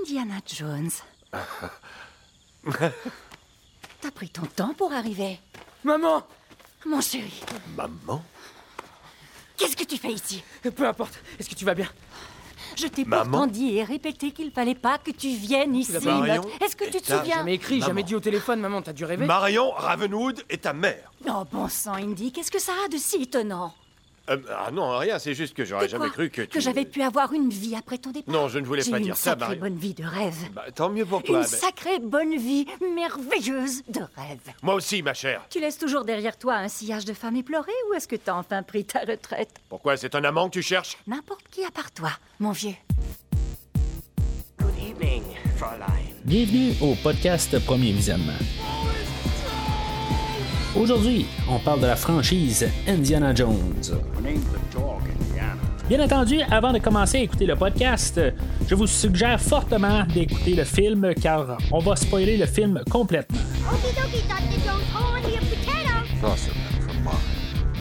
Indiana Jones. T'as pris ton temps pour arriver. Maman! Mon chéri, Maman? Qu'est-ce que tu fais ici? Peu importe, est-ce que tu vas bien? Je t'ai pourtant dit et répété qu'il fallait pas que tu viennes ici. Est-ce que tu te souviens? Jamais écrit, Maman. jamais dit au téléphone, maman, t'as dû rêver. Marion Ravenwood est ta mère. Oh bon sang, Indy, qu'est-ce que ça a de si étonnant? Euh, ah non, rien, c'est juste que j'aurais jamais cru que tu... Que j'avais pu avoir une vie après ton départ Non, je ne voulais pas dire une ça, sacrée Marion. bonne vie de rêve. Bah, tant mieux pour Une toi. mais- sacrée bonne vie merveilleuse de rêve. Moi aussi, ma chère. Tu laisses toujours derrière toi un sillage de femmes éplorées ou est-ce que t'as enfin pris ta retraite? Pourquoi c'est un amant que tu cherches? N'importe qui à part toi, mon vieux. Good evening, Fräulein. Bienvenue au podcast Premier Visionnement. Aujourd'hui, on parle de la franchise Indiana Jones. Bien entendu, avant de commencer à écouter le podcast, je vous suggère fortement d'écouter le film car on va spoiler le film complètement.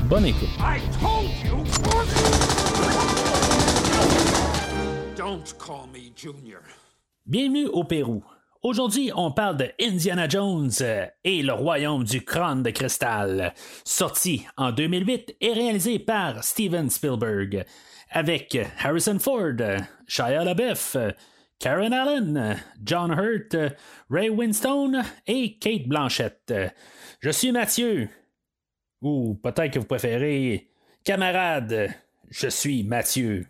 Bonne écoute. I told you! Don't call me Junior. Bienvenue au Pérou. Aujourd'hui, on parle de Indiana Jones euh, et le royaume du crâne de cristal, sorti en 2008 et réalisé par Steven Spielberg, avec Harrison Ford, Shia LaBeouf, Karen Allen, John Hurt, Ray Winstone et Kate Blanchett. Je suis Mathieu, ou peut-être que vous préférez camarade, je suis Mathieu.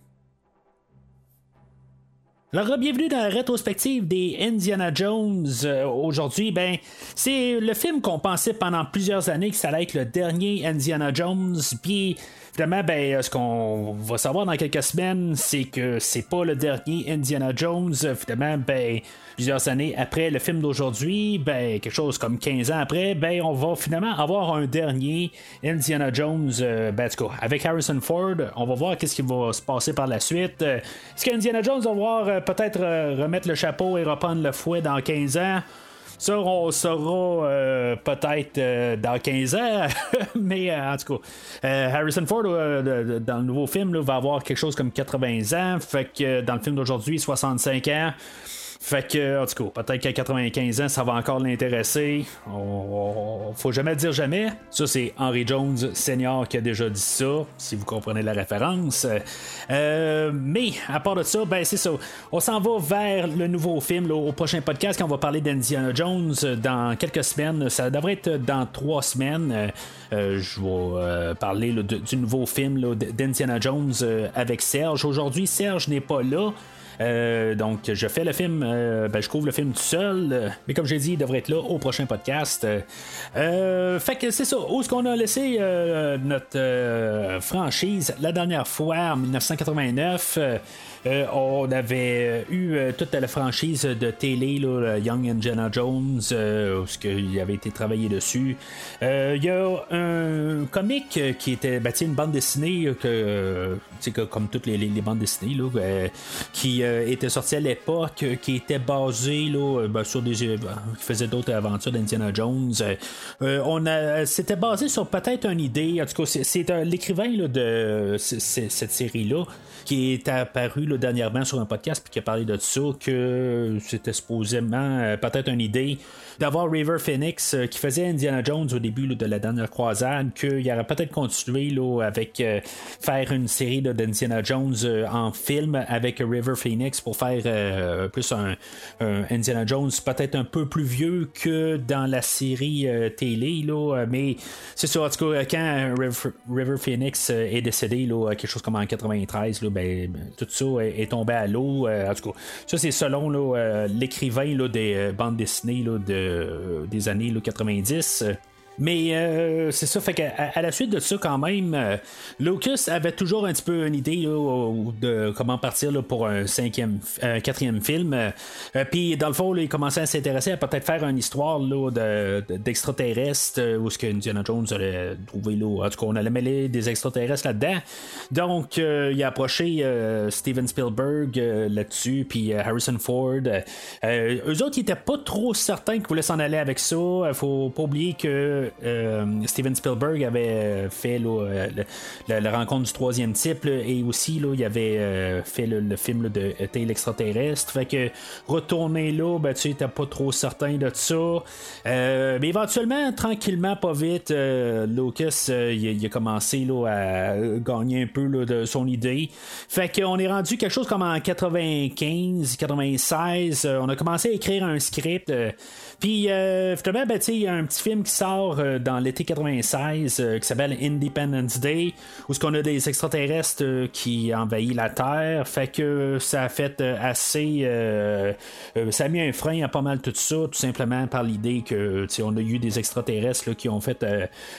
Alors, bienvenue dans la rétrospective des Indiana Jones. Euh, Aujourd'hui, ben, c'est le film qu'on pensait pendant plusieurs années que ça allait être le dernier Indiana Jones. Puis, finalement, ben, ce qu'on va savoir dans quelques semaines, c'est que c'est pas le dernier Indiana Jones. Finalement, ben, plusieurs années après le film d'aujourd'hui, ben, quelque chose comme 15 ans après, ben, on va finalement avoir un dernier Indiana Jones. euh, ben, avec Harrison Ford, on va voir qu'est-ce qui va se passer par la suite. Euh, Est-ce qu'Indiana Jones va voir euh, peut-être euh, remettre le chapeau et reprendre le fouet dans 15 ans? Ça, on saura euh, peut-être euh, dans 15 ans, mais euh, en tout cas, euh, Harrison Ford, euh, dans le nouveau film, là, va avoir quelque chose comme 80 ans, fait que dans le film d'aujourd'hui, 65 ans. Fait que, en tout cas, peut-être qu'à 95 ans, ça va encore l'intéresser. Faut jamais dire jamais. Ça, c'est Henry Jones Senior qui a déjà dit ça, si vous comprenez la référence. Euh, mais, à part de ça, ben, c'est ça. On s'en va vers le nouveau film, là, au prochain podcast, quand on va parler d'Indiana Jones dans quelques semaines. Ça devrait être dans trois semaines. Euh, je vais euh, parler du nouveau film d'Indiana Jones avec Serge. Aujourd'hui, Serge n'est pas là. Euh, donc, je fais le film, euh, ben, je couvre le film tout seul, mais comme j'ai dit, il devrait être là au prochain podcast. Euh, fait que c'est ça. Où est-ce qu'on a laissé notre franchise la dernière fois, en 1989 euh, euh, on avait eu euh, toute la franchise de télé, là, Young Indiana Jones, euh, où qu'il avait été travaillé dessus. Euh, Il y a un comic euh, qui était ben, tu sais, une bande dessinée euh, que, euh, que comme toutes les, les- bandes dessinées là, euh, qui euh, était sortie à l'époque, euh, qui était basée là, euh, ben, sur des euh, qui faisait d'autres aventures d'Indiana Jones. Euh, euh, on a c'était basé sur peut-être une idée. En tout cas, c'est, l'écrivain de cette série là qui est apparu dernièrement sur un podcast puis qui a parlé de ça que c'était supposément euh, peut-être une idée d'avoir River Phoenix euh, qui faisait Indiana Jones au début de la dernière croisade qu'il aurait peut-être continué avec euh, faire une série d'Indiana Jones euh, en film avec River Phoenix pour faire plus un, Indiana Jones peut-être un peu plus vieux que dans la série télé là, mais c'est ça en tout cas quand River, Phoenix est décédé là, quelque chose comme en 93 là, ben, tout ça est, tombé à l'eau en tout cas. Ça c'est selon l'écrivain des bandes dessinées de, des années là, 90 euh, mais euh, c'est ça, fait qu'à à la suite de ça, quand même, euh, Lucas avait toujours un petit peu une idée de comment partir pour un cinquième, un quatrième film. Euh, euh, Puis dans le fond, il commençait à s'intéresser à peut-être faire une histoire de- de- d'extraterrestres euh, où ce que Indiana Jones allait trouver là. En tout cas, on allait mêler des extraterrestres là-dedans. Donc, il a approché Steven Spielberg là-dessus, puis Harrison Ford. Eux autres, ils étaient pas trop certains qu'ils voulaient s'en aller avec ça. Faut pas oublier que euh, Steven Spielberg avait fait là, le- la, rencontre du troisième type et aussi là, il avait euh, fait le, film de Tail extraterrestre. Fait que retourner là, ben, tu n'étais pas trop certain de ça. Euh, mais éventuellement, tranquillement, pas vite, euh, Lucas euh, il, a- commencé là, à gagner un peu de son idée. Fait qu'on est rendu quelque chose comme en 95, 96. euh, on a commencé à écrire un script. Puis euh, ben, il y a un petit film qui sort euh, dans l'été 96 euh, qui s'appelle Independence Day, où ce qu'on a des extraterrestres euh, qui envahissent la Terre. Fait que ça a fait assez. ça a mis un frein à pas mal tout ça, tout simplement par l'idée que on a eu des extraterrestres qui ont fait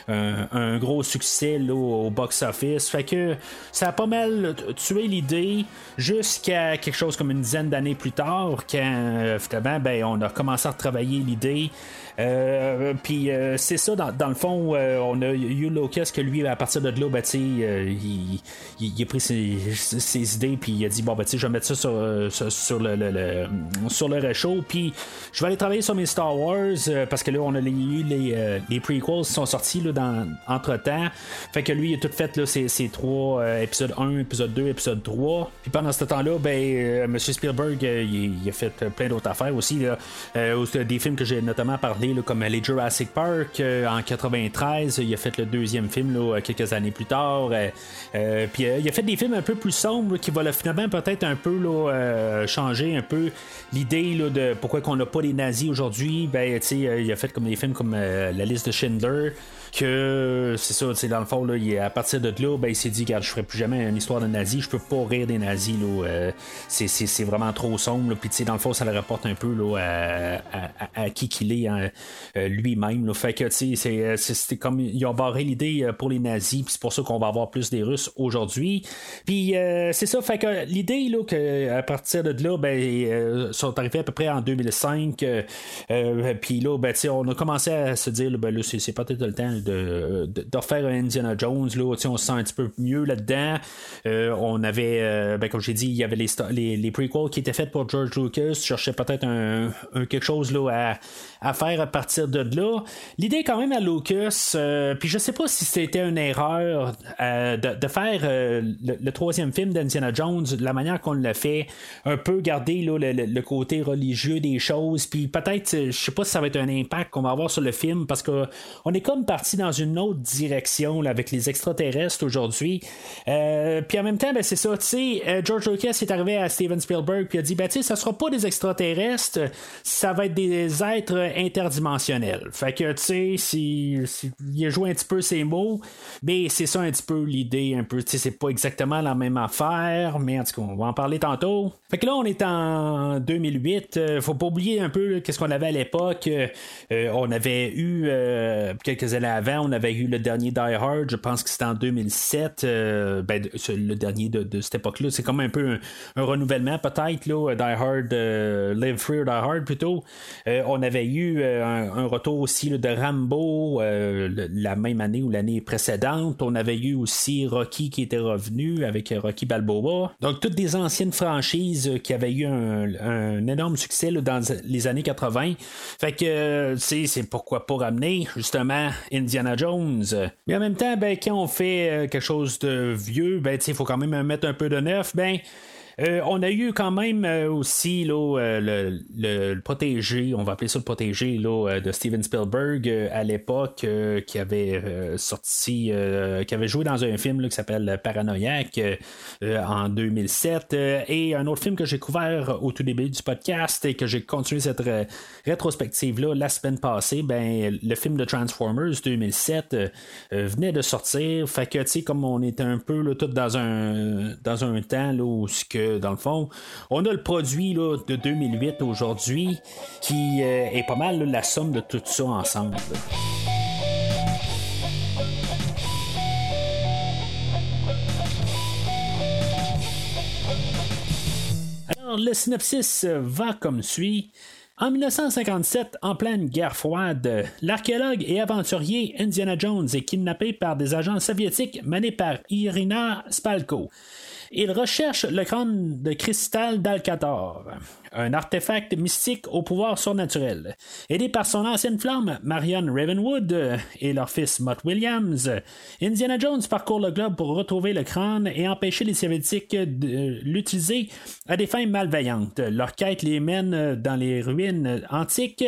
un, gros succès au box-office. Fait que ça a pas mal tué l'idée jusqu'à quelque chose comme une dizaine d'années plus tard, quand finalement ben, on a commencé à retravailler l'idée. Euh, puis euh, c'est ça, dans, dans le fond, euh, on a eu Lucas que lui, à partir de là, ben, il, il- il a pris ses, ses idées, puis il a dit Bon, ben, je vais mettre ça sur, sur, le, sur le réchaud, puis je vais aller travailler sur mes Star Wars, parce que là, on a eu les, les prequels qui sont sortis là, dans, entre temps. Fait que lui, il a tout fait là, ses, ses trois euh, épisodes 1, épisode 2, épisode 3. Puis pendant ce temps-là, ben, euh, M. Spielberg, il, il a fait plein d'autres affaires aussi. Là, des films que j'ai notamment parlé, comme les Jurassic Park euh, en 93. Il a fait le deuxième film là, quelques années plus tard. Euh, euh, puis euh, il a fait des films un peu plus sombres qui vont finalement peut-être un peu euh, changer un peu l'idée de pourquoi qu'on n'a pas les nazis aujourd'hui. Ben, euh, il a fait comme des films comme euh, La liste de Schindler que c'est ça, tu dans le fond, là, il- à partir de là, ben, il s'est dit, regarde, je ferai plus jamais une histoire de nazis, je peux pas rire des nazis, là, euh, c'est, c'est- c'est vraiment trop sombre, puis tu sais, dans le fond, ça le rapporte un peu là, à, à- à qui qu'il est hein, euh, lui-même, là. fait que tu sais, c'est, euh, c'était comme, ils ont barré l'idée euh, pour les nazis, puis c'est pour ça qu'on va avoir plus des Russes aujourd'hui, puis euh, c'est ça, fait que l'idée, là, que à partir de là, ben, euh, sont arrivés à peu près en 2005, euh, euh, puis là, ben, tu sais, on a commencé à se dire, ben, là, c'est, c'est peut-être le temps de, de, un Indiana Jones. Là, on se sent un petit peu mieux là-dedans. Euh, on avait, euh, ben, comme j'ai dit, il y avait les, les, prequels qui étaient faits pour George Lucas. Je cherchais peut-être un, quelque chose là, à, à faire à partir de là. L'idée quand même à Lucas, euh, puis je sais pas si c'était une erreur de, de faire le, troisième film d'Indiana Jones, de la manière qu'on l'a fait, un peu garder là, le, le- côté religieux des choses, puis peut-être, je sais pas si ça va être un impact qu'on va avoir sur le film, parce que on est comme parti dans une autre direction avec les extraterrestres aujourd'hui. Euh, puis en même temps, ben, c'est ça, tu sais, euh, George Lucas est arrivé à Steven Spielberg puis a dit, ben tu sais, ça sera pas des extraterrestres, ça va être des êtres interdimensionnels. Fait que tu sais, si, il a joué un petit peu ses mots, mais c'est ça un petit peu l'idée, un peu, tu sais, c'est pas exactement la même affaire, mais en tout cas, on va en parler tantôt. Fait que là, on est en 2008, euh, faut pas oublier un peu qu'est-ce qu'on avait à l'époque. On avait eu quelques années avant, on avait eu le dernier Die Hard, je pense que c'était en 2007. euh, ben, le dernier de, cette époque-là, c'est comme un peu un, renouvellement peut-être là. Die Hard, euh, Live Free or Die Hard plutôt. Euh, on avait eu un, retour aussi de Rambo la même année ou l'année précédente. On avait eu aussi Rocky qui était revenu avec Rocky Balboa. Donc toutes des anciennes franchises qui avaient eu un, énorme succès dans les années 80. Fait que c'est c'est pourquoi pas ramener justement Indiana Jones. Mais en même temps, ben, quand on fait euh, quelque chose de vieux, ben, il faut quand même mettre un peu de neuf. Ben, euh, on a eu quand même euh, aussi euh, le, le- protégé, on va appeler ça le protégé de Steven Spielberg à l'époque qui avait sorti, qui avait joué dans un film là, qui s'appelle Paranoïaque en 2007 euh, et un autre film que j'ai couvert au tout début du podcast et que j'ai continué cette ré- rétrospective là la semaine passée, ben le film de Transformers 2007 euh, euh, venait de sortir, fait que tu sais comme on était un peu tout dans un dans un temps où ce que dans le fond, on a le produit de 2008 aujourd'hui qui euh, est pas mal la somme de tout ça ensemble. Alors, le synopsis va comme suit. En 1957, en pleine guerre froide, l'archéologue et aventurier Indiana Jones est kidnappé par des agents soviétiques menés par Irina Spalko. Il recherche le crâne de cristal d'Alcator, un artefact mystique au pouvoir surnaturel. Aidé par son ancienne flamme, Marion Ravenwood euh, et leur fils Mott Williams, Indiana Jones parcourt le globe pour retrouver le crâne et empêcher les soviétiques de l'utiliser à des fins malveillantes. Leur quête les mène dans les ruines antiques,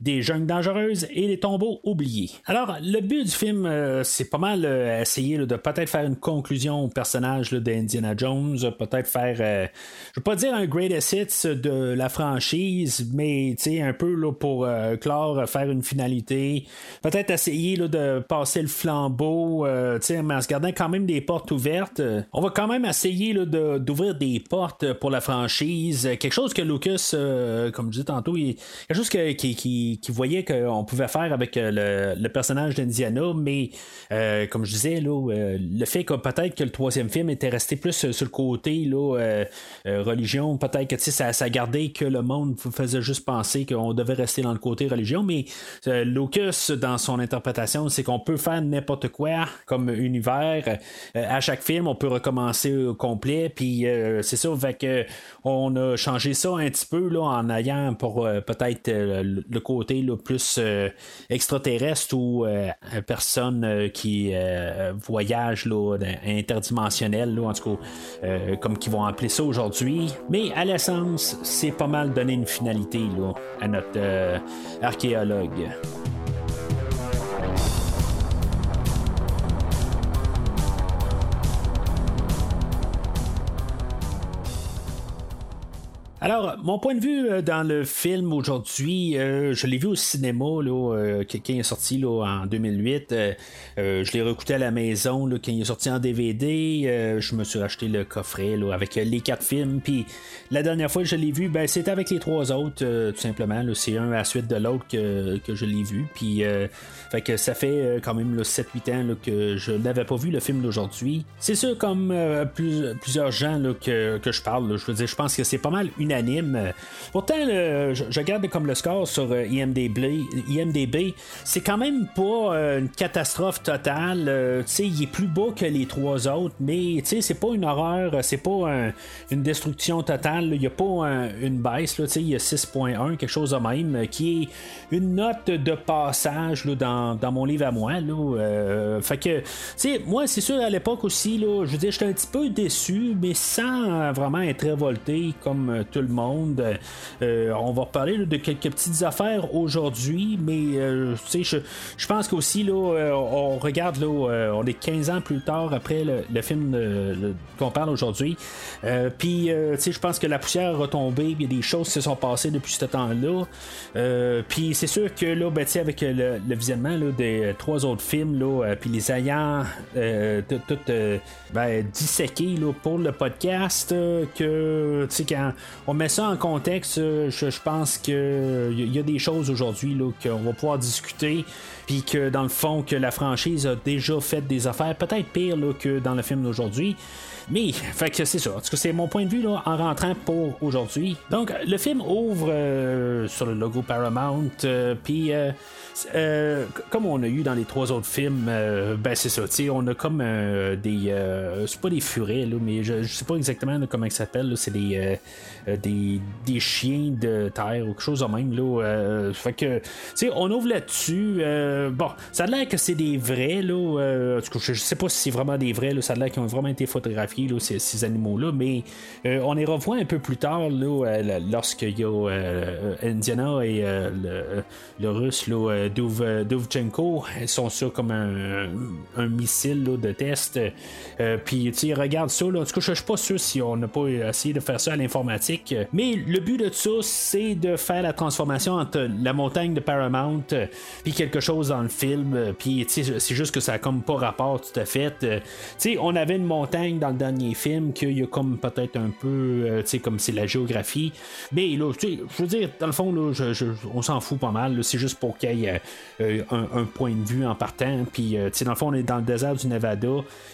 des jungles dangereuses et des tombeaux oubliés. Alors, le but du film, euh, c'est pas mal euh, essayer de peut-être faire une conclusion au personnage d'Indiana Jones, peut-être faire, euh, je veux pas dire un greatest hits de la franchise, mais un peu là, pour euh, clore, faire une finalité, peut-être essayer là, de passer le flambeau, euh, mais en se gardant quand même des portes ouvertes. On va quand même essayer là, de- d'ouvrir des portes pour la franchise, quelque chose que Lucas, euh, comme je disais tantôt, il- quelque chose que- qui, qui- voyait qu'on pouvait faire avec euh, le, le personnage d'Indiana, mais euh, comme je disais, là, euh, le fait que peut-être que le troisième film était resté plus euh, sur le côté là, euh, euh, religion, peut-être que ça, ça gardait que le monde faisait juste penser qu'on devait rester dans le côté religion, mais euh, Lucas, dans son interprétation, c'est qu'on peut faire n'importe quoi comme univers. Euh, à chaque film, on peut recommencer au complet, puis euh, c'est ça, fait que on a changé ça un petit peu là, en ayant pour euh, peut-être le côté là, plus extraterrestre ou personne qui voyage là, interdimensionnel, là, en tout cas, comme qu'ils vont appeler ça aujourd'hui. Mais à l'essence, c'est pas mal donner une finalité à notre euh, archéologue. Alors, mon point de vue euh, dans le film aujourd'hui, euh, je l'ai vu au cinéma là, euh, quand il est sorti là, en 2008. Euh, euh, je l'ai recouté à la maison là, quand il est sorti en DVD. Je me suis racheté le coffret là, avec les quatre films. Puis la dernière fois que je l'ai vu, ben, c'était avec les trois autres, tout simplement. C'est un à la suite de l'autre que, que je l'ai vu. Puis fait que ça fait quand même là, 7-8 ans que je n'avais pas vu le film d'aujourd'hui. C'est sûr, comme plus- plusieurs gens que, que je parle, je veux dire, je pense que c'est pas mal Pourtant, je, regarde comme le score sur euh, IMDb, IMDb c'est quand même pas euh, une catastrophe totale. Euh, sais, il est plus beau que les trois autres, mais c'est pas une horreur, c'est pas un- une destruction totale. Il n'y a pas un- une baisse, il y a 6.1, quelque chose de même, qui est une note de passage dans, mon livre à moi. Fait que, moi, c'est sûr, à l'époque aussi, je veux dire, j'étais un petit peu déçu, mais sans vraiment être révolté comme euh, tout le monde. Euh, on va reparler là, de quelques petites affaires aujourd'hui, mais euh, je, je pense qu'aussi, là, euh, on regarde, là, euh, on est 15 ans plus tard après le, le film qu'on parle aujourd'hui. Puis, je pense que la poussière a retombé, il y a des choses qui se sont passées depuis ce temps-là. Puis, c'est sûr que là, ben, avec le, le visionnement là, des trois autres films, là, puis les ayant euh, tout, tout, ben, là, pour le podcast, que, quand on met ça en contexte, euh, je, pense que il y a des choses aujourd'hui qu'on va pouvoir discuter, puis que dans le fond, que la franchise a déjà fait des affaires peut-être pire que dans le film d'aujourd'hui. Mais, fait que c'est ça. En tout cas, c'est mon point de vue là, en rentrant pour aujourd'hui. Donc, le film ouvre euh, sur le logo Paramount, euh, puis euh, comme on a eu dans les trois autres films, euh, ben c'est ça. On a comme euh, des, c'est pas des furets là, mais je, sais pas exactement comment ils s'appellent. C'est des, des, des chiens de terre ou quelque chose de même là. fait que, tu sais, on ouvre là-dessus. bon, ça a l'air que c'est des vrais là. je, sais pas si c'est vraiment des vrais. Là, ça a l'air qu'ils ont vraiment été photographiés là, ces, animaux-là, mais on les revoit un peu plus tard là, lorsqu'il y a Indiana et le russe là, euh, Duv- Dovchenko, ils sont sur comme un, un missile de test. Euh, Puis tu regarde ça. Là. En tout cas, je suis pas sûr si on n'a pas essayé de faire ça à l'informatique. Mais le but de ça, c'est de faire la transformation entre la montagne de Paramount puis quelque chose dans le film. Puis tu sais, c'est juste que ça a comme pas rapport tout à fait. Euh, Tu sais, on avait une montagne dans le dernier film qu'il y a comme peut-être un peu, euh, tu sais, comme c'est la géographie. Mais là, tu sais, je veux dire, dans le fond, là, je- on s'en fout pas mal. C'est juste pour qu'il y ait un, un point de vue en partant. Puis, euh, tu sais, dans le fond, on est dans le désert du Nevada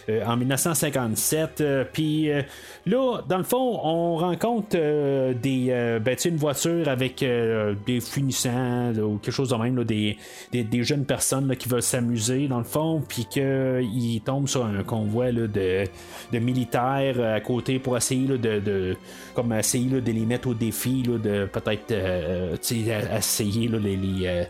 euh, en 1957. euh, Puis euh, là, dans le fond, on rencontre euh, euh, des, euh, ben, une voiture avec euh, des finissants ou quelque chose de même, des, des, jeunes personnes là, qui veulent s'amuser dans le fond, puis qu'ils tombent sur un convoi de, de militaires à côté pour essayer de, de comme essayer de les mettre au défi de peut-être euh, essayer les, les, euh,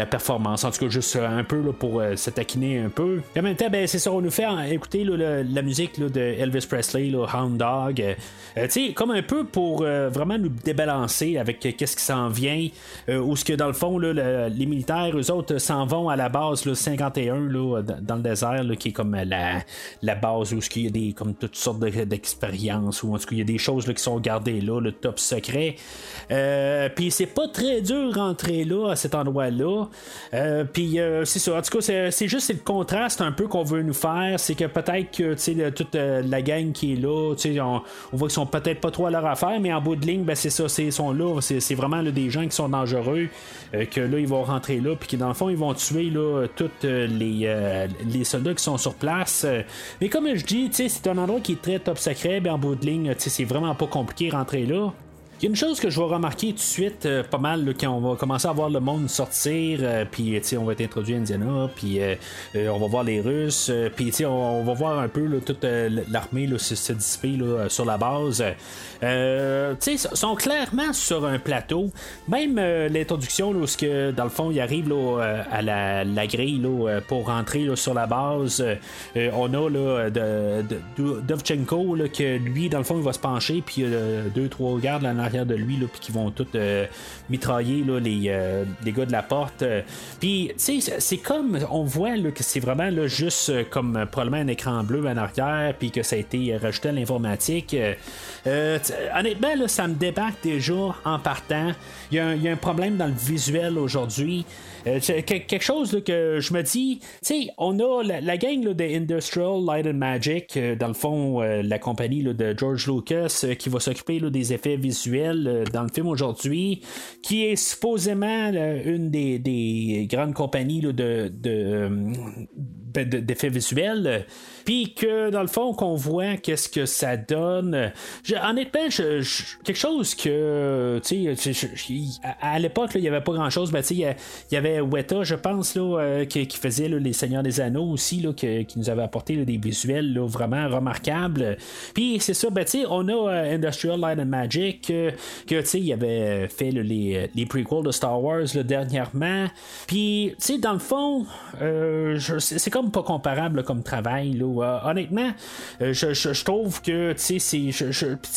la performance. En tout cas juste un peu là, pour euh, se taquiner un peu. Et en même temps ben, c'est ça on nous fait écouter là, la musique là, de Elvis Presley Hound Dog euh, tu sais comme un peu pour euh, vraiment nous débalancer avec euh, qu'est-ce qui s'en vient euh, ou ce que dans le fond là, le- les militaires eux autres s'en vont à la base là, 51 là, dans le désert qui est comme la, la base où il y a des comme toutes sortes de- d'expériences ou en tout cas il y a des choses là, qui sont gardées là le top secret. Euh, puis c'est pas très dur rentrer là à cet endroit là puis euh, c'est ça. En tout cas c'est, juste le contraste un peu qu'on veut nous faire. C'est que peut-être que le- toute euh, la gang qui est là on, on voit qu'ils sont peut-être pas trop à leur affaire mais en bout de ligne ben, c'est ça c'est, ils sont là. C'est, vraiment là, des gens qui sont dangereux euh, que là ils vont rentrer là puis que dans le fond ils vont tuer là tous les, euh, les soldats qui sont sur place. Euh, mais comme je dis c'est un endroit qui est très top secret ben en bout de ligne c'est vraiment pas compliqué rentrer là il y a une chose que je vais remarquer tout de suite, euh, pas mal, quand on va commencer à voir le monde sortir, euh, puis on va être introduit à Indiana, puis euh, on va voir les Russes, puis on, on va voir un peu toute l'armée se, se dissiper là, sur la base. Ils sont clairement sur un plateau. Même l'introduction, où que, dans le fond, il arrive là, euh, à la, grille pour rentrer sur la base. on a là, de, Dovchenko, que lui, dans le fond, il va se pencher, puis deux, trois gardes là, arrière de lui, là, puis qui vont tous euh, mitrailler là, les, euh, les gars de la porte. Euh, Puis, tu sais, c'est- comme, on voit là, que c'est vraiment là, juste comme probablement un écran bleu en arrière, puis que ça a été rajouté à l'informatique. Honnêtement, là, ça me débarque déjà en partant. Il y a un problème dans le visuel aujourd'hui. Euh, quelque chose que je me dis, tu on a la, gang de Industrial Light and Magic, euh, dans le fond, euh, la compagnie de George Lucas, qui va s'occuper des effets visuels dans le film aujourd'hui, qui est supposément une des, des grandes compagnies de- d'effets visuels. Puis que dans le fond, qu'on voit qu'est-ce que ça donne. Je- honnêtement, quelque chose que, tu sais, à, l'époque, il n'y avait pas grand-chose. Ben, tu sais, il y avait Weta, je pense, là, euh, qui, faisait Les Seigneurs des Anneaux aussi, là, qui nous avait apporté des visuels là, vraiment remarquables. Puis c'est ça, ben, tu sais, on a euh, Industrial Light and Magic, euh, que, tu sais, il avait fait les, les prequels de Star Wars dernièrement. Puis, tu sais, dans le fond, euh, c'est c'est pas comparable comme travail. Là. Euh, honnêtement, euh, je, je- je trouve que, je,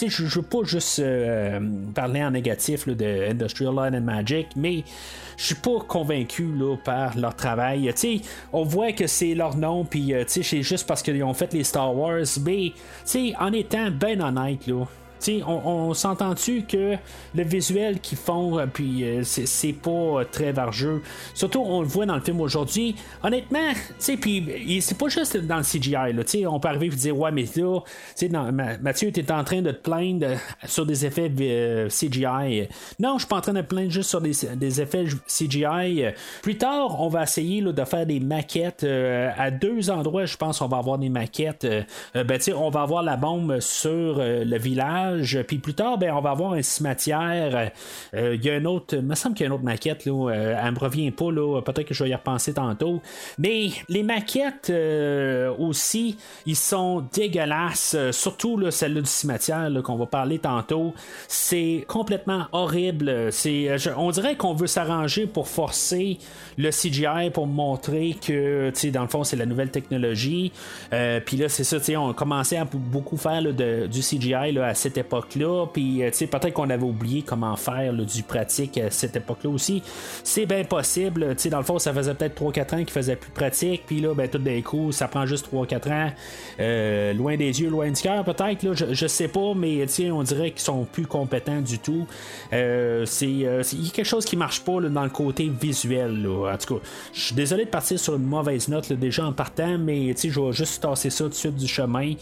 je veux pas juste euh, parler en négatif là, de Industrial Light and Magic, mais je suis pas convaincu là, par leur travail. Tu sais, on voit que c'est leur nom, puis c'est juste parce qu'ils ont fait les Star Wars, mais en étant ben honnête, là. On, on s'entend-tu que le visuel qu'ils font, euh, puis euh, c'est, pas euh, très vargeux. Surtout, on le voit dans le film aujourd'hui. Honnêtement, tu c'est pas juste dans le CGI. On peut arriver et dire, ouais, mais là, tu sais, Mathieu, tu es en train de te plaindre sur des effets CGI. Non, je suis pas en train de me plaindre juste sur des, effets CGI. Plus tard, on va essayer là, de faire des maquettes à deux endroits. Je pense qu'on va avoir des maquettes. ben, tu on va avoir la bombe sur le village. Puis plus tard, ben, on va avoir un cimetière. Euh, Il y a un autre. Il me semble qu'il y a une autre maquette. Là, euh, elle me revient pas. Là, peut-être que je vais y repenser tantôt. Mais les maquettes euh, aussi, ils sont dégueulasses. Surtout là, celle-là du cimetière qu'on va parler tantôt. C'est complètement horrible. C'est, on dirait qu'on veut s'arranger pour forcer le CGI pour montrer que, dans le fond, c'est la nouvelle technologie. Euh, Puis là, c'est ça, on commençait à beaucoup faire de- du CGI à cette époque-là. Puis, euh, peut-être qu'on avait oublié comment faire du pratique à cette époque-là aussi. C'est bien possible. Dans le fond, ça faisait peut-être 3-4 ans qu'il faisait plus pratique. Puis là, ben, tout d'un coup, ça prend juste 3-4 ans. Euh, loin des yeux, loin du cœur, peut-être. Là, je, sais pas, mais on dirait qu'ils sont plus compétents du tout. Euh, c'est, il y a quelque chose qui marche pas là, dans le côté visuel. là. En tout cas, je suis désolé de partir sur une mauvaise note là, déjà en partant, mais je vais juste tasser ça tout de suite du chemin.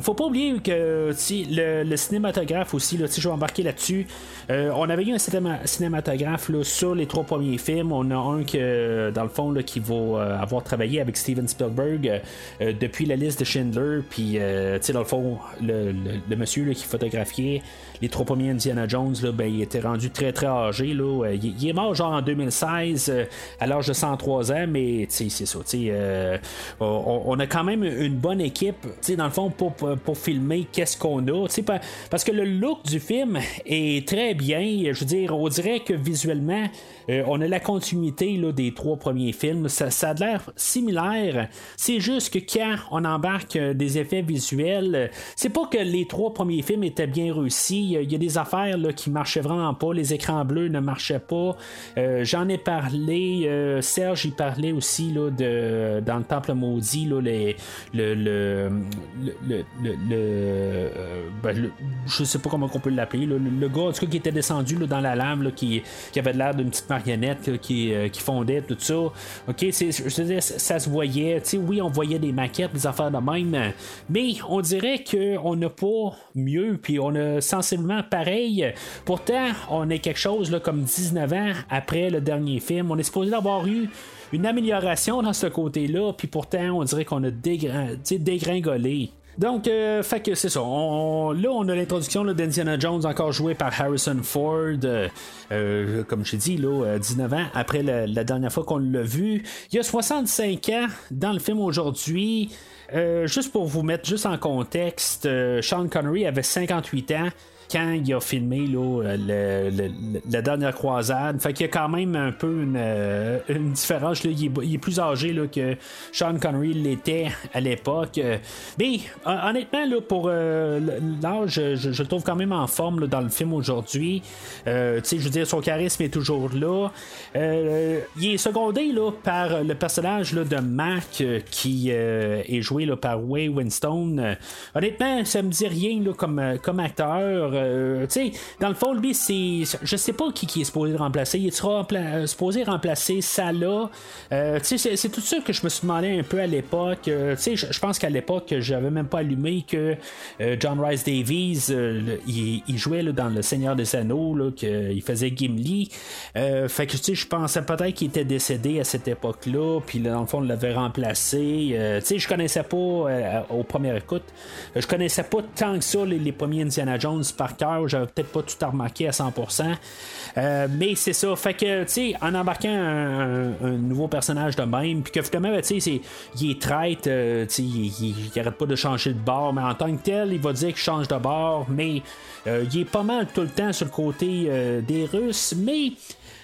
Faut pas oublier que le, cinématographe aussi, là, je vais embarquer là-dessus. Euh, on avait eu un cinéma- cinématographe là, sur les trois premiers films. On a un que, dans le fond, là, qui va euh, avoir travaillé avec Steven Spielberg euh, depuis la liste de Schindler. Puis, dans le fond, le, monsieur qui photographiait les trois premiers Indiana Jones, là, ben, il était rendu très très âgé. Là. Euh, Il, est mort genre en 2016 euh, à l'âge de 103 ans, mais c'est ça. euh, on, on a quand même une bonne équipe, dans le fond, pour, pour, filmer qu'est-ce qu'on a. Parce que le look du film est très bien. Je veux dire, on dirait que visuellement, euh, on a la continuité des trois premiers films. Ça, a l'air similaire. C'est juste que quand on embarque euh, des effets visuels, euh, c'est pas que les trois premiers films étaient bien réussis. Il y a- des affaires qui marchaient vraiment pas. Les écrans bleus ne marchaient pas. J'en ai parlé. Serge y parlait aussi de, dans le Temple maudit. Là, les- le, ben, je sais pas comment on peut l'appeler. Le, gars en qui était descendu dans la lave, là, qui, qui avait l'air d'une petite marionnette là, qui, euh, qui fondait, tout ça. Ok, je ça, se voyait. Oui, on voyait des maquettes, des affaires de même, mais on dirait qu'on n'a pas mieux, puis on a sensiblement pareil. Pourtant, on est quelque chose là, comme 19 ans après le dernier film. On est supposé avoir eu une amélioration dans ce côté-là, puis pourtant, on dirait qu'on a dégringolé. Donc, euh, fait que c'est ça. Là, on a l'introduction d'Indiana Jones, encore joué par Harrison Ford, euh, euh, comme je dit, là, euh, 19 ans après la, dernière fois qu'on l'a vu. Il y a 65 ans dans le film aujourd'hui. Euh, juste pour vous mettre juste en contexte, euh, Sean Connery avait 58 ans quand il a filmé le- la dernière croisade. Fait qu'il y a quand même un peu une, euh, différence. là. Il, est, plus âgé là, que Sean Connery l'était à l'époque. Euh, Mais hon- honnêtement, là, pour euh, l'âge, je, le trouve quand même en forme là, dans le film aujourd'hui. Euh, je veux dire, son charisme est toujours là. Euh, il est secondé là, par le personnage là, de Mac euh, qui euh, est joué là, par Way Winstone. Euh, honnêtement, ça me dit rien là, comme, euh, comme acteur. Euh, dans le fond, lui, c'est. Je sais pas qui, qui est supposé remplacer. Il sera rempla- euh, supposé remplacer Salah. Euh, tu sais, c'est- tout ça que je me suis demandé un peu à l'époque. Euh, je pense qu'à l'époque, j'avais même pas allumé que John Rice Davies, il, jouait dans Le Seigneur des Anneaux, qu'il faisait Gimli. Fait que, tu sais, je pensais peut-être qu'il était décédé à cette époque-là, puis là, dans le fond, on l'avait remplacé. Tu sais, je connaissais pas, au premier écoute, je connaissais pas tant que ça les, premiers Indiana Jones cœur. J'avais peut-être pas tout remarqué à 100%. Euh, mais c'est ça. Fait que, tu sais, en embarquant un, nouveau personnage de même, puis que finalement, ben, tu sais, il est traite, euh, tu sais, il, il- arrête pas de changer de bord, mais en tant que tel, il va dire qu'il change de bord, mais euh, il est pas mal tout le temps sur le côté euh, des Russes, mais.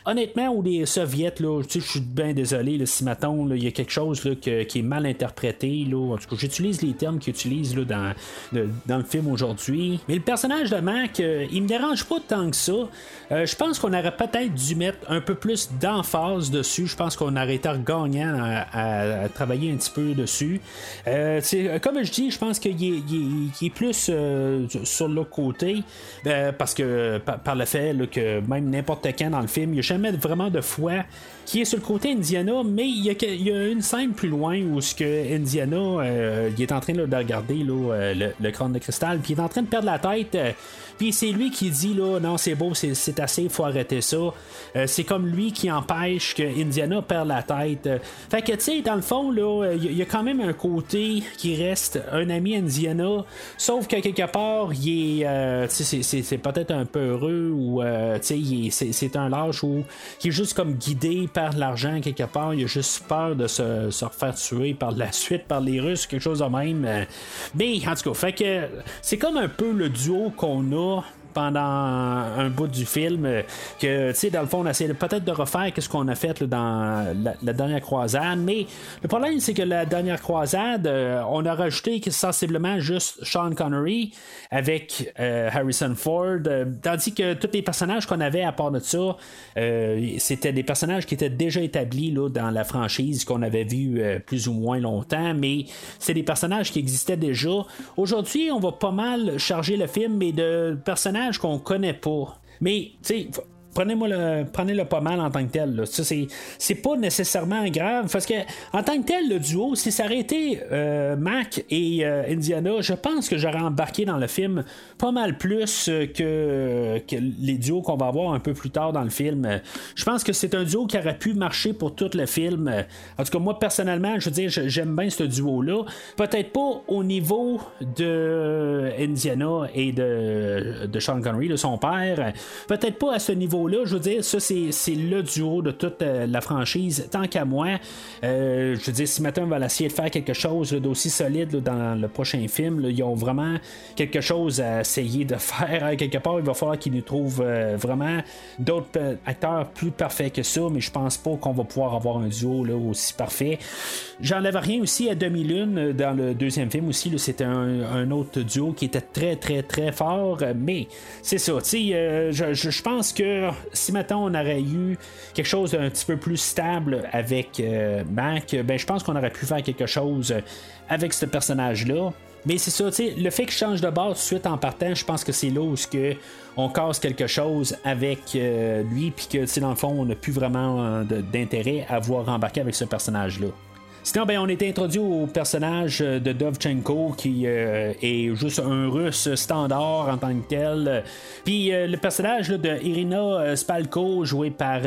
Honnêtement, ou des soviets, là, je suis bien désolé là, si là, il y a quelque chose là, qui est mal interprété. Là. En tout cas, j'utilise les termes qu'ils utilisent là, dans, le, film aujourd'hui. Mais le personnage de Mac, euh, il me dérange pas tant que ça. Euh, je pense qu'on aurait peut-être dû mettre un peu plus d'emphase dessus. Je pense qu'on aurait été gagnant à, travailler un petit peu dessus. Euh, c'est- comme je dis, je pense qu'il est, plus euh, sur l'autre côté. euh, parce que par, le fait que même n'importe quand dans le film, il n'y a jamais vraiment de foi qui est sur le côté Indiana, mais il y a, une scène plus loin où ce que Indiana euh, il est en train de regarder là, euh, le, le crâne de cristal, puis il est en train de perdre la tête. C'est lui qui dit là, non, c'est beau, c'est, assez, faut arrêter ça. Euh, c'est comme lui qui empêche que Indiana perde la tête. Fait que tu sais, dans le fond, là, il y, a- quand même un côté qui reste un ami Indiana, sauf que quelque part, il est, euh, c'est, peut-être un peu heureux ou euh, tu sais, c'est un lâche où qui est juste comme guidé par l'argent quelque part. Il a juste peur de se, se refaire tuer par la suite par les Russes, quelque chose de même. Euh, Mais en tout cas, fait que c'est comme un peu le duo qu'on a more pendant un bout du film euh, que tu sais dans le fond on essaie peut-être de refaire ce qu'on a fait dans la, dernière croisade. Mais le problème c'est que la dernière croisade euh, on a rajouté sensiblement juste Sean Connery avec euh, Harrison Ford tandis que tous les personnages qu'on avait à part de ça c'était des personnages qui étaient déjà établis là, dans la franchise qu'on avait vu plus ou moins longtemps mais c'est des personnages qui existaient déjà. Aujourd'hui on va pas mal charger le film mais de personnages qu'on connaît pas. Mais tu sais prenez-moi le, prenez-le pas mal en tant que tel. Ça, c'est, c'est pas nécessairement grave parce que en tant que tel, le duo, si ça aurait été euh, Mac et euh, Indiana, je pense que j'aurais embarqué dans le film pas mal plus euh, que, que les duos qu'on va avoir un peu plus tard dans le film. Je pense que c'est un duo qui aurait pu marcher pour tout le film. En tout cas, moi personnellement, je veux dire, j'aime bien ce duo-là. Peut-être pas au niveau de Indiana et de, de Sean Connery, de son père. Peut-être pas à ce niveau-là. Je veux dire, ça, c'est, le duo de toute euh, la franchise. Tant qu'à moi, euh, je veux dire, si maintenant on va essayer de faire quelque chose là, d'aussi solide là, dans le prochain film, là, ils ont vraiment quelque chose à essayer de faire. hein. Quelque part, il va falloir qu'ils nous trouvent euh, vraiment d'autres acteurs plus parfaits que ça, mais je pense pas qu'on va pouvoir avoir un duo là, aussi parfait. J'enlève rien aussi à Demi-Lune dans le deuxième film aussi. là, C'était un, autre duo qui était très, très, très fort, mais c'est ça. je- je pense que si maintenant on aurait eu quelque chose d'un petit peu plus stable avec euh, Mac, ben je pense qu'on aurait pu faire quelque chose avec ce personnage-là. Mais c'est ça, le fait qu'il change de base tout de suite en partant, je pense que c'est là où que on casse quelque chose avec euh, lui, puis que, dans le fond, on n'a plus vraiment euh, d'intérêt à voir embarquer avec ce personnage-là. Sinon, ben, on était introduit au personnage euh, de Dovchenko qui euh, est juste un russe standard en tant que tel. Puis euh, le personnage de Irina Spalko, joué par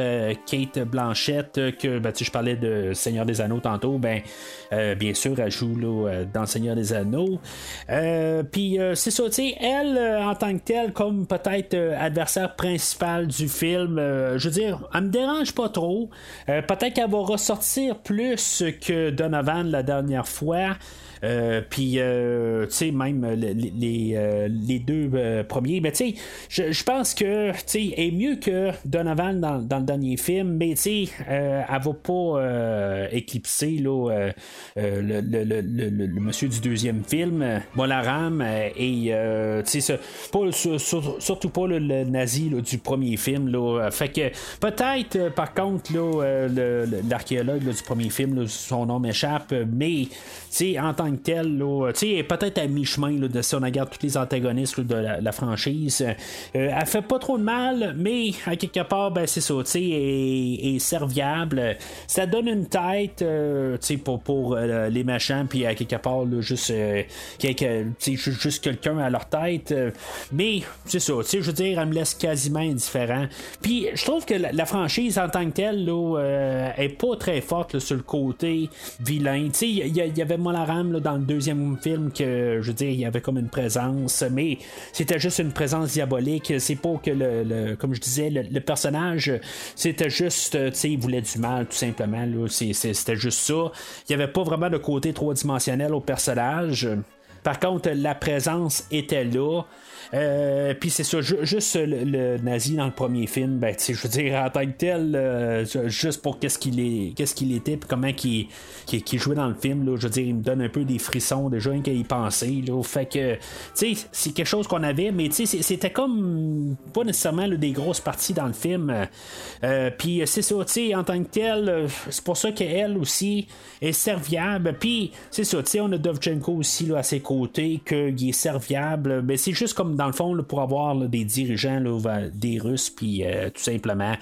Kate Blanchett, euh, que ben, je parlais de Seigneur des Anneaux tantôt, ben, bien sûr, elle joue dans Seigneur des Anneaux. Puis c'est ça, elle, en tant que telle, comme peut-être adversaire principal du film, je veux dire, elle me dérange pas trop. Peut-être qu'elle va ressortir plus que Donovan la dernière fois. Euh, puis, euh, tu sais, même euh, les, les, deux premiers, mais tu sais, je, je pense que, tu sais, est mieux que Donovan dans, dans le dernier film, mais tu sais, elle va pas éclipser le, le, le, le- monsieur du deuxième film, Molaram, et tu sais, surtout pas le nazi du premier film. Fait que peut-être, par contre, l'archéologue du premier film, son nom m'échappe, mais en tant que tel, elle est peut-être à mi-chemin de si on regarde tous les antagonistes de la, franchise. Euh, elle fait pas trop de mal, mais à quelque part, ben, c'est ça, tu est, est serviable. Ça donne une tête, euh, pour, pour euh, les méchants, puis à quelque part, juste, euh, quelque- juste quelqu'un à leur tête. mais c'est ça, je veux dire, elle me laisse quasiment indifférent. Puis je trouve que la, franchise en tant que telle, là, euh, est pas très forte sur le côté vilain. Il y, y avait Molaram dans le deuxième film que, je veux dire, il y avait comme une présence, mais c'était juste une présence diabolique. C'est pas que le, comme je disais, le, personnage, c'était juste, euh, tu sais, il voulait du mal, tout simplement. C'était juste ça. Il n'y avait pas vraiment de côté trois-dimensionnel au personnage. Par contre, la présence était là. Euh, Puis c'est ça, ju- juste le, nazi dans le premier film, ben, je veux dire, en tant que tel, euh, juste pour qu'est-ce qu'il est, qu'est-ce qu'il était, puis comment qu'il, jouait dans le film, là, je veux dire, il me donne un peu des frissons déjà rien qu'à y penser. Fait que, tu sais, c'est quelque chose qu'on avait, mais tu sais, c'était comme pas nécessairement là, des grosses parties dans le film. Euh, Puis c'est ça, tu sais, en tant que tel, c'est pour ça qu'elle aussi est serviable. Puis c'est ça, tu sais, on a Dovchenko aussi là, à ses côtés, qu'il est serviable. Mais c'est juste comme dans le fond, là, pour avoir là, des dirigeants, là, des Russes, puis euh, tout simplement.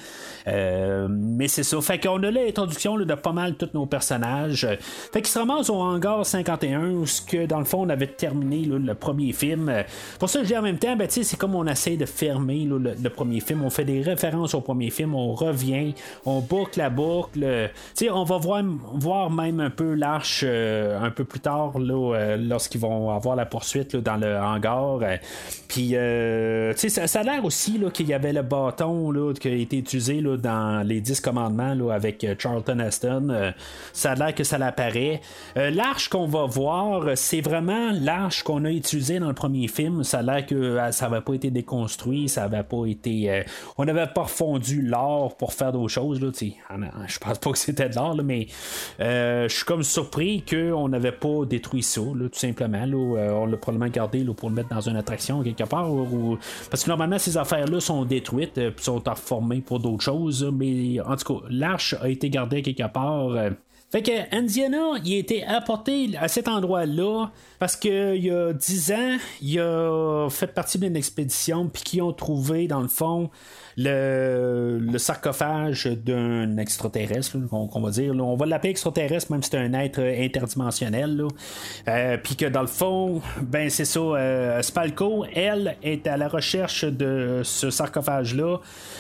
Euh, mais c'est ça. Fait qu'on a l'introduction de pas mal tous nos personnages. Fait qu'ils se ramassent au hangar 51, où ce que dans le fond, on avait terminé le premier film. Pour ça, je dis en même temps, ben, c'est comme on essaie de fermer le, le premier film. On fait des références au premier film, on revient, on boucle la boucle. Euh, Tu sais, on va voir, voir même un peu l'arche euh, un peu plus tard, euh, lorsqu'ils vont avoir la poursuite dans le hangar. Puis, euh, tu sais, ça, a l'air aussi qu'il y avait le bâton là, qui a été utilisé là, dans les 10 commandements là, avec euh, Charlton Heston. Euh, ça a l'air que ça l'apparaît. Euh, l'arche qu'on va voir, c'est vraiment l'arche qu'on a utilisée dans le premier film. Ça a l'air que ça n'avait pas été déconstruit, ça n'avait pas été. on n'avait pas refondu l'or pour faire d'autres choses. Là, je pense pas que c'était de l'or, mais je suis comme surpris qu'on n'avait pas détruit ça, tout simplement. On l'a probablement gardé pour le mettre dans une attraction quelque part. ou- Parce que normalement, ces affaires-là sont détruites et sont reformées pour d'autres choses. Mais en tout cas, l'arche a été gardée quelque part. euh, Fait que Indiana, il a été apporté à cet endroit-là parce qu'il y a 10 ans, il a fait partie d'une expédition, puis qui ont trouvé, dans le fond, le, le sarcophage d'un extraterrestre, qu'on, va dire. là. On va l'appeler extraterrestre, même si c'est un être interdimensionnel. Euh, Puis que dans le fond, ben c'est ça, euh, Spalco, elle, est à la recherche de ce sarcophage-là.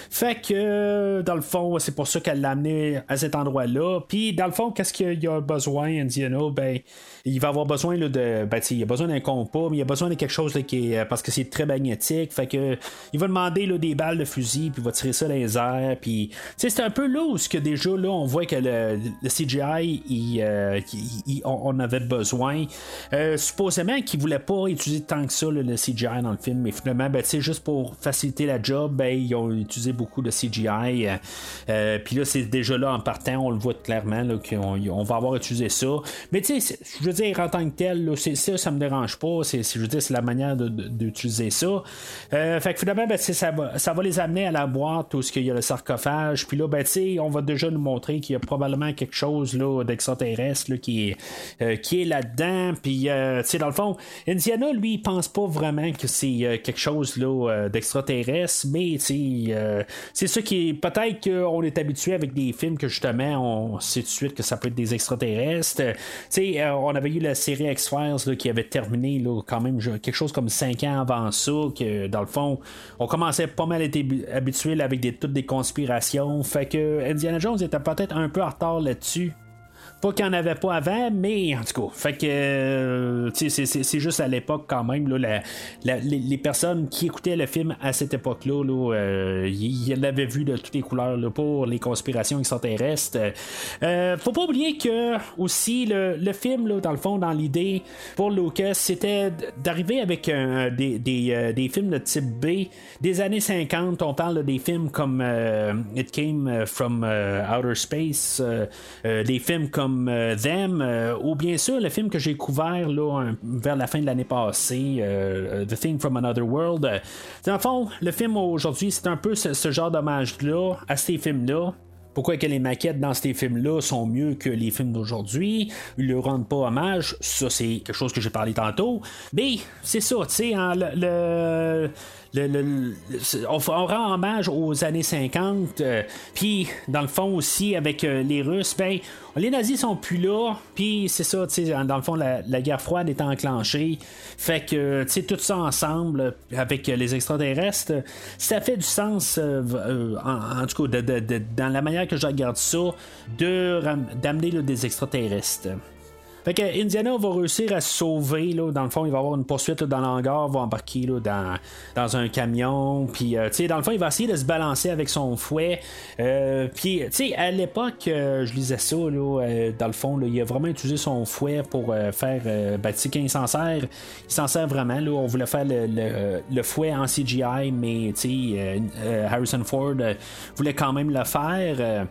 Fait que, dans le fond, c'est pour ça qu'elle l'a amené à cet endroit-là. Puis, dans le fond, qu'est-ce qu'il y a besoin, Indiana? Ben, il va avoir besoin là, de. Ben, il a besoin d'un compas, mais il a besoin de quelque chose là, qui est. Parce que c'est très magnétique. Fait que, il va demander là, des balles de fusil, puis il va tirer ça dans les airs. Puis, c'est un peu là où ce que déjà, là, on voit que le, le CGI, il, euh, on, avait besoin. Euh, supposément qu'il voulait pas utiliser tant que ça le CGI dans le film, mais finalement, ben, juste pour faciliter la job, ben, ils ont utilisé beaucoup de CGI. euh, euh, puis là, c'est déjà là en partant, on le voit clairement qu'on on va avoir utilisé ça. Mais tu sais, je dire, en tant que tel, ça, ça me dérange pas. C'est, je veux dire, c'est la manière d'utiliser ça. Euh, fait que finalement, ben, ça, va, les amener à la boîte où il y a le sarcophage. Puis là, ben, on va déjà nous montrer qu'il y a probablement quelque chose là, d'extraterrestre qui, est, euh, qui est là-dedans. Puis, euh, tu dans le fond, Indiana, lui, il pense pas vraiment que c'est quelque chose là, d'extraterrestre, mais tu c'est ça qui est. Peut-être qu'on est habitué avec des films que justement, on sait tout de suite que ça peut être des extraterrestres. Tu sais, on avait eu la série X-Files qui avait terminé là, quand même quelque chose comme 5 ans avant ça, que dans le fond, on commençait pas mal à être habi- habitué avec des, toutes des conspirations. Fait que Indiana Jones était peut-être un peu en retard là-dessus. Pas qu'il n'y en avait pas avant, mais en tout cas, fait que euh, c'est- juste à l'époque quand même, là, les, les personnes qui écoutaient le film à cette époque-là, là, euh, ils ils l'avaient vu de toutes les couleurs pour les conspirations extraterrestres. Euh, faut pas oublier que aussi le, le film, dans le fond, dans l'idée pour Lucas, c'était d'arriver avec des, des, euh, des films de type B des années 50. On parle des films comme euh, It Came from euh, Outer Space, euh, euh, des films comme euh, Them, euh, ou bien sûr le film que j'ai couvert là, vers la fin de l'année passée, euh, The Thing from Another World. Dans le fond, le film aujourd'hui, c'est un peu ce, genre d'hommage-là à ces films-là. Pourquoi que les maquettes dans ces films-là sont mieux que les films d'aujourd'hui? Ils ne rendent pas hommage. Ça, c'est quelque chose que j'ai parlé tantôt. Mais c'est ça, tu sais, hein, le- on, rend hommage aux années 50. euh, Puis, dans le fond aussi, avec euh, les Russes, ben, les nazis sont plus là. Puis, c'est ça, dans le fond, la, guerre froide est enclenchée. Fait que, tu sais, tout ça ensemble, avec les extraterrestres, ça fait du sens, euh, en, tout cas, dans la manière que je regarde ça, d'amener des extraterrestres. Fait que Indiana va réussir à se sauver. Là. Dans le fond, il va avoir une poursuite là, dans l'hangar, va embarquer là, dans, dans un camion. Puis, euh, dans le fond, il va essayer de se balancer avec son fouet. Euh, puis, tu sais, à l'époque, euh, je lisais ça, là, euh, dans le fond, il a vraiment utilisé son fouet pour faire. Euh, ben, quand il s'en sert, il s'en sert vraiment. Là, on voulait faire le, le- le fouet en CGI, mais, tu sais, Harrison Ford voulait quand même le faire.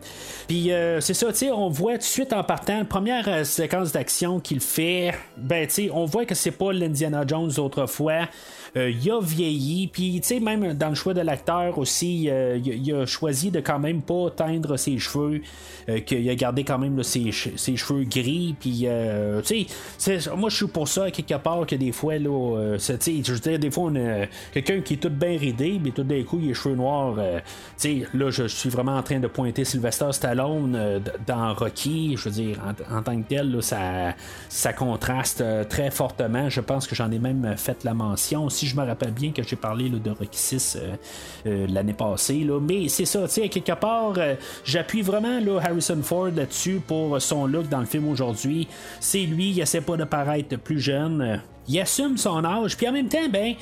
Puis, c'est ça, tu sais, on voit tout de suite en partant, première séquence d'action qu'il fait, ben, tu sais, on voit que c'est pas l'Indiana Jones d'autrefois. Euh, il a vieilli, puis tu sais, même dans le choix de l'acteur aussi, euh, il, a- choisi de quand même pas teindre ses cheveux, euh, qu'il a gardé quand même ses, che- ses cheveux gris, puis tu sais, moi je suis pour ça quelque part que des fois, là, tu sais, je veux dire, des fois quelqu'un qui est tout bien ridé, mais tout d'un coup il a les cheveux noirs, tu sais, là je, suis vraiment en train de pointer Sylvester Stallone dans Rocky, je veux dire, en, en tant que tel, là, ça, ça contraste euh, très fortement, je pense que j'en ai même fait la mention, si je me rappelle bien que j'ai parlé de Rocky 6 euh, euh, l'année passée, mais c'est ça, quelque part, j'appuie vraiment Harrison Ford là-dessus pour son look dans le film aujourd'hui. C'est lui, il essaie pas de paraître plus jeune, il assume son âge, puis en même temps, ben,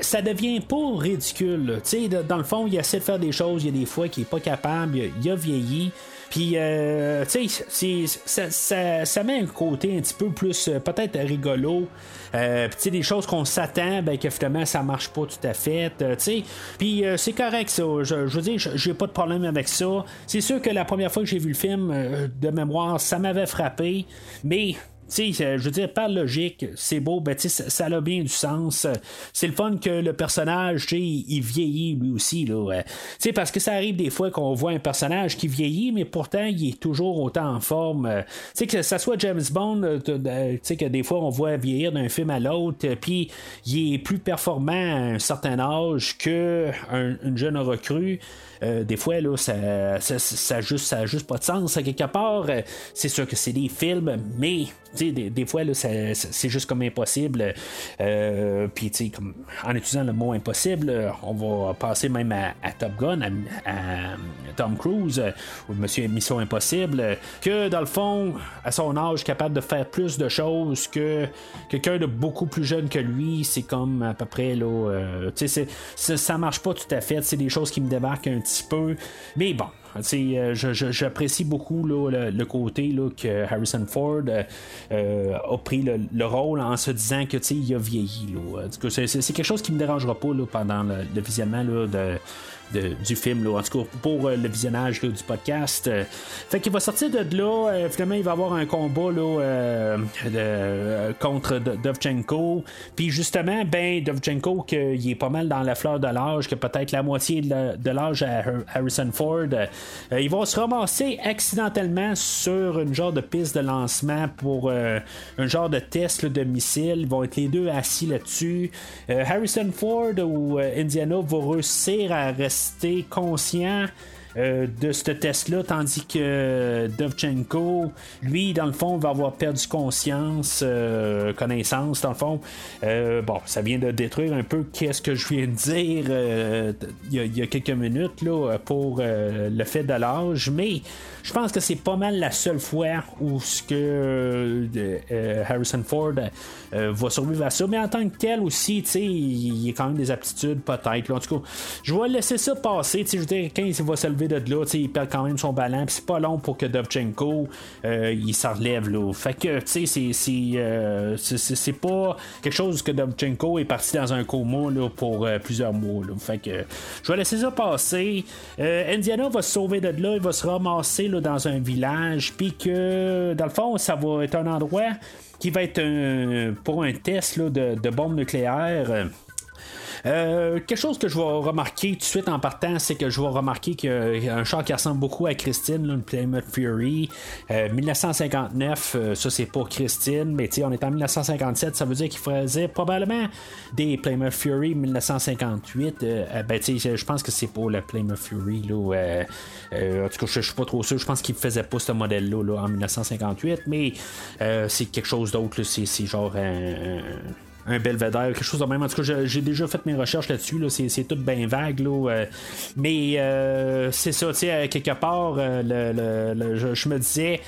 ça devient pas ridicule. dans le fond, il essaie de faire des choses, il y a des fois qu'il est pas capable, il a vieilli. Puis, euh, tu sais, ça, ça, ça met un côté un petit peu plus, euh, peut-être rigolo. Euh, tu sais, des choses qu'on s'attend, ben, que finalement, ça marche pas tout à fait. euh, tu sais, puis euh, c'est correct, ça. Je, je veux dire, j'ai pas de problème avec ça. C'est sûr que la première fois que j'ai vu le film, euh, de mémoire, ça m'avait frappé. Mais tu sais, je veux dire, par logique, c'est beau, ben, ça, ça a bien du sens. C'est le fun que le personnage, il, il vieillit lui aussi, là. euh. Tu sais, parce que ça arrive des fois qu'on voit un personnage qui vieillit, mais pourtant, il est toujours autant en forme. Euh, Tu sais, que ça soit James Bond, euh, t- euh, que des fois, on voit vieillir d'un film à l'autre, puis il est plus performant à un certain âge que un- une jeune recrue. Euh, des fois, là, ça, ça, juste, ça juste pas de sens. Quelque part, euh, c'est sûr que c'est des films, mais des, des fois, là, c'est juste comme impossible. Euh, Puis, en utilisant le mot impossible, on va passer même à, Top Gun, à, Tom Cruise, ou Monsieur Mission Impossible, que dans le fond, à son âge, capable de faire plus de choses que quelqu'un de beaucoup plus jeune que lui, c'est comme à peu près, là, euh, tu sais, ça marche pas tout à fait. C'est des choses qui me débarquent un petit peu. Mais bon, euh, j'apprécie beaucoup là, le, côté là, que Harrison Ford euh, euh, a pris le, le rôle en se disant que il a vieilli. c'est- quelque chose qui me dérangera pas là, pendant le, le visionnement de, du film, là. en tout cas pour euh, le visionnage du podcast. Euh, fait qu'il va sortir de là, euh, finalement il va avoir un combat là, contre Dovchenko. Puis justement, ben Dovchenko, qu'il est pas mal dans la fleur de l'âge, que peut-être la moitié de l'âge à Har- Harrison Ford, il va se ramasser accidentellement sur une genre de piste de lancement pour un genre de test de missile. Ils vont être les deux assis là-dessus. Harrison Ford ou Indiana va réussir à rester conscient. Euh, de ce test-là, tandis que Dovchenko, lui, dans le fond, va avoir perdu conscience, euh, connaissance, dans le fond. Euh, bon, ça vient de détruire un peu qu'est-ce que je viens de dire il y, a- quelques minutes là, pour le fait de l'âge, mais je pense que c'est pas mal la seule fois où ce que Harrison Ford va survivre à ça. Mais en tant que tel aussi, il y a quand même des aptitudes peut-être. En tout cas, je vais laisser ça passer. Je veux dire, quand il va se lever de là, il perd quand même son ballon. Puis c'est pas long pour que Dovchenko euh, il s'en relève là. Fait que tu sais, c'est c'est, euh, c'est- c'est- c'est pas quelque chose que Dovchenko est parti dans un coma là, pour euh, plusieurs mois. là. Fait que je vais laisser ça passer. Indiana va se sauver de là, il va se ramasser là, dans un village, puis que dans le fond, ça va être un endroit qui va être un- pour un test là, de, de bombe nucléaire. Euh, quelque chose que je vais remarquer tout de suite en partant, c'est que je vais remarquer qu'il y a un char qui ressemble beaucoup à Christine, là, une Plymouth Fury. Euh, 1959, euh, ça c'est pas Christine, mais on est en 1957, ça veut dire qu'il faisait probablement des Plymouth Fury 1958. Euh, euh, ben je pense que c'est pour le Plymouth Fury. Là, euh, euh, en tout cas, je suis pas trop sûr. Je pense qu'il faisait pas ce modèle-là là, en 1958, mais euh, c'est quelque chose d'autre. c'est genre un un belvédère, quelque chose de même. En tout cas, j'ai- déjà fait mes recherches là-dessus. Là. C'est, tout bien vague. Là. euh, mais euh, c'est ça, tu sais, à quelque part, euh, le, le- le- je, me disais,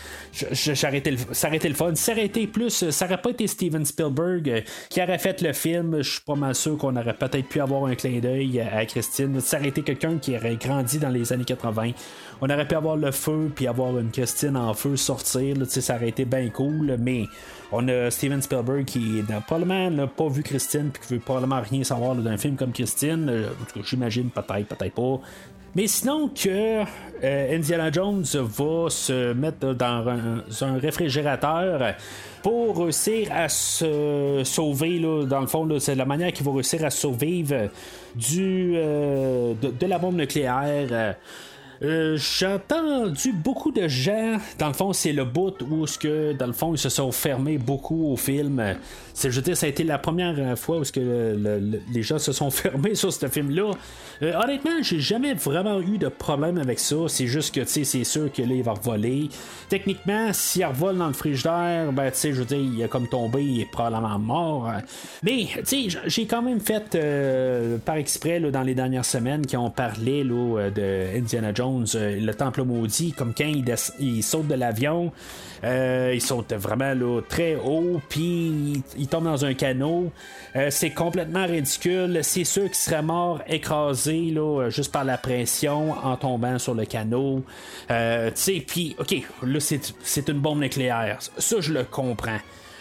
j'arrêtais le, ça aurait été le fun. Ça aurait été plus, euh, ça aurait pas été Steven Spielberg euh, qui aurait fait le film, je suis pas mal sûr qu'on aurait peut-être pu avoir un clin d'œil à, Christine. Ça aurait été quelqu'un qui aurait grandi dans les années 80. On aurait pu avoir le feu, puis avoir une Christine en feu sortir. Là, ça aurait été bien cool, mais on a Steven Spielberg qui n'a probablement n'a pas vu Christine puis qui veut probablement rien savoir là, d'un film comme Christine. Euh, j'imagine peut-être, peut-être pas. Mais sinon que euh, Indiana Jones va se mettre dans un, réfrigérateur pour réussir à se sauver, là, dans le fond, là, c'est la manière qu'il va réussir à survivre du, euh, de la bombe nucléaire. Euh, J'ai entendu beaucoup de gens, dans le fond, c'est le bout où, ce que, dans le fond, ils se sont fermés beaucoup au film. Euh, je veux dire, ça a été la première fois où que le- le- le- les gens se sont fermés sur ce film-là. Euh, honnêtement, j'ai jamais vraiment eu de problème avec ça. C'est juste que, tu sais, c'est sûr que là, il va revoler. Techniquement, s'il revole dans le frigidaire, ben, tu sais, je veux dire, il est comme tombé, il est probablement mort. Mais, tu sais, j'ai quand même fait, euh, par exprès, là, dans les dernières semaines, qui ont parlé là, euh, de Indiana Jones, euh, le temple maudit, comme quand il saute de l'avion. Euh, il saute vraiment très haut, puis il, il tombe dans un canot. Euh, c'est complètement ridicule. C'est sûr qu'il serait mort écrasé là, euh, juste par la pression en tombant sur le canot. Tu sais, puis, ok, là, c'est une bombe nucléaire. Ça, je le comprends.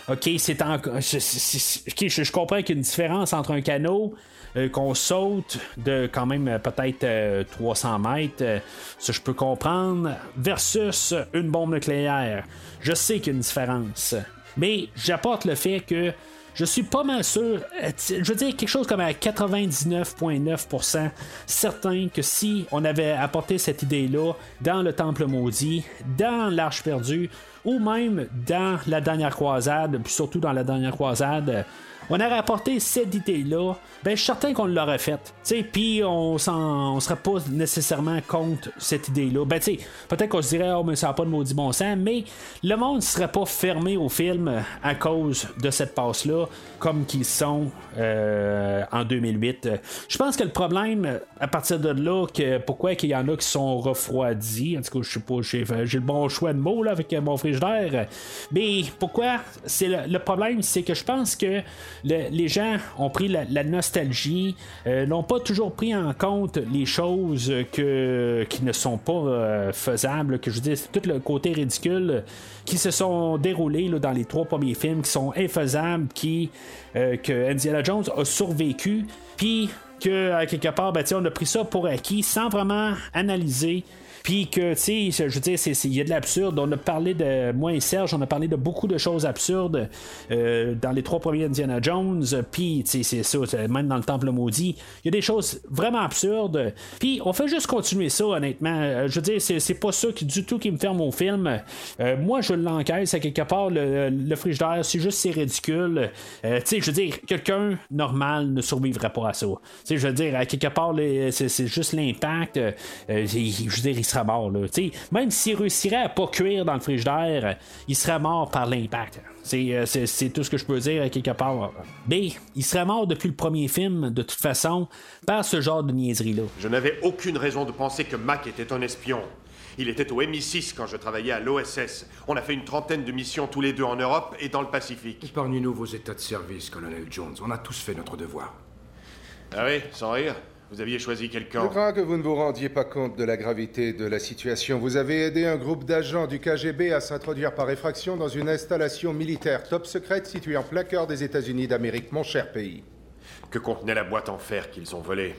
OK, c'est en... je, comprends qu'il y a une différence entre un canot euh, qu'on saute de quand même euh, peut-être euh, 300 mètres, euh, ça je peux comprendre, versus une bombe nucléaire. Je sais qu'il y a une différence. Mais j'apporte le fait que je suis pas mal sûr, euh, je veux dire quelque chose comme à 99,9% certain que si on avait apporté cette idée-là dans le Temple maudit, dans l'Arche perdue, ou même dans la dernière croisade, puis surtout dans la dernière croisade, on aurait apporté cette idée-là, ben, je suis certain qu'on l'aurait faite. Puis on ne serait pas nécessairement contre cette idée-là. Ben, peut-être qu'on se dirait, oh, mais ça n'a pas de maudit bon sens, mais le monde ne serait pas fermé au film à cause de cette passe-là, comme qu'ils sont euh, en 2008. Je pense que le problème, à partir de là, que pourquoi il y en a qui sont refroidis, en tout cas, je sais pas, j'ai, le bon choix de mots là, avec mon frigidaire, mais pourquoi? C'est le problème, c'est que je pense que les gens ont pris la, nostalgie, euh, n'ont pas toujours pris en compte les choses qui ne sont pas euh, faisables, que je dis, tout le côté ridicule qui se sont déroulés dans les trois premiers films, qui sont infaisables, euh, que Indiana Jones a survécu, puis que quelque part, ben, on a pris ça pour acquis sans vraiment analyser puis que, tu sais, je veux dire, il y a de l'absurde. On a parlé de, moi et Serge, on a parlé de beaucoup de choses absurdes euh, dans les trois premiers Indiana Jones. Puis, tu sais, c'est ça, même dans le Temple Maudit. Il y a des choses vraiment absurdes. Puis, on fait juste continuer ça, honnêtement. Euh, je veux dire, c'est pas ça qui, du tout qui me ferme au film. Euh, moi, je l'encaisse à quelque part, le, le frigidaire. C'est juste, c'est ridicule. tu sais, je veux dire, quelqu'un normal ne survivrait pas à ça. Tu sais, je veux dire, à quelque part, c'est juste l'impact. je veux dire, il serait mort. Là. Même s'il réussirait à pas cuire dans le frigidaire, il serait mort par l'impact. Euh, c'est, tout ce que je peux dire quelque part. B, il serait mort depuis le premier film, de toute façon, par ce genre de niaiserie-là. Je n'avais aucune raison de penser que Mac était un espion. Il était au MI6 quand je travaillais à l'OSS. On a fait une trentaine de missions tous les deux en Europe et dans le Pacifique. Épargnez-nous vos états de service, colonel Jones. On a tous fait notre devoir. Ah oui, sans rire vous aviez choisi quelqu'un. Je crains que vous ne vous rendiez pas compte de la gravité de la situation. Vous avez aidé un groupe d'agents du KGB à s'introduire par effraction dans une installation militaire top secrète située en plein cœur des États-Unis d'Amérique, mon cher pays. Que contenait la boîte en fer qu'ils ont volée?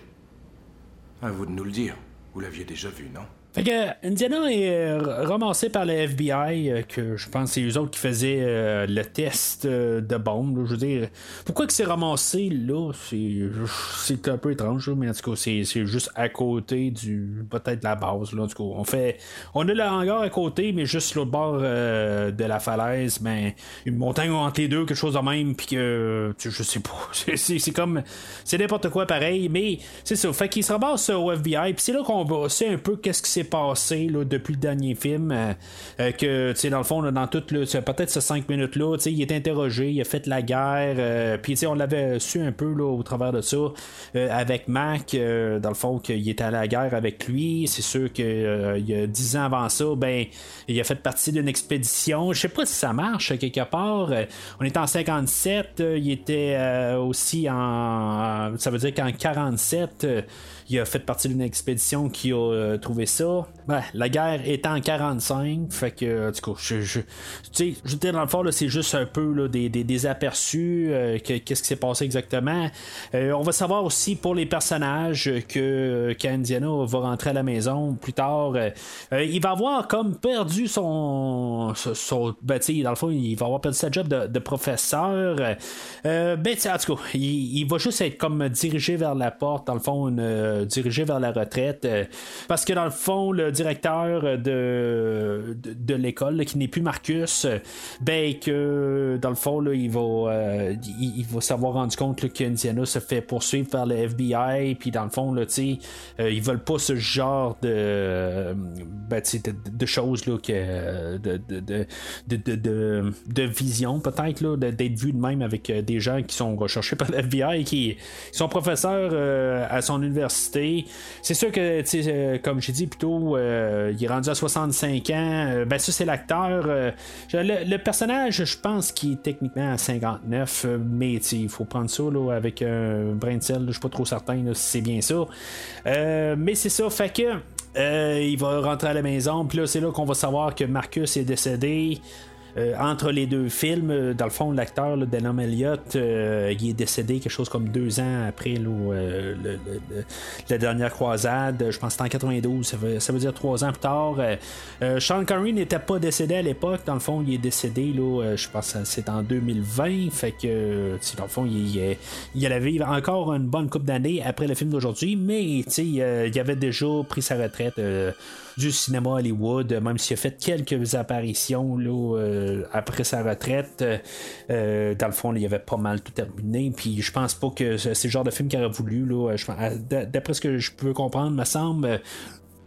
À vous de nous le dire. Vous l'aviez déjà vu, non? Fait que Indiana est euh, ramassé par le FBI, euh, que je pense que c'est eux autres qui faisaient euh, le test de bombe. je veux dire, pourquoi que c'est ramassé là? C'est un peu étrange, mais en tout cas, c'est juste à côté du peut-être la base. Là, en tout cas, on fait, on a le hangar à côté, mais juste l'autre bord de la falaise, ben, une montagne entre les deux, quelque chose de même, puis que je sais pas. C'est comme, c'est n'importe quoi pareil, mais c'est ça. Fait qu'il se ramasse au FBI, puis c'est là qu'on va, c'est un peu qu'est-ce passé là, depuis le dernier film. Euh, euh, que, tu sais, dans le fond, dans toute peut-être ces cinq minutes-là, tu sais, il est interrogé, il a fait la guerre. Euh, puis, tu sais, on l'avait su un peu là, au travers de ça avec Mac, dans le fond, qu'il était à la guerre avec lui. C'est sûr qu'il y a dix ans avant ça, ben, il a fait partie d'une expédition. Je sais pas si ça marche quelque part. on est en 57, il était aussi en. Ça veut dire qu'en 47 il a fait partie d'une expédition qui a euh, trouvé ça. Ben, la guerre est en 45, fait que, du coup, je, je, tu sais, dans le fond, c'est juste un peu là, des, des, aperçus, euh, qu'est-ce qui s'est passé exactement. Euh, on va savoir aussi pour les personnages que qu'Indiana va rentrer à la maison plus tard. il va avoir comme perdu son. son ben, dans le fond, il va avoir perdu sa job de, professeur. ben, en tout cas, il, il, va juste être comme dirigé vers la porte, dans le fond, une dirigé vers la retraite. Euh, parce que dans le fond, le directeur de, de, l'école, qui n'est plus Marcus, ben que dans le fond, là, il va euh, il, va s'avoir rendu compte qu'Indiana se fait poursuivre par le FBI, puis dans le fond, là, euh, ils veulent pas ce genre de, ben, de, choses là, que, de, de, de, de, vision peut-être, d'être vu de même avec des gens qui sont recherchés par le FBI, qui sont professeurs à son université c'est sûr que, euh, comme j'ai dit plutôt, euh, il est rendu à 65 ans. Euh, ben, ça, c'est l'acteur. Le, personnage, je pense qu'il est techniquement à 59, mais il faut prendre ça avec un brin de sel. Je suis pas trop certain si c'est bien ça. mais c'est ça, fait que. il va rentrer à la maison, puis là, c'est là qu'on va savoir que Marcus est décédé. Euh, entre les deux films, euh, dans le fond, l'acteur Denham Elliott, euh, il est décédé quelque chose comme deux ans après la dernière croisade. Je pense que c'était en 92, ça veut, dire trois ans plus tard. Sean Connery n'était pas décédé à l'époque. Dans le fond, il est décédé, là, je pense que c'est en 2020. Fait que, dans le fond, il, il, allait vivre encore une bonne couple d'années après le film d'aujourd'hui, mais il avait déjà pris sa retraite du cinéma Hollywood, même s'il a fait quelques apparitions là, euh, après sa retraite. Euh, dans le fond, il avait pas mal tout terminé. Puis je pense pas que c'est le genre de film qu'il aurait voulu. Là, d'après ce que je peux comprendre, me semble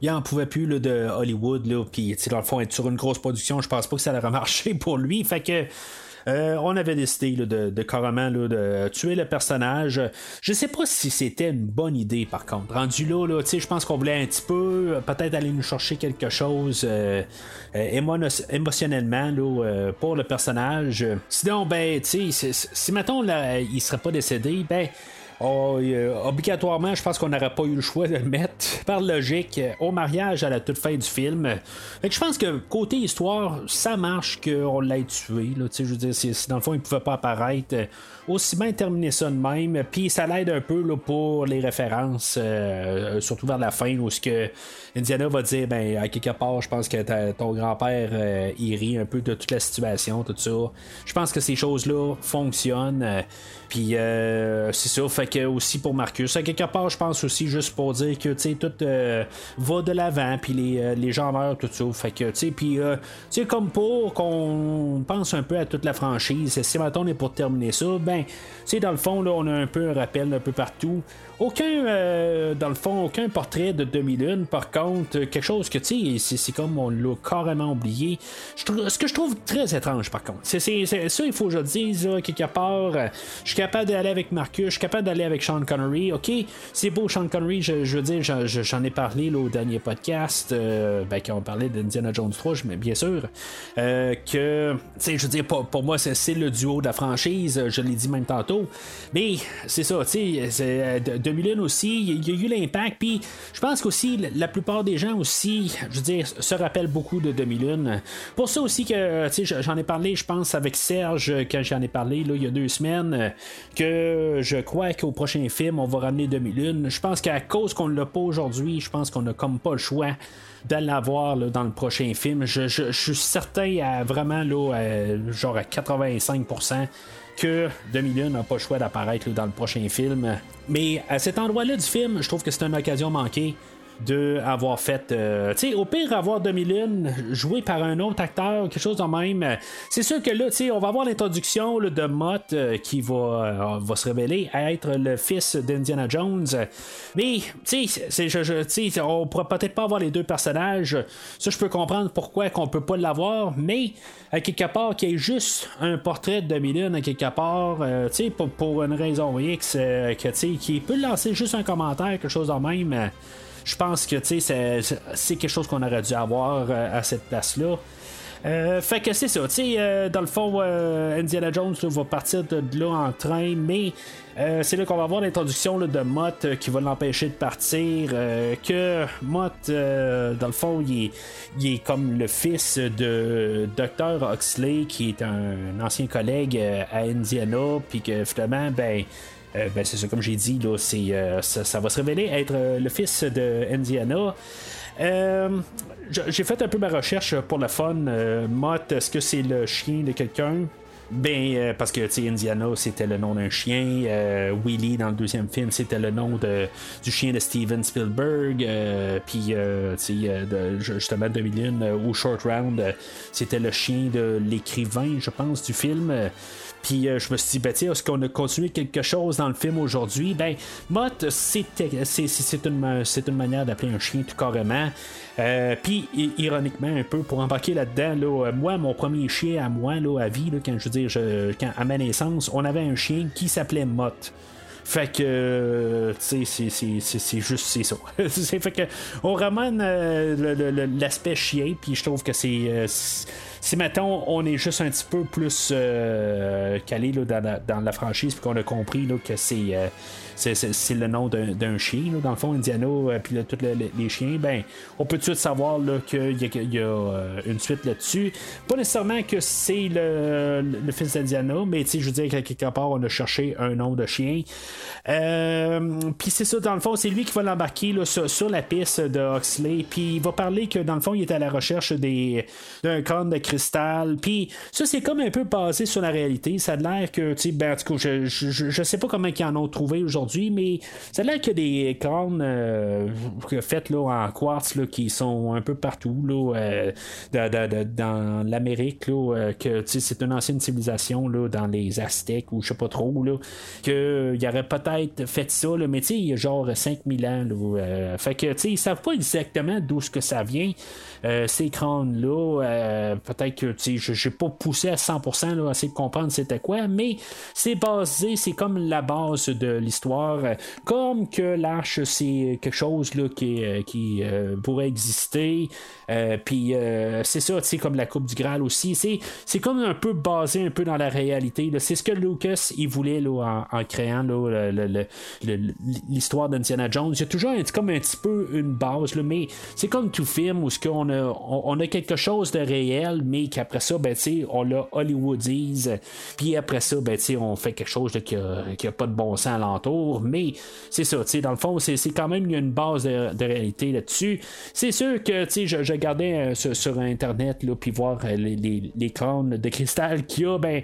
il en pouvait plus là, de Hollywood, là, puis dans le fond, être sur une grosse production, je pense pas que ça aurait marché pour lui. Fait que euh, on avait décidé de, de, carrément de tuer le personnage. Je sais pas si c'était une bonne idée par contre. Rendu là, là je pense qu'on voulait un petit peu peut-être aller nous chercher quelque chose euh, euh, émotionnellement là, pour le personnage. Sinon, ben, si, si mettons là, il serait pas décédé, ben Oh, obligatoirement, je pense qu'on n'aurait pas eu le choix de le mettre, par logique, au mariage à la toute fin du film. Fait je pense que côté histoire, ça marche qu'on l'ait tué. Là, je veux dire, si, dans le fond, il pouvait pas apparaître, aussi bien terminer ça de même. Puis ça l'aide un peu là, pour les références, euh, surtout vers la fin, où ce que Indiana va dire, ben, à quelque part, je pense que ton grand-père, euh, il rit un peu de toute la situation, tout ça. Je pense que ces choses-là fonctionnent. Euh, puis euh, c'est ça, fait que aussi pour Marcus, à quelque part, je pense aussi juste pour dire que tu sais tout va de l'avant, puis les, les, gens meurent, tout ça. Fait que tu sais, puis tu comme pour qu'on pense un peu à toute la franchise, si maintenant on est pour terminer ça, ben, sais, dans le fond, on a un peu un rappel un peu partout. Aucun, euh, dans le fond, aucun portrait de 2001. Par contre, quelque chose que, tu sais, c'est comme on l'a carrément oublié. ce que je trouve très étrange, par contre. C'est ça, il faut que je le dise, quelque part. Euh, je suis capable d'aller avec Marcus, je suis capable d'aller avec Sean Connery. OK, c'est beau, Sean Connery, je, veux dire, j'en ai parlé au dernier podcast, euh, ben, quand on parlait d'Indiana Jones 3, mais bien sûr. que, tu sais, je veux dire, pour, pour moi, c'est le duo de la franchise, je l'ai dit même tantôt. Mais c'est ça, tu sais, 2001 aussi, il y a eu l'impact. Puis je pense qu'aussi, la plupart des gens aussi, je veux dire, se rappellent beaucoup de 2001. Pour ça aussi que, j'en ai parlé, je pense, avec Serge, quand j'en ai parlé, là, il y a deux semaines, que je crois qu'au prochain film, on va ramener 2001. Je pense qu'à cause qu'on l'a pas aujourd'hui, je pense qu'on a comme pas le choix de l'avoir dans le prochain film. Je, suis certain à vraiment là, genre à 85% que 2001 n'a pas le choix d'apparaître dans le prochain film. Mais à cet endroit-là du film, je trouve que c'est une occasion manquée de avoir fait, euh, tu sais, au pire avoir 2001 joué par un autre acteur, quelque chose de même. C'est sûr que là, tu sais, on va avoir l'introduction de Mott euh, qui va, euh, va se révéler être le fils d'Indiana Jones. Mais, tu sais, on pourra peut-être pas avoir les deux personnages. Ça, je peux comprendre pourquoi qu'on peut pas l'avoir, mais à quelque part, qu'il y ait juste un portrait de 2001 à quelque part, tu sais, pour, pour, une raison X, que, tu sais, qui peut lancer juste un commentaire, quelque chose de même je pense que c'est quelque chose qu'on aurait dû avoir euh, à cette place-là. Euh, fait que c'est ça, tu sais, euh, dans le fond, Indiana Jones va partir de, là en train, mais c'est là qu'on va voir l'introduction de Mott qui va l'empêcher de partir. que Mott, dans le fond, il est, comme le fils de Dr. Oxley, qui est un, ancien collègue à Indiana, puis que finalement, ben euh, ben, c'est ça, comme j'ai dit, là, euh, ça, va se révéler être euh, le fils de Indiana. j'ai fait un peu ma recherche pour le fun. Mott, est-ce que c'est le chien de quelqu'un? Ben, parce que, tu Indiana, c'était le nom d'un chien. Willy, dans le deuxième film, c'était le nom du chien de Steven Spielberg. Puis, justement, 2001, ou Short Round, c'était le chien de l'écrivain, je pense, du film. Puis euh, je me suis dit, ben, est-ce qu'on a continué quelque chose dans le film aujourd'hui? Ben, Mott, c'est une, une manière d'appeler un chien tout carrément. Euh, puis, ironiquement, un peu, pour embarquer là-dedans, là, euh, moi, mon premier chien à moi, là, à vie, là, quand je veux dire, quand, à ma naissance, on avait un chien qui s'appelait Mott. Fait que, tu sais, c'est juste c'est ça. fait que, on ramène l'aspect chien, puis je trouve que c'est si mettons on est juste un petit peu plus calé dans, la, dans, la, franchise, puis qu'on a compris que c'est c'est le nom d'un chien, dans le fond, Indiano, puis tous les chiens, ben, on peut tout de suite savoir qu'il y, y, a une suite là-dessus. Pas nécessairement que c'est le, fils d'Indiana, mais je veux dire quelque part, on a cherché un nom de chien. Euh, puis c'est ça, dans le fond, c'est lui qui va l'embarquer sur, sur, la piste de Huxley. Puis il va parler que dans le fond, il est à la recherche d'un crâne de cristal. Puis ça, c'est comme un peu basé sur la réalité. Ça a l'air que, tu sais, ben, en tout cas, je, je, sais pas comment ils en ont trouvé aujourd'hui, mais a l'air qu'il y a des crânes euh, faits là, en quartz là, qui sont un peu partout là, euh, dans l'Amérique. Là, que c'est une ancienne civilisation là, dans les Aztèques ou je sais pas trop. Là, qu'il aurait peut-être fait ça, là, mais il y a genre 5000 ans. Là, euh, fait que, ils savent pas exactement d'où ce que ça vient, euh, ces crânes-là. Euh, peut-être que, sais, j'ai pas poussé à 100% là, essayer de comprendre c'était quoi, mais c'est basé, c'est comme la base de l'histoire. Comme que l'arche, c'est quelque chose là, qui, qui pourrait exister. Puis c'est ça, sais, comme la Coupe du Graal aussi. C'est comme un peu basé un peu dans la réalité. C'est ce que Lucas, il voulait là, en, créant là, l'histoire d'Indiana Jones. Il y a toujours un, comme un petit peu une base, là, mais c'est comme tout film où qu'on a, on, a quelque chose de réel, mais qu'après ça, ben, on l'a Hollywoodise, puis après ça, ben, on fait quelque chose qui n'a pas de bon sens alentour, mais c'est ça, dans le fond, c'est quand même une base de, réalité là-dessus. C'est sûr que je, je regardais euh, sur, Internet, là, puis voir euh, les, les, crânes de cristal qu'il y a, ben,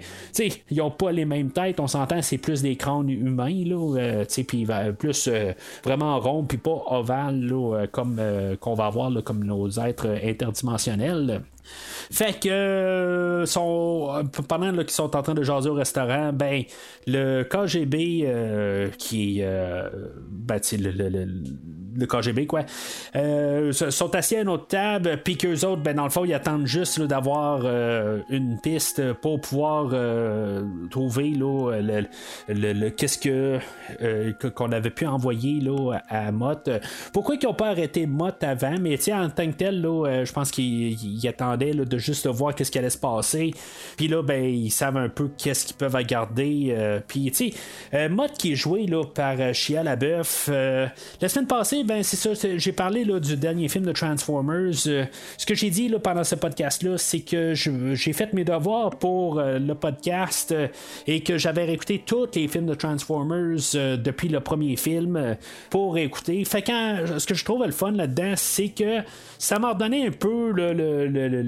ils n'ont pas les mêmes têtes, on s'entend, c'est plus des crânes humains, là, euh, puis plus euh, vraiment rond, puis pas ovale, euh, comme qu'on va avoir comme nos êtres interdimensionnels. Fait que euh, sont, pendant qu'ils sont en train de jaser au restaurant, ben le KGB euh, qui euh, ben, le, le, le, KGB quoi sont assis à une autre table puis qu'eux autres ben dans le fond ils attendent juste d'avoir une piste pour pouvoir trouver là, le, qu'est-ce que qu'on avait pu envoyer là, à Mott pourquoi ils n'ont pas arrêté Mott avant? Mais en tant que tel là, je pense qu'ils attendaient de juste voir qu'est-ce qui allait se passer. Puis là, ben, ils savent un peu qu'est-ce qu'ils peuvent garder. Euh, puis, tu sais, euh, mode qui est joué là, par euh, Chia LaBeouf. la semaine passée, ben, c'est ça, j'ai parlé là, du dernier film de Transformers. ce que j'ai dit là, pendant ce podcast-là, c'est que j'ai fait mes devoirs pour le podcast et que j'avais réécouté tous les films de Transformers depuis le premier film pour écouter. Fait quand ce que je trouve le fun là-dedans, c'est que ça m'a redonné un peu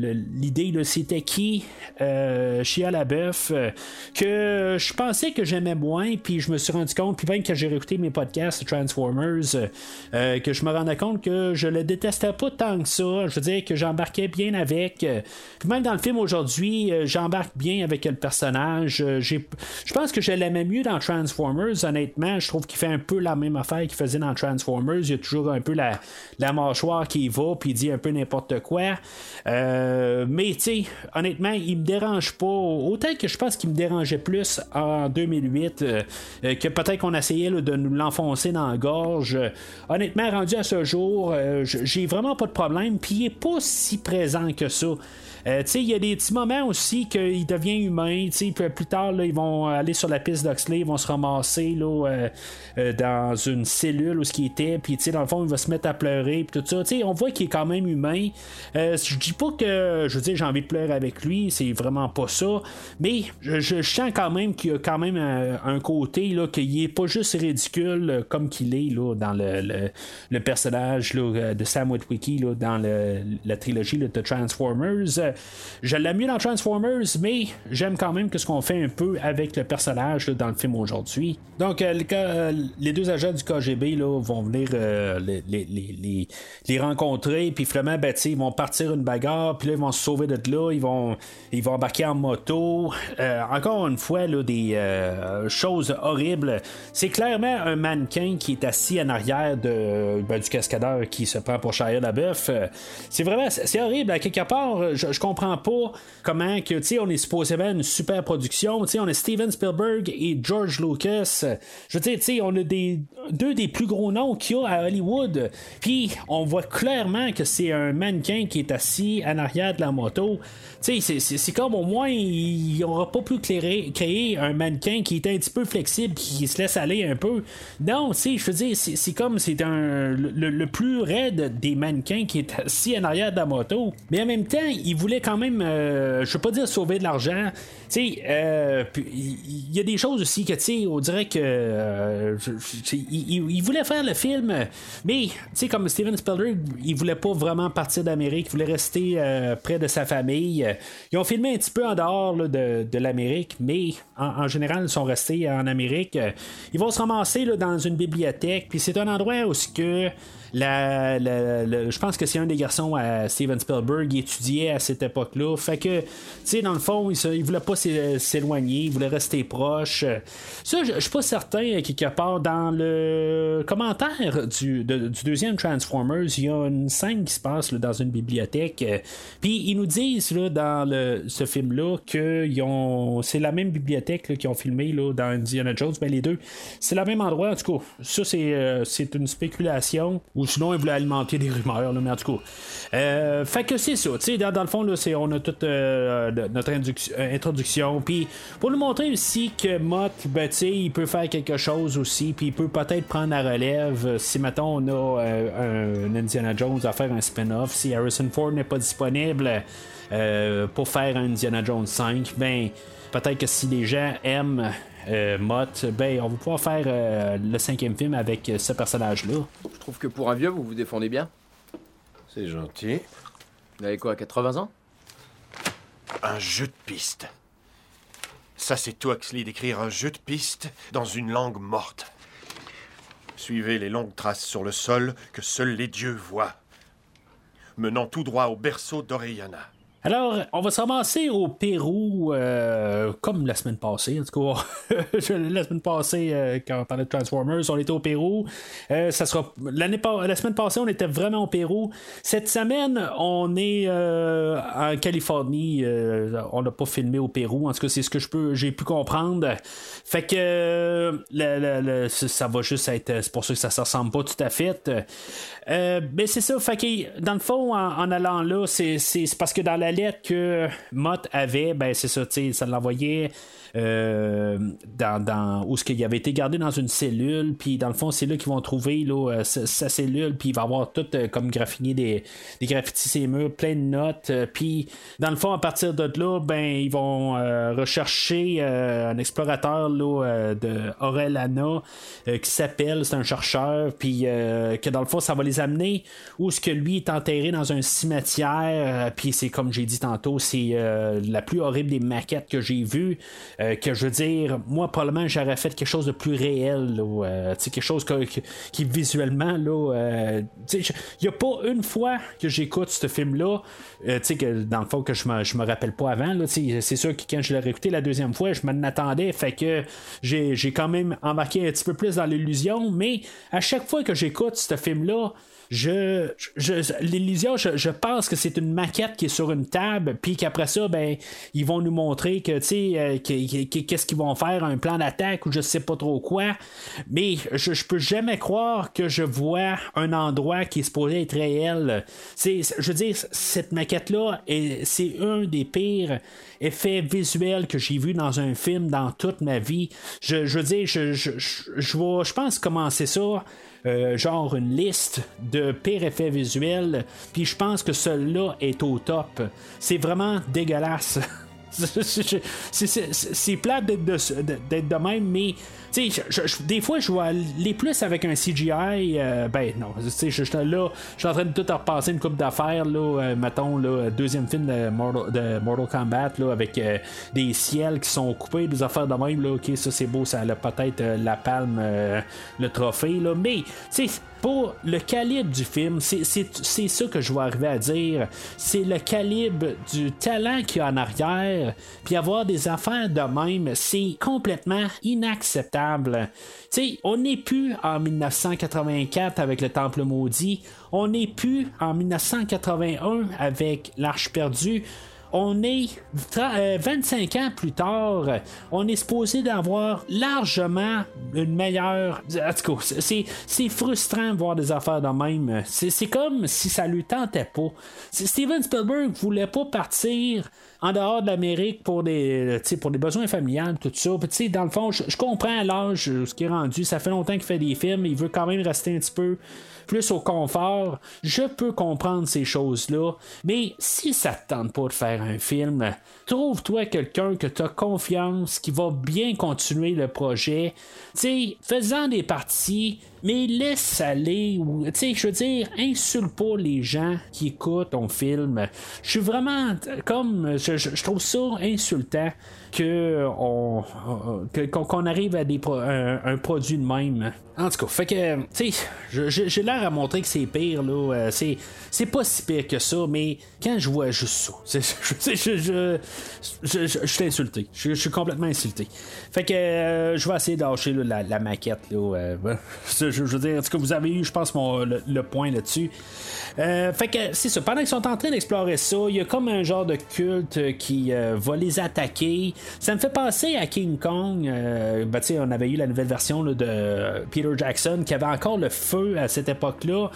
l'idée c'était qui euh, Chia LaBeouf euh, que je pensais que j'aimais moins, puis je me suis rendu compte, puis même quand j'ai réécouté mes podcasts Transformers, euh, que je me rendais compte que je le détestais pas tant que ça. Je veux dire que j'embarquais bien avec. Euh, puis même dans le film aujourd'hui, j'embarque bien avec le personnage. je pense que je l'aimais mieux dans Transformers, honnêtement. Je trouve qu'il fait un peu la même affaire qu'il faisait dans Transformers. Il y a toujours un peu la, la mâchoire qui va, puis il dit un peu n'importe quoi. Mais tu sais, honnêtement, il me dérange pas. Autant que je pense qu'il me dérangeait plus en 2008, euh, euh, que peut-être qu'on essayait de nous l'enfoncer dans la gorge. honnêtement, rendu à ce jour, euh, j'ai vraiment pas de problème. Puis il est pas si présent que ça. Euh, il y a des petits moments aussi qu'il devient humain. Puis plus tard, ils vont aller sur la piste d'Oxley, ils vont se ramasser là, euh, euh, dans une cellule où ce qui était. Puis dans le fond, il va se mettre à pleurer. Puis tout ça. on voit qu'il est quand même humain. je dis pas que je dire j'ai envie de pleurer avec lui, c'est vraiment pas ça. Mais je, sens quand même qu'il y a quand même un, côté là, qu'il est pas juste ridicule comme qu'il est là, dans le, le, personnage là, de Sam Witwicky là, dans la trilogie de Transformers je l'aime mieux dans Transformers, mais j'aime quand même que ce qu'on fait un peu avec le personnage dans le film aujourd'hui. Donc, euh, euh, les deux agents du KGB là, vont venir euh, les, rencontrer, puis finalement, ben, ils vont partir une bagarre, puis là, ils vont se sauver de là, ils vont, ils vont embarquer en moto. encore une fois, là, des choses horribles. C'est clairement un mannequin qui est assis en arrière de, ben, du cascadeur qui se prend pour Shia LaBeouf. c'est vraiment, c'est horrible. À quelque part, je, je comprends pas comment que, tu on est supposément une super production. Tu sais, on a Steven Spielberg et George Lucas. Je veux dire, tu on a des, deux des plus gros noms qu'il y a à Hollywood. Puis, on voit clairement que c'est un mannequin qui est assis en arrière de la moto. C'est comme au moins, il n'aura pas pu créer, créer, un mannequin qui était un petit peu flexible, qui se laisse aller un peu. Non, tu je veux dire, c'est comme c'est un le, plus raide des mannequins qui est assis en arrière de la moto. Mais en même temps, il voulait quand même, euh, je veux pas dire sauver de l'argent. Euh, il y, a des choses aussi que, tu sais, on dirait que. Euh, il, voulait faire le film, mais, tu comme Steven Spielberg, il voulait pas vraiment partir d'Amérique, il voulait rester euh, près de sa famille. Ils ont filmé un petit peu en dehors de, l'Amérique, mais en, général, ils sont restés en Amérique. Ils vont se ramasser dans une bibliothèque, puis c'est un endroit où que la, je pense que c'est un des garçons à Steven Spielberg, il étudiait à cette époque-là. Fait que, tu sais, dans le fond, il, il voulait pas s'éloigner, il voulait rester proche. Ça, je suis pas certain, quelque part, dans le commentaire du, du deuxième Transformers, il y a une scène qui se passe dans une bibliothèque. Puis ils nous disent là, dans le, ce film-là que c'est la même bibliothèque qu'ils ont filmé là, dans Indiana Jones. Ben, les deux, c'est le même endroit. En tout cas, ça, c'est, euh, une spéculation. Ou sinon, ils voulaient alimenter des rumeurs, là, mais en tout cas. Euh, fait que c'est ça. Dans, le fond, on a toute euh, notre euh, introduction. Puis pour nous montrer aussi que Mott, ben, il peut faire quelque chose aussi. Puis il peut peut-être prendre la relève si, mettons, on a un Indiana Jones à faire un spin-off. Si Harrison Ford n'est pas disponible pour faire un Indiana Jones 5, ben peut-être que si les gens aiment euh, Mott, ben, on va pouvoir faire euh, le cinquième film avec euh, ce personnage-là. Je trouve que pour un vieux, vous vous défendez bien. C'est gentil. Vous avez quoi, 80 ans? Un jeu de piste. Ça, c'est toi, Huxley, d'écrire un jeu de piste dans une langue morte. Suivez les longues traces sur le sol que seuls les dieux voient, menant tout droit au berceau d'Orellana. Alors, on va se ramasser au Pérou, euh, comme la semaine passée, en tout cas. la semaine passée, euh, quand on parlait de Transformers, on était au Pérou. Euh, ça sera la semaine passée, on était vraiment au Pérou. Cette semaine, on est en Californie. on n'a pas filmé au Pérou. En tout cas, c'est ce que je peux, j'ai pu comprendre. Fait que ça va juste être. C'est pour ça que ça ne ressemble pas tout à fait. Mais c'est ça. Fait dans le fond, en, allant là, c'est parce que dans la lettre que Mott avait, ben c'est ça, ça l'envoyait euh, dans, dans, où ce qu'il avait été gardé dans une cellule, puis dans le fond, c'est là qu'ils vont trouver là, euh, sa, cellule, puis il va avoir tout euh, comme graffiné des, des graffitis ses murs, plein de notes, puis dans le fond, à partir de là, ben ils vont rechercher un explorateur là, de qui s'appelle, c'est un chercheur, puis que dans le fond, ça va les amener où ce que lui est enterré dans un cimetière, puis c'est comme j'ai dit tantôt, c'est la plus horrible des maquettes que j'ai vues. Euh, que je veux dire, moi, probablement, j'aurais fait quelque chose de plus réel, euh, quelque chose qui visuellement, là, euh, il n'y a pas une fois que j'écoute ce film-là, que dans le fond, que je me, me rappelle pas avant, c'est sûr que quand je l'ai réécouté la deuxième fois, je m'en attendais, fait que j'ai quand même embarqué un petit peu plus dans l'illusion, mais à chaque fois que j'écoute ce film-là, je, l'illusion, je, pense que c'est une maquette qui est sur une table, puis qu'après ça, ben, ils vont nous montrer que, tu sais, euh, qu'est-ce qu'ils vont faire, un plan d'attaque ou je sais pas trop quoi. Mais je, je peux jamais croire que je vois un endroit qui est supposé être réel. Je veux dire, cette maquette-là, c'est un des pires effets visuels que j'ai vu dans un film dans toute ma vie. Je, je veux dire, je, je, je, je pense commencer ça euh, genre une liste de pires effets visuels, puis je pense que celui-là est au top. C'est vraiment dégueulasse. c'est plate d'être de, même, mais des fois, je vais aller plus avec un CGI. Euh, ben non, je suis là, je suis en train de tout repasser une coupe d'affaires, là, euh, mettons, deuxième film de Mortal, de Mortal Kombat, là, avec euh, des ciels qui sont coupés, des affaires de même, là, ok, ça c'est beau, ça a peut-être la palme, le trophée, là, mais, pour le calibre du film, c'est ça que je vais arriver à dire. C'est le calibre du talent qu'il y a en arrière. Puis avoir des affaires de même, c'est complètement inacceptable. sais, on n'est plus en 1984 avec le Temple maudit. On n'est plus en 1981 avec l'Arche perdue on est 25 ans plus tard, on est supposé d'avoir largement une meilleure. En tout cas, c'est frustrant de voir des affaires de même. C'est comme si ça lui tentait pas. Steven Spielberg voulait pas partir en dehors de l'Amérique pour des, pour des besoins familiales, tout ça. dans le fond, je, comprends l'âge, ce qui est rendu. Ça fait longtemps qu'il fait des films, il veut quand même rester un petit peu plus au confort, je peux comprendre ces choses-là. Mais si ça te tente pas de faire un film, trouve-toi quelqu'un que tu as confiance, qui va bien continuer le projet. Tu faisant des parties, mais laisse aller. Tu sais, je veux dire, insulte pas les gens qui écoutent ton film. Je suis vraiment comme. Je, trouve ça insultant qu'on arrive à des un, produit de même. En tout cas, fait que, tu sais, j'ai l'air à montrer que c'est pire, là. Euh, c'est, c'est pas si pire que ça, mais quand je vois juste ça, je, je, je, je, suis insulté. Je, suis complètement insulté. Fait que euh, je vais essayer d'arracher la, maquette, là. Euh, je, veux dire, en tout cas, vous avez eu, je pense, mon, le, point là-dessus. fait que c'est ça. Pendant qu'ils sont en train d'explorer ça, il y a comme un genre de culte qui va les attaquer. Ça me fait penser à King Kong. ben, on avait eu la nouvelle version de Peter Jackson qui avait encore le feu à cette époque-là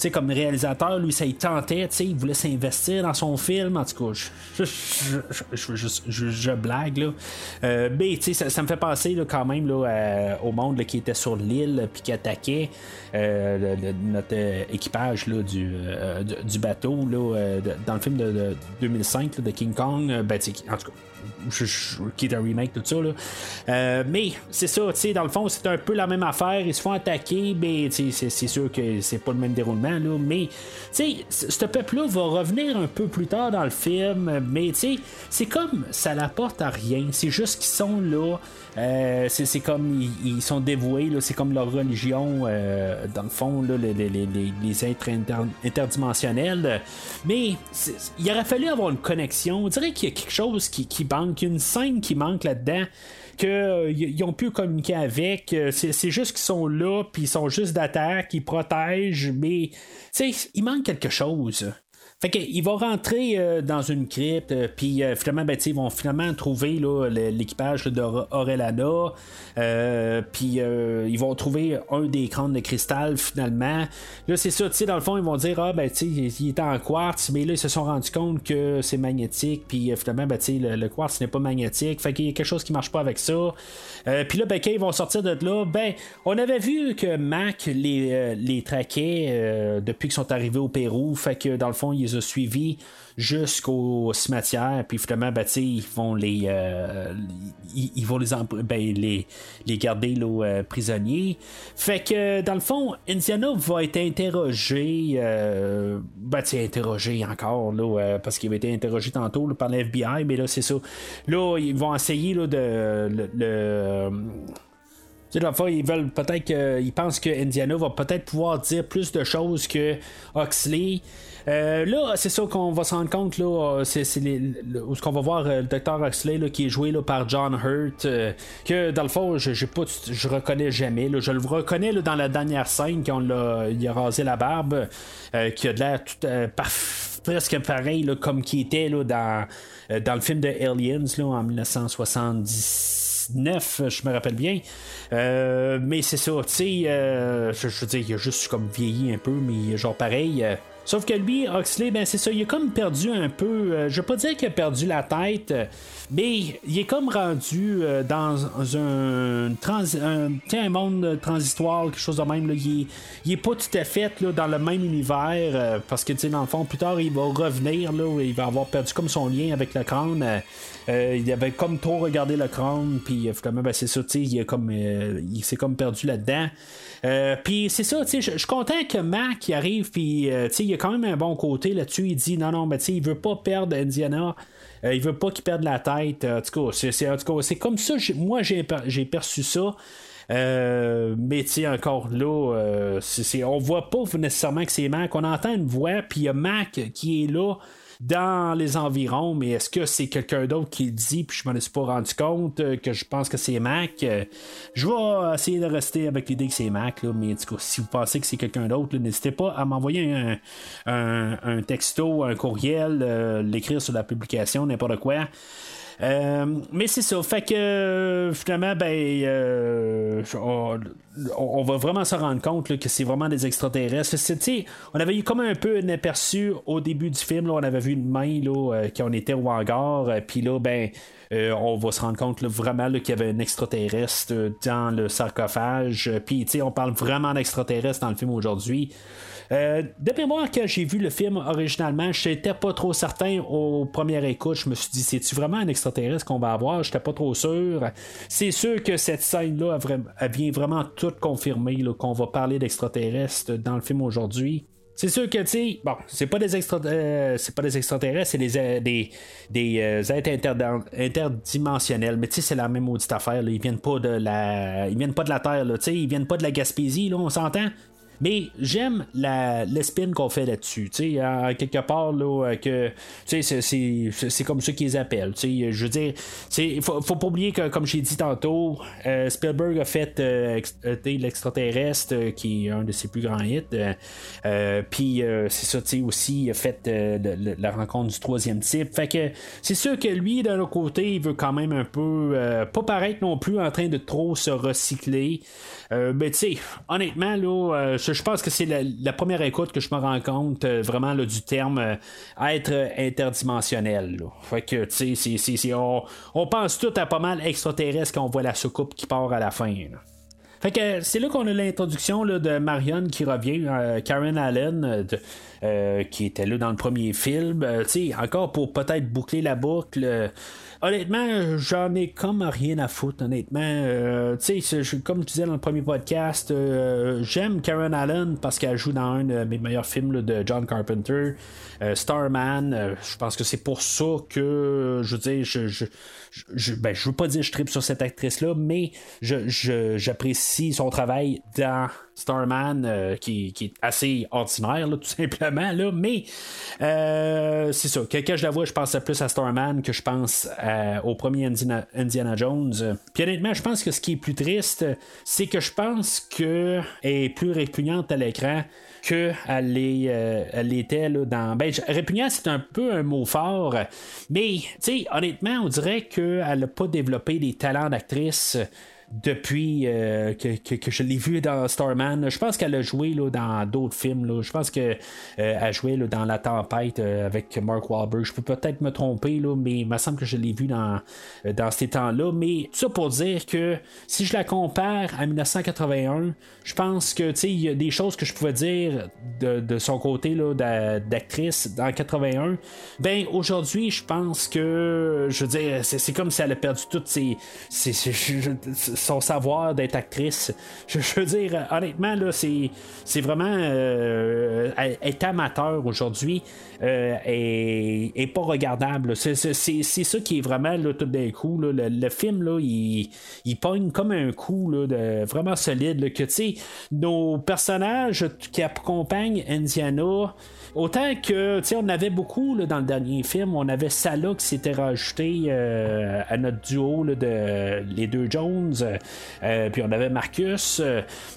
sais, comme réalisateur, lui, ça il tentait, tu sais, il voulait s'investir dans son film. En tout cas, je, je, blague, là. Euh, mais, tu sais, ça, me fait penser, quand même, là, au monde qui était sur l'île, puis qui attaquait euh, notre équipage là, du, euh, bateau, dans le film de, 2005 de King Kong. ben, en tout cas, qui est un remake, tout ça. Mais c'est ça, tu sais, dans le fond, c'est un peu la même affaire. Ils se font attaquer, mais c'est sûr que c'est pas le même déroulement mais ce peuple-là va revenir un peu plus tard dans le film, mais c'est comme ça n'apporte à rien. C'est juste qu'ils sont là. Euh, c'est comme ils, sont dévoués, c'est comme leur religion, euh, dans le fond, les, les, êtres interdimensionnels. Mais il aurait fallu avoir une connexion. On dirait qu'il y a quelque chose qui, manque, une scène qui manque là-dedans qu'ils ont pu communiquer avec. Euh, c'est juste qu'ils sont là, puis ils sont juste d'attaque, ils protègent, mais il manque quelque chose. Fait qu'il va rentrer euh, dans une crypte, euh, puis euh, finalement, ben, ils vont finalement trouver l'équipage d'Orelana, puis ils vont trouver un des crânes de cristal finalement. Là, c'est ça, dans le fond, ils vont dire, ah, ben, tu il était en quartz, mais là, ils se sont rendus compte que c'est magnétique, puis finalement, ben, sais, le, quartz n'est pas magnétique, fait qu'il y a quelque chose qui marche pas avec ça. puis là, ben, quand ils vont sortir de là, ben, on avait vu que Mac les, les traquait depuis qu'ils sont arrivés au Pérou, fait que dans le fond, ils a suivis jusqu'au cimetière, puis finalement, ben, ils vont les, euh, ils, vont les, ben, les, les, garder là, euh, prisonniers. Fait que, dans le fond, Indiana va être interrogé, euh, ben, interrogé encore, là, parce qu'il avait été interrogé tantôt par l'FBI, mais là, c'est ça. Là, ils vont essayer là, de le, tu sais, fois, ils veulent peut-être qu'ils pensent que Indiana va peut-être pouvoir dire plus de choses que Oxley. Euh, là, c'est ça qu'on va se rendre compte, là, euh, c'est, ce qu'on va voir euh, le docteur Huxley là, qui est joué là, par John Hurt, que dans le fond, je, j'ai pas, je reconnais jamais. Là, je le reconnais là, dans la dernière scène quand on il a rasé la barbe, qui a de l'air tout presque pareil là, comme qui était là, dans, dans le film de Aliens là, en 1979, je me rappelle bien. mais c'est ça, tu sais, je, je, veux dire, il a juste comme vieilli un peu, mais genre pareil. Sauf que lui, Oxley, ben c'est ça, il a comme perdu un peu. Euh, je veux pas dire qu'il a perdu la tête, mais il est comme rendu euh, dans un, un, monde transitoire, quelque chose de même. Il, est, pas tout à fait là, dans le même univers, euh, parce que dans le fond, plus tard, il va revenir, là, il va avoir perdu comme son lien avec le crâne. il avait comme trop regardé le crâne, puis finalement, ben, c'est ça, il, comme, il s'est comme perdu là-dedans. Euh, puis c'est ça, tu sais, je suis content que Mac arrive, puis euh, tu sais, il y a quand même un bon côté là-dessus. Il dit non, non, mais tu sais, il veut pas perdre Indiana. Euh, il veut pas qu'il perde la tête. en tout cas, c'est, comme ça, moi j'ai, perçu ça. Mais tu encore là, euh, on voit pas nécessairement que c'est Mac. On entend une voix, puis il y a Mac qui est là dans les environs, mais est-ce que c'est quelqu'un d'autre qui le dit, puis je m'en suis pas rendu compte, euh, que je pense que c'est Mac? Euh, je vais essayer de rester avec l'idée que c'est Mac, là, mais tout cas, si vous pensez que c'est quelqu'un d'autre, n'hésitez pas à m'envoyer un, un- un texto, un courriel, euh, l'écrire sur la publication, n'importe quoi. Euh, mais c'est ça. Fait que euh, finalement, ben, euh, on, va vraiment se rendre compte que c'est vraiment des extraterrestres. On avait eu comme un peu un aperçu au début du film. On avait vu une main là, euh, quand on était au hangar. Puis là, ben, on va se rendre compte vraiment qu'il y avait un extraterrestre dans le sarcophage. Puis, tu sais, on parle vraiment d'extraterrestre dans le film aujourd'hui. Euh, de mémoire, quand j'ai vu le film originalement, je n'étais pas trop certain au premier écoute. Je me suis dit, c'est-tu vraiment un extraterrestre qu'on va avoir? J'étais pas trop sûr. C'est sûr que cette scène-là, vient vraiment tout confirmer qu'on va parler d'extraterrestres dans le film aujourd'hui. C'est sûr que, tu sais, bon, c'est pas des euh, pas des extraterrestres, c'est des, euh, des, des euh, êtres interdimensionnels. Mais tu sais, c'est la même maudite affaire. Là. Ils viennent pas de la, ils viennent pas de la Terre. Tu sais, ils viennent pas de la Gaspésie. Là, on s'entend? Mais j'aime la, le spin qu'on fait là-dessus. Quelque part, là, euh, que, c'est- comme ça qu'ils appellent. Je veux dire, il faut, faut pas oublier que, comme j'ai dit tantôt, euh, Spielberg a fait euh, l'extraterrestre, qui est un de ses plus grands hits. Puis, c'est ça, tu sais, aussi, il a fait la rencontre du troisième type. Fait que c'est sûr que lui, d'un autre côté, il veut quand même un peu, pas paraître non plus en train de trop se recycler. Mais tu sais, honnêtement, là, je pense que c'est la, première écoute que je me rends compte euh, vraiment là, du terme euh, être interdimensionnel. Fait que, tu sais, on, on pense tout à pas mal extraterrestre quand on voit la soucoupe qui part à la fin. Fait que c'est là qu'on a l'introduction de Marion qui revient, euh, Karen Allen, qui était là dans le premier film. Euh, tu sais, encore pour peut-être boucler la boucle. Honnêtement, j'en ai comme rien à foutre, honnêtement. Euh, tu sais, je- comme tu disais dans le premier podcast, euh, j'aime Karen Allen parce qu'elle joue dans un de mes meilleurs films de John Carpenter, euh, Starman. Euh, je pense que c'est pour ça que, je veux dire, je, je, je, ben, veux pas dire que je tripe sur cette actrice-là, mais j'apprécie son travail dans Starman, euh, qui, qui est assez ordinaire, tout simplement. Là, mais euh, c'est ça. Quand je la vois, je pense plus à Starman que je pense à- au premier Indiana, Indiana Jones. Puis honnêtement, je pense que ce qui est plus triste, c'est que je pense qu'elle est plus répugnante à l'écran que elle l'est, euh, là, dans. Ben, répugnant, c'est un peu un mot fort, mais honnêtement, on dirait qu'elle n'a pas développé des talents d'actrice depuis euh, que, je l'ai vu dans Starman. Je pense qu'elle a joué là, dans d'autres films. Je pense qu'elle a joué là, dans La Tempête euh, avec Mark Wahlberg. Je peux peut-être me tromper, mais il me semble que je l'ai vu dans, euh, ces temps-là. Mais tout ça pour dire que si je la compare à 1981, je pense que il y a des choses que je pouvais dire de, son côté d'actrice dans 81. Ben aujourd'hui, je pense que je veux dire, c'est, comme si elle a perdu toutes ses, son savoir d'être actrice. Je, veux dire, honnêtement, là, c'est, c'est vraiment euh, est amateur aujourd'hui euh, et pas regardable. C'est, ça qui est vraiment là, tout d'un coup. là, le, le film, là, il, il pogne comme un coup là, de, vraiment solide. que tu sais, nos personnages qui accompagnent Indiana. Autant que, tu on avait beaucoup là, dans le dernier film, on avait Salah qui s'était rajouté euh, à notre duo là, de les deux Jones, euh, puis on avait Marcus,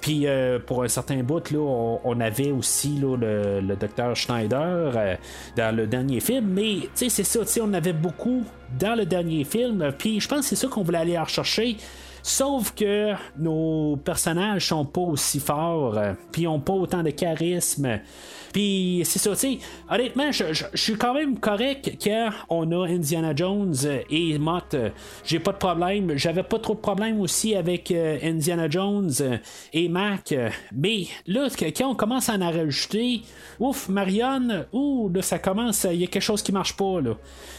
puis pour un certain bout, là, on, on avait aussi là, le, le docteur Schneider dans le dernier film, mais c'est ça, on avait beaucoup dans le dernier film, puis je pense que c'est ça qu'on voulait aller rechercher. Sauf que nos personnages sont pas aussi forts, euh, puis ont pas autant de charisme. Puis c'est ça, tu honnêtement, je, suis quand même correct quand on a Indiana Jones et Mott. J'ai pas de problème. J'avais pas trop de problème aussi avec euh, Indiana Jones et Mac. Mais là, quand on commence à en rajouter, ouf, Marion, ouh, là, ça commence, il y a quelque chose qui marche pas, là.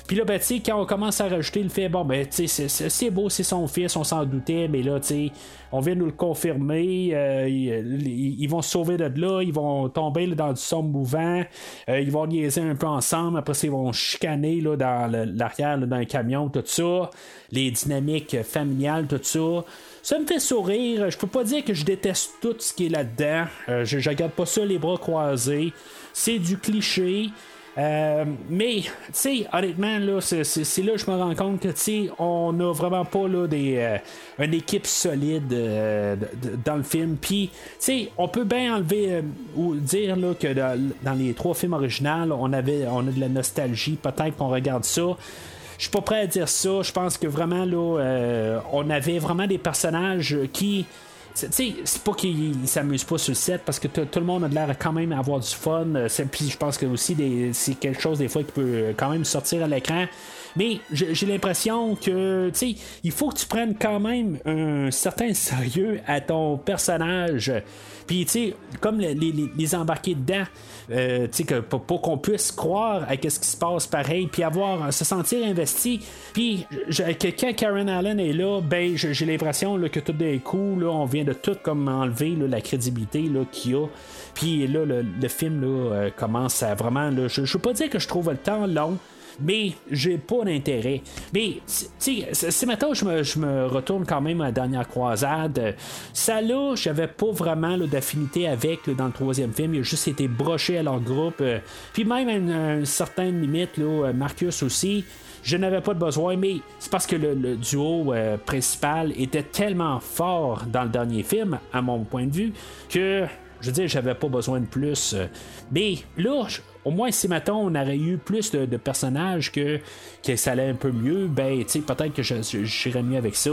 Puis là, ben, tu sais, quand on commence à rajouter le fait, bon, ben, tu sais, c'est beau, c'est son fils, on s'en doutait, mais là, tu sais, on vient nous le confirmer. euh, ils, vont se sauver de là, ils vont tomber dans du sombre mouvant, euh, ils vont niaiser un peu ensemble, après ils vont chicaner là, dans l'arrière d'un camion, tout ça, les dynamiques familiales, tout ça. Ça me fait sourire. Je peux pas dire que je déteste tout ce qui est là-dedans. Euh, je, je regarde pas ça les bras croisés. C'est du cliché. Euh, mais, tu sais, honnêtement, là, c'est, là que je me rends compte que, tu sais, on n'a vraiment pas là, des, euh, une équipe solide euh, dans le film. Puis, tu sais, on peut bien enlever ou dire là, que dans, dans les trois films originaux, on, avait, on a de la nostalgie. Peut-être qu'on regarde ça. Je suis pas prêt à dire ça. Je pense que vraiment, là, on avait vraiment des personnages qui. Tu sais, c'est pas qu'ils s'amusent pas sur le set parce que tout le monde a de l'air quand même à avoir du fun. Euh, Puis je pense que aussi c'est quelque chose des fois qui peut euh, quand même sortir à l'écran. Mais j'ai l'impression que tu sais, il faut que tu prennes quand même un certain sérieux à ton personnage. Puis tu sais, comme les embarquer dedans, euh, que pour, qu'on puisse croire à ce qui se passe pareil, puis avoir se sentir investi. Puis que quand Karen Allen est là, ben j'ai l'impression que tout d'un coup, là, on vient de tout comme enlever la crédibilité qu'il y a. Puis là, le, le film là, euh, commence à vraiment. Je ne veux pas dire que je trouve le temps long. Mais j'ai pas d'intérêt. Mais, tu sais, si maintenant je me, je me retourne quand même à la dernière croisade, ça là, j'avais pas vraiment d'affinité avec dans le troisième film. Il a juste été broché à leur groupe. euh, Puis même à une, certaine limite, là, euh, Marcus aussi. Je n'avais pas de besoin, mais c'est parce que le, duo euh, principal était tellement fort dans le dernier film, à mon point de vue, que je veux dire, j'avais pas besoin de plus. Mais là, au moins, si maintenant on aurait eu plus de, personnages que, que ça allait un peu mieux, ben, peut-être que j'irais mieux avec ça.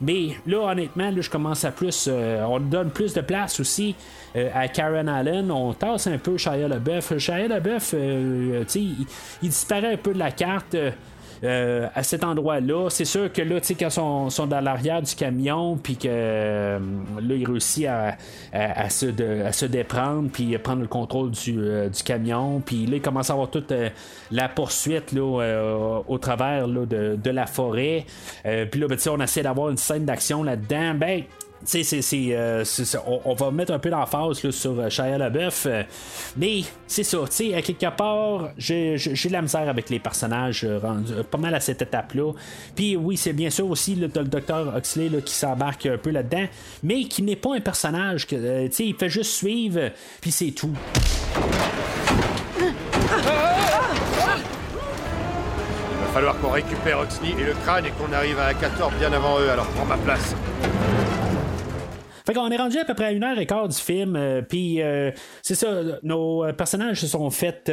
Mais là, honnêtement, là, je commence à plus. euh, on donne plus de place aussi euh, à Karen Allen. On tasse un peu Shia LaBeouf. Shia LaBeouf, euh, il, il disparaît un peu de la carte. Euh, à cet endroit-là. C'est sûr que là, tu sais, quand ils sont, sont dans l'arrière du camion, puis que euh, là, il réussit à, à- se, à se déprendre, puis prendre le contrôle du, euh, du camion, puis là, il commence à avoir toute la poursuite là, au travers là, de, de la forêt. Puis là, ben, tu sais, on essaie d'avoir une scène d'action là-dedans. Ben, euh, on, va mettre un peu d'emphase là, sur euh, Shia LaBeouf. euh, mais c'est ça, tu sais, à quelque part, j'ai, de la misère avec les personnages rendus pas mal à cette étape-là. Puis oui, c'est bien sûr aussi t'as le docteur Huxley là, qui s'embarque un peu là-dedans, mais qui n'est pas un personnage. tu sais, il fait juste suivre, puis c'est tout. Il va falloir qu'on récupère Oxley et le crâne et qu'on arrive à 14 bien avant eux, alors prends ma place. Fait qu'on est rendu à peu près à une heure et quart du film, euh, puis euh, c'est ça, nos euh, personnages se sont fait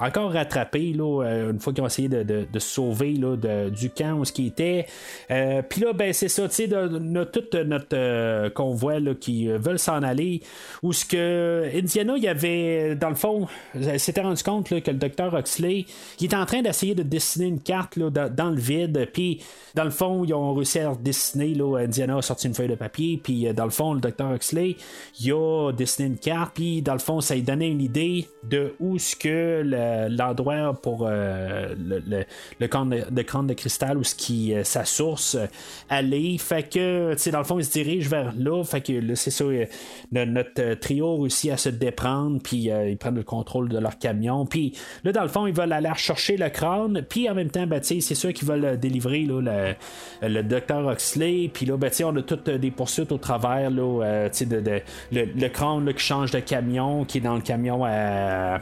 encore rattraper là, une fois qu'ils ont essayé de, de- sauver là, de- du camp où ce qui était. Puis là, ben c'est ça, tu sais, tout notre convoi là, qui veulent s'en aller, où ce que Indiana, il y avait, dans le fond, s'était rendu compte là, que le docteur Huxley, il était en train d'essayer de dessiner une carte là, dans, dans le vide, puis dans le fond, ils ont réussi à dessiner, là, Indiana a sorti une feuille de papier, puis euh, dans le fond, le docteur Huxley, il a dessiné une carte, puis dans le fond, ça lui donnait une idée de où ce que le- l'endroit pour euh, le, le, le crâne de, de crâne de cristal, où ce qui, euh, sa source allait. Fait que, tu dans le fond, il se dirige vers là. Fait que c'est ça, le- notre trio réussit à se déprendre, puis ils prennent le contrôle de leur camion. Puis là, dans le fond, ils veulent aller chercher le crâne, puis en même temps, ben, c'est sûr qu'ils veulent délivrer là, le, le docteur Huxley. Puis là, ben, on a toutes des poursuites au euh, le, le crâne qui change de camion, qui est dans le camion à,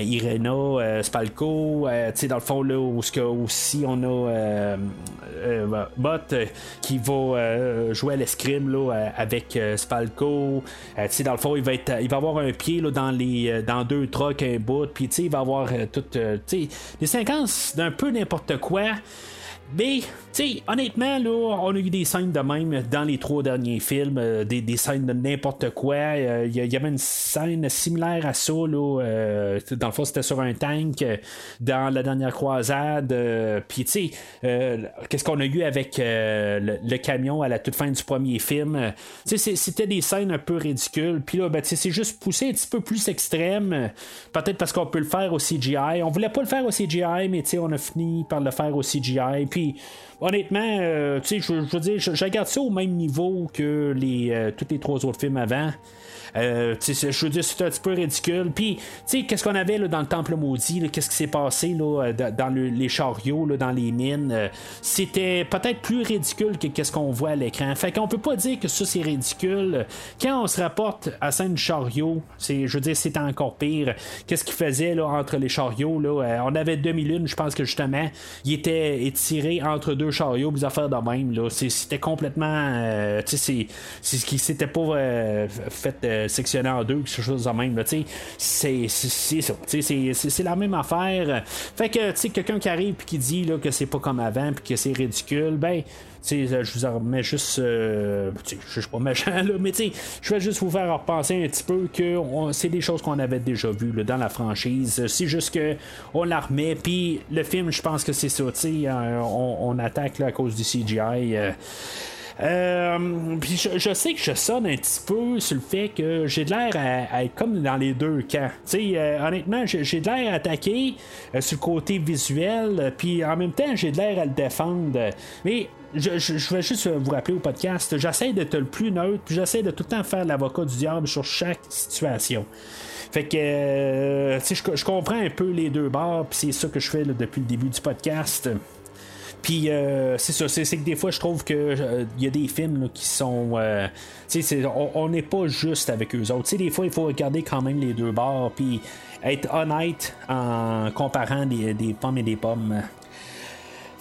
Irena, euh, Spalco, euh, dans le fond, là, où ce aussi on a Bot qui va jouer à l'escrime là, avec Spalco. Dans le fond, il va, il va avoir un pied là, dans, les, dans deux trucks, un bout, puis il va avoir des séquences d'un peu n'importe quoi. Mais, tu sais, honnêtement, là, on a eu des scènes de même dans les trois derniers films, euh, des, des scènes de n'importe quoi. Euh, Il y, avait une scène similaire à ça, là. euh, dans le fond, c'était sur un tank dans la dernière croisade. Puis, tu sais, qu'est-ce qu'on a eu avec le, camion à la toute fin du premier film? Tu sais, c'était des scènes un peu ridicules. Puis là, ben, c'est juste poussé un petit peu plus extrême. Peut-être parce qu'on peut le faire au CGI. On voulait pas le faire au CGI, mais tu sais, on a fini par le faire au CGI. Puis, Honnêtement, euh, tu sais, je, veux dire, je regarde ça au même niveau que les, euh, tous les trois autres films avant. Euh, je veux dire, c'est un petit peu ridicule. Puis, tu sais, qu'est-ce qu'on avait là, dans le temple maudit, qu'est-ce qui s'est passé là, euh, dans- dans le- les chariots, là, dans les mines, euh, c'était peut-être plus ridicule que qu'est-ce qu'on voit à l'écran. Fait qu'on peut pas dire que ça c'est ridicule. Quand on se rapporte à scène chariot, c'est, je veux dire, c'est encore pire. Qu'est-ce qu'il faisait là, entre les chariots là? On avait demi-lune, je pense que justement, il était étiré entre deux chariots, des affaires de même. C'était complètement. tu sais, c'est, ce qui pas fait euh, sectionner en deux, quelque chose de même. C'est, ça. C'est, la même affaire. Fait que, tu sais, quelqu'un qui arrive et qui dit là, que c'est pas comme avant puis que c'est ridicule, ben. sais, je vous en remets juste. euh, je suis pas méchant, là, mais je vais juste vous faire repenser un petit peu que c'est des choses qu'on avait déjà vues là, dans la franchise. C'est juste que on la remet, puis le film, je pense que c'est ça. euh, on, on attaque là, à cause du CGI. euh, euh, puis je, sais que je sonne un petit peu sur le fait que j'ai de l'air à, être comme dans les deux camps. Euh, honnêtement, j'ai de l'air à attaquer euh, sur le côté visuel, puis en même temps, j'ai de l'air à le défendre. Mais je, je- vais juste vous rappeler au podcast, j'essaie d'être le plus neutre, puis j'essaie de tout le temps faire l'avocat du diable sur chaque situation. Fait que, euh, je, je comprends un peu les deux bords, puis c'est ça que je fais depuis le début du podcast. Puis euh, c'est ça, c'est que des fois je trouve que euh, y a des films qui sont, euh, c'est- on n'est pas juste avec eux autres. Des fois il faut regarder quand même les deux bords, puis être honnête en comparant des pommes et des pommes.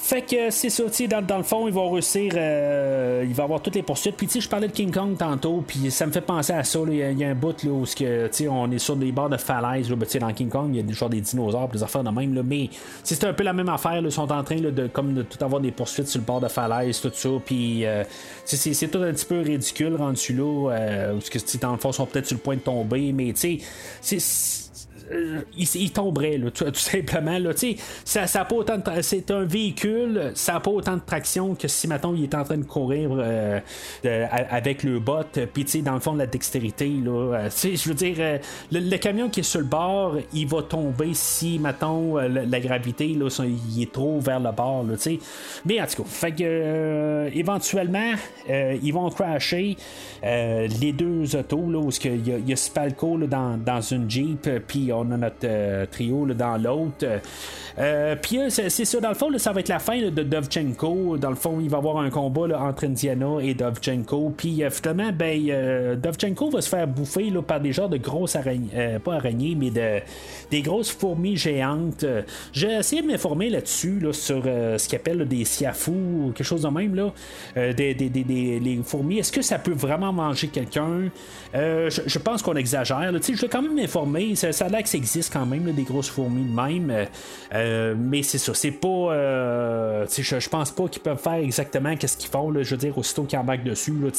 Fait que c'est ça, dans, dans le fond, ils vont réussir, euh, il va avoir toutes les poursuites. Puis tu sais, je parlais de King Kong tantôt, puis ça me fait penser à ça. Il y, a- un bout là, où que, tu sais, on est sur des bords de falaise. Là, ben, dans King Kong, il y a des, genre des dinosaures, des affaires de même. Là, mais c'est un peu la même affaire. là. Ils sont en train là, de, comme, de tout avoir des poursuites sur le bord de falaise, tout ça. Puis euh, c'est, tout un petit peu ridicule rendu là. Euh, parce que tu sais, dans le fond, ils sont peut-être sur le point de tomber, mais tu sais, c'est il, il tomberait là, tout, simplement là, ça, a pas autant c'est un véhicule ça n'a pas autant de traction que si maintenant il est en train de courir euh, avec le bot puis dans le fond la dextérité là, euh, je veux dire euh, le, camion qui est sur le bord il va tomber si maintenant la, gravité là, il est trop vers le bord là, mais en tout cas fait que euh, éventuellement euh, ils vont crasher euh, les deux autos là, où il y, a- y a Spalco là, dans, dans une Jeep euh, puis on a notre euh, trio là, dans l'autre. Euh, puis euh, c'est c'est ça. Dans le fond ça va être la fin de Dovchenko. Dans le fond il va y avoir un combat entre Indiana et Dovchenko. Puis finalement ben Dovchenko va se faire bouffer par des genres de grosses araignées pas araignées mais de, des grosses fourmis géantes. J'ai essayé de m'informer là-dessus là, sur ce qu'ils appellent des siafous ou quelque chose de même là. Des, des, des- des- les fourmis. Est-ce que ça peut vraiment manger quelqu'un? Je, pense qu'on exagère je vais quand même m'informer. Ça, ça a l'air ça existe quand même là, des grosses fourmis de même Euh, euh, mais c'est ça c'est pas euh, je, je pense pas qu'ils peuvent faire exactement qu'est-ce qu'ils font là, je veux dire aussitôt qu'ils embarquent dessus là,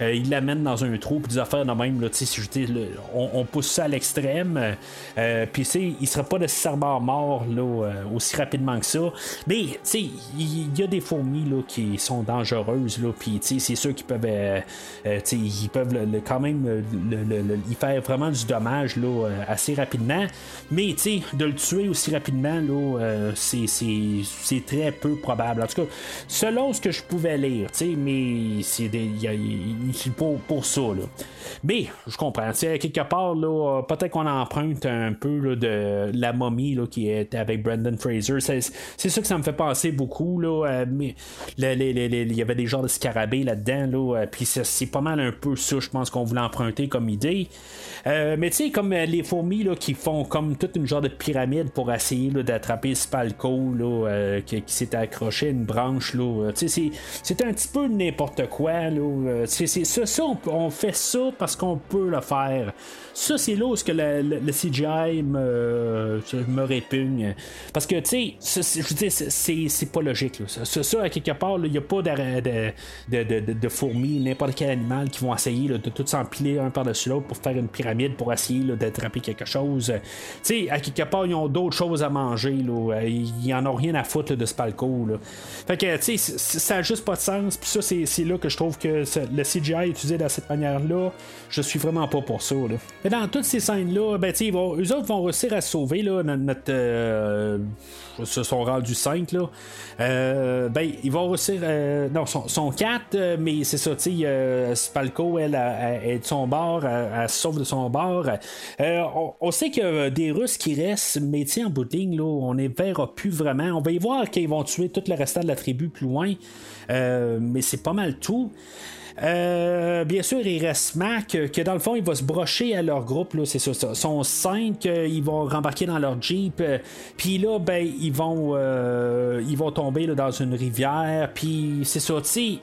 ils l'amènent dans un trou puis des affaires de même là, sais, je dire, le- on, pousse ça à l'extrême puis il serait pas nécessairement mort là, aussi rapidement que ça. Mais il y, a des fourmis là, qui sont dangereuses là, puis c'est sûr qu'ils peuvent ils peuvent le- quand même le- le- y faire vraiment du dommage là, assez rapidement mais tu sais, de le tuer aussi rapidement là, euh, c'est, très peu probable. En tout cas selon ce que je pouvais lire tu sais, mais c'est, des, pour, pour ça là. mais je comprends. Tu sais, quelque part là, euh, peut-être qu'on emprunte un peu de la momie là, qui était avec Brendan Fraser. C'est, ça que ça me fait penser beaucoup là, euh, mais il y avait des genres de scarabées là-dedans là, euh, puis c'est, pas mal un peu ça je pense qu'on voulait emprunter comme idée. Euh, mais tu sais comme euh, les fourmis là, qui font comme toute une genre de pyramide pour essayer d'attraper Spalco là, euh, qui, s'est accroché à une branche là, euh, c'est, un petit peu n'importe quoi là, euh, c'est, ça, ça on, fait ça parce qu'on peut le faire. Ça c'est là où ce que le, CGI me, me répugne. Parce que tu sais je dire c'est, c'est, pas logique là. Ça, ça, à quelque part il n'y a pas de, de, de, de- fourmis n'importe quel animal qui vont essayer de tout s'empiler un par-dessus l'autre pour faire une pyramide pour essayer d'attraper quelque chose chose. Tu sais, à quelque part, ils ont d'autres choses à manger. Là. Ils en ont rien à foutre de Spalco. Là. Fait que, tu sais, ça a juste pas de sens. Puis ça, c'est là que je trouve que le CGI utilisé de cette manière-là, je suis vraiment pas pour ça. Mais dans toutes ces scènes-là, ben, tu eux autres vont réussir à sauver là, notre. euh, se sont rendus 5 là. Euh, ben, ils vont réussir. euh, non, sont, sont 4, mais c'est ça, tu sais. euh, Spalco, elle, est de son bord, elle, elle sauve de son bord. Euh, on sait qu'il y a des Russes qui restent, mais en bout de ligne, là, on ne verra plus vraiment. On va y voir qu'ils vont tuer tout le restant de la tribu plus loin. Euh, mais c'est pas mal tout. Euh, bien sûr, il reste Mac, euh, que dans le fond, il va se brocher à leur groupe. Là, c'est ça, ça. Ils sont cinq, euh, ils vont rembarquer dans leur Jeep. euh, Puis là, ben, ils vont, euh, ils vont tomber dans une rivière. Puis c'est ça, tu.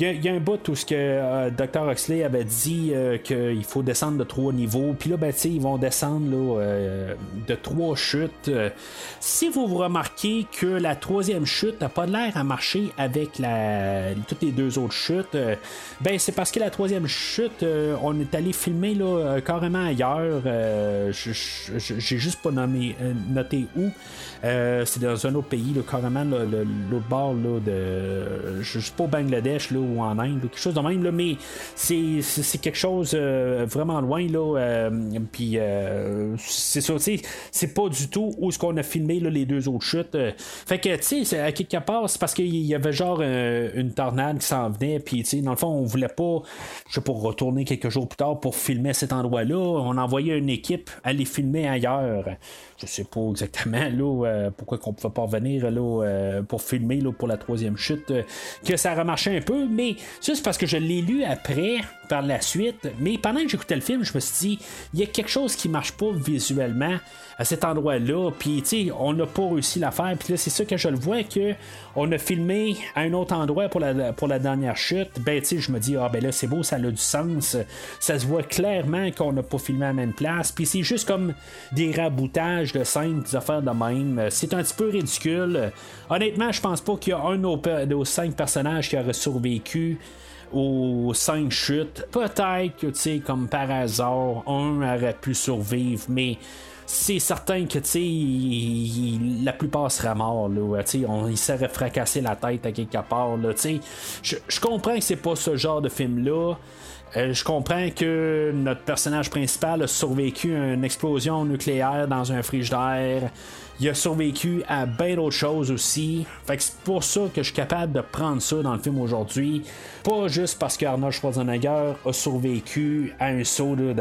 Il y, a- un bout où ce que euh, Dr. Huxley avait dit euh, qu'il faut descendre de trois niveaux. Puis là, ben, ils vont descendre là, euh, de trois chutes. Euh, si vous vous remarquez que la troisième chute n'a pas l'air à marcher avec la, toutes les deux autres chutes, ben c'est parce que la troisième chute, on est allé filmer là, carrément ailleurs. J'ai juste pas nommé, noté où. C'est dans un autre pays, carrément l'autre bord là, de. Je sais pas au Bangladesh là, ou en Inde, ou quelque chose de même, là, mais c'est quelque chose euh, vraiment loin. là euh, Puis euh, c'est ça, c'est pas du tout où est-ce qu'on a filmé là, les deux autres chutes. Fait que, tu sais, à quelque part, c'est parce qu'il y avait genre une tornade qui s'en venait, puis, tu sais, dans le fond, on voulait pas, je sais pas, retourner quelques jours plus tard pour filmer cet endroit-là. On envoyait une équipe aller filmer ailleurs. Je sais pas exactement là, euh, pourquoi qu'on pouvait pas revenir là, euh, pour filmer là, pour la troisième chute, euh, que ça remarchait un peu, mais ça c'est parce que je l'ai lu après, par la suite, mais pendant que j'écoutais le film, je me suis dit, il y a quelque chose qui marche pas visuellement à cet endroit-là, puis tu sais, on n'a pas réussi à la faire, puis là c'est ça que je le vois que on a filmé à un autre endroit pour la, pour la dernière chute, ben tu sais, je me dis, ah ben là c'est beau, ça a du sens, ça se voit clairement qu'on n'a pas filmé à la même place, puis c'est juste comme des raboutages de scènes, des affaires de même, c'est un petit peu ridicule. Honnêtement, je pense pas qu'il y a un de nos cinq personnages qui aurait survécu aux cinq chutes. Peut-être que, tu sais, comme par hasard, un aurait pu survivre, mais c'est certain que, tu sais, la plupart seraient morts, là. Tu sais, on- ils seraient fracassé la tête à quelque part, là. Tu sais, je, comprends que c'est pas ce genre de film-là. Euh, je comprends que notre personnage principal a survécu à une explosion nucléaire dans un frigidaire. Il a survécu à bien d'autres choses aussi. Fait que c'est pour ça que je suis capable de prendre ça dans le film aujourd'hui. Pas juste parce que Arnold Schwarzenegger a survécu à un saut de-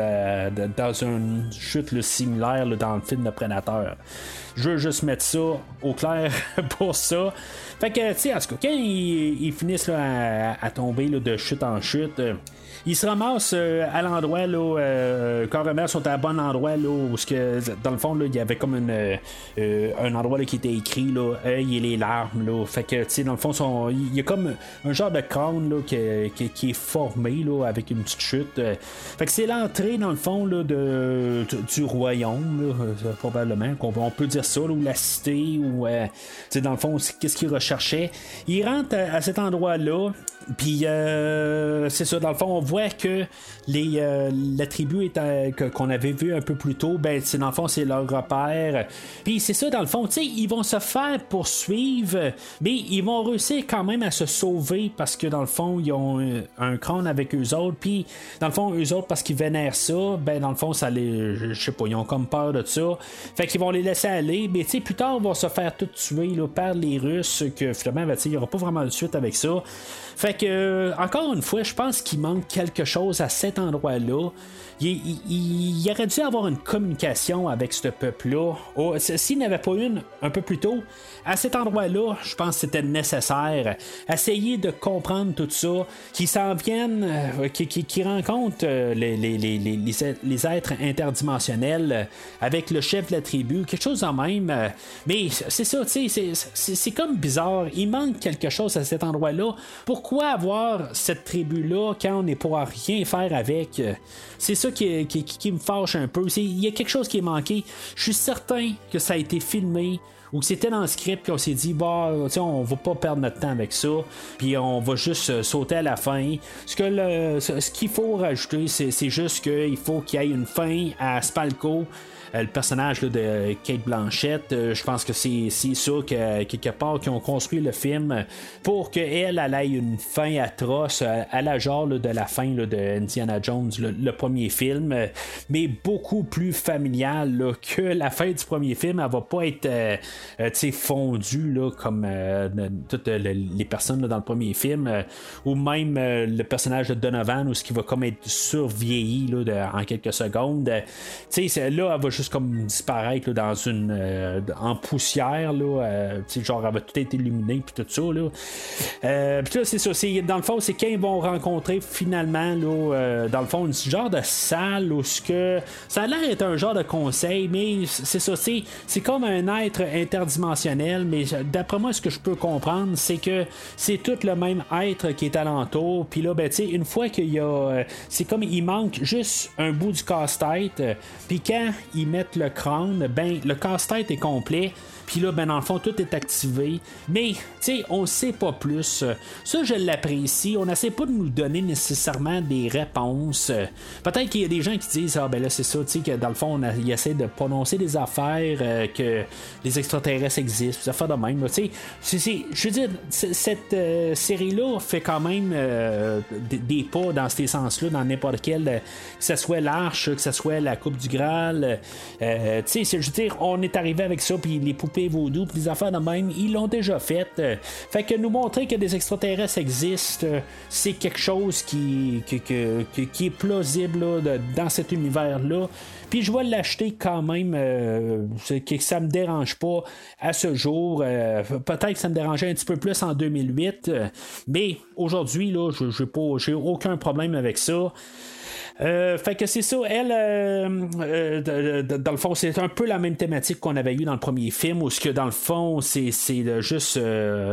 dans une chute similaire dans le film de Predator. Je veux juste mettre ça au clair pour ça. Fait que, tu sais, quand ils, finissent à, tomber de chute en chute, euh, ils se ramassent euh, à l'endroit, là, euh, carrément, sont à bon endroit, là, que, dans le fond, il y avait comme euh, un endroit là, qui était écrit, là, œil et les larmes, là. Fait que, tu sais, dans le fond, il y a comme un genre de crâne, là, qui, est formé, là, avec une petite chute. Fait que c'est l'entrée, dans le fond, là, de, du royaume, probablement, qu'on on peut dire ça, ou la cité, ou, tu sais, dans le fond, qu'est-ce qu'ils recherchaient. Ils rentrent à, à cet endroit-là, puis euh, c'est ça, dans le fond, on voit que les, euh, la tribu euh, que- qu'on avait vu un peu plus tôt, ben, dans le fond, c'est leur repère. Puis c'est ça, dans le fond, ils vont se faire poursuivre, mais ils vont réussir quand même à se sauver parce que, dans le fond, ils ont un, un crâne avec eux autres. Puis, dans le fond, eux autres, parce qu'ils vénèrent ça, ben, dans le fond, ça les. Je sais pas, ils ont comme peur de ça. Fait qu'ils vont les laisser aller, mais, tu sais, plus tard, ils vont se faire tout tuer là, par les Russes, que finalement, ben, il n'y aura pas vraiment de suite avec ça. Fait encore une fois, je pense qu'il manque quelque chose à cet endroit-là. Il, aurait dû avoir une communication avec ce peuple-là. Oh, S'il n'y avait pas une un peu plus tôt, à cet endroit-là, je pense que c'était nécessaire. Essayer de comprendre tout ça, qu'ils s'en viennent, euh, qu'ils rencontrent euh, les, êtres interdimensionnels euh, avec le chef de la tribu, quelque chose en même. Mais c'est ça, tu sais, c'est- comme bizarre. Il manque quelque chose à cet endroit-là. Pourquoi avoir cette tribu-là quand on n'est pas à rien faire avec? C'est ça qui, me fâche un peu. Il y a quelque chose qui est manqué. Je suis certain que ça a été filmé ou que c'était dans le script puis on s'est dit bah on va pas perdre notre temps avec ça puis on va juste euh, sauter à la fin ce ce qu'il faut rajouter c'est juste qu'il faut qu'il y ait une fin à Spalco le personnage de Kate Blanchett. je pense que c'est ça que, quelque part qui ont construit le film pour qu'elle elle ait une fin atroce à la genre de la fin de Indiana Jones, le, premier film, mais beaucoup plus familial que la fin du premier film. Elle va pas être fondue comme toutes les personnes dans le premier film, ou même le personnage de Donovan, où ce qui va comme être survieilli en quelques secondes. Là, elle va juste comme disparaître dans une en poussière là, genre elle va tout être illuminée puis tout ça là. puis là c'est ça, c'est dans le fond c'est quand ils vont rencontrer finalement là, dans le fond une genre de salle où ce que ça a l'air d'être un genre de conseil, mais c'est ça, c'est, c'est comme un être interdimensionnel, mais d'après moi ce que je peux comprendre c'est que c'est tout le même être qui est alentour, puis là ben tu sais une fois qu'il y a, c'est comme il manque juste un bout du casse-tête, puis quand ils mettent le crâne, ben le casse-tête est complet. Puis là, ben, dans le fond, tout est activé. Mais, tu sais, on sait pas plus. Ça, je l'apprécie. On n'essaie pas de nous donner nécessairement des réponses. Peut-être qu'il y a des gens qui disent, ah, ben là, c'est ça, tu sais, que dans le fond, on essaient de prononcer des affaires, euh, que les extraterrestres existent, des affaires de même. Tu sais, je veux dire, cette euh, série-là fait quand même euh, des, pas dans ces sens-là, dans n'importe quel, que ce soit l'Arche, que ce soit la Coupe du Graal. tu sais, je veux dire, on est arrivé avec ça, puis les poupées vaudou, puis des affaires de même, ils l'ont déjà fait. Fait que nous montrer que des extraterrestres existent, c'est quelque chose qui, qui, qui, est plausible dans cet univers-là. Puis je vais l'acheter quand même, euh, que ça me dérange pas à ce jour. Euh, peut-être que ça me dérangeait un petit peu plus en 2008, euh, mais aujourd'hui, là, j'ai aucun problème avec ça. Euh, fait que c'est ça, elle, euh, euh, dans le fond, c'est un peu la même thématique qu'on avait eu dans le premier film, où ce que dans le fond, c'est juste le,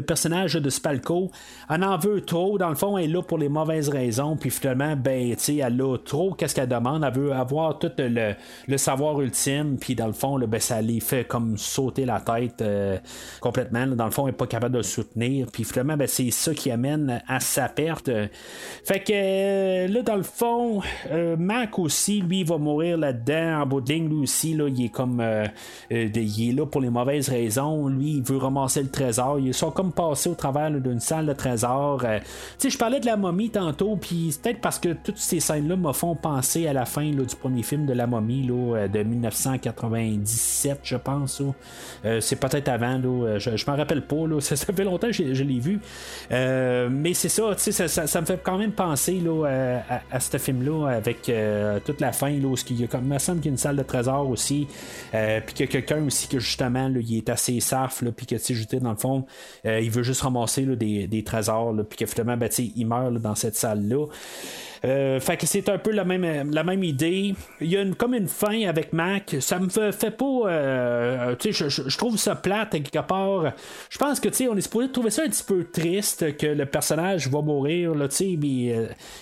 personnage de Spalco en en veut trop. Dans le fond, elle est là pour les mauvaises raisons, puis finalement, ben, tu elle a trop qu'est-ce qu'elle demande? Elle veut avoir tout le, savoir ultime, puis dans le fond, ben, ça lui fait comme sauter la tête complètement. Dans le fond, elle n'est pas capable de le soutenir, puis finalement, ben, c'est ça qui amène à sa perte. Fait que euh, là, dans le fond, euh, Mac aussi, lui, va mourir là-dedans. En bout de ligne, lui aussi, là, il est comme. Euh, il est là pour les mauvaises raisons. Lui, il veut ramasser le trésor. Ils sont comme passés au travers d'une salle de trésor. tu sais, je parlais de la momie tantôt, puis c'est peut-être parce que toutes ces scènes-là me font penser à la fin du premier film de la momie de 1997, je pense. c'est peut-être avant, là, je, je m'en rappelle pas. Là, ça, fait longtemps que je, l'ai vu. mais c'est ça, ça, ça, ça, me fait quand même penser là, euh, à, ce film-là avec euh, toute la fin, là, où il, y a, comme, me semble qu'il y a une salle de trésor aussi, euh, puis qu'il y a quelqu'un aussi que justement, là, il est assez saf, puis que, tu sais, dans le fond, il veut juste ramasser des, des, trésors, puis que finalement, ben, il meurt dans cette salle-là. Fait que c'est un peu la même, la même idée. Il y a une, comme une fin avec Mac. Ça me fait, pas. Tu sais, je, trouve ça plate quelque part. Je pense que, tu sais, on est supposé trouver ça un petit peu triste que le personnage va mourir, là, tu sais,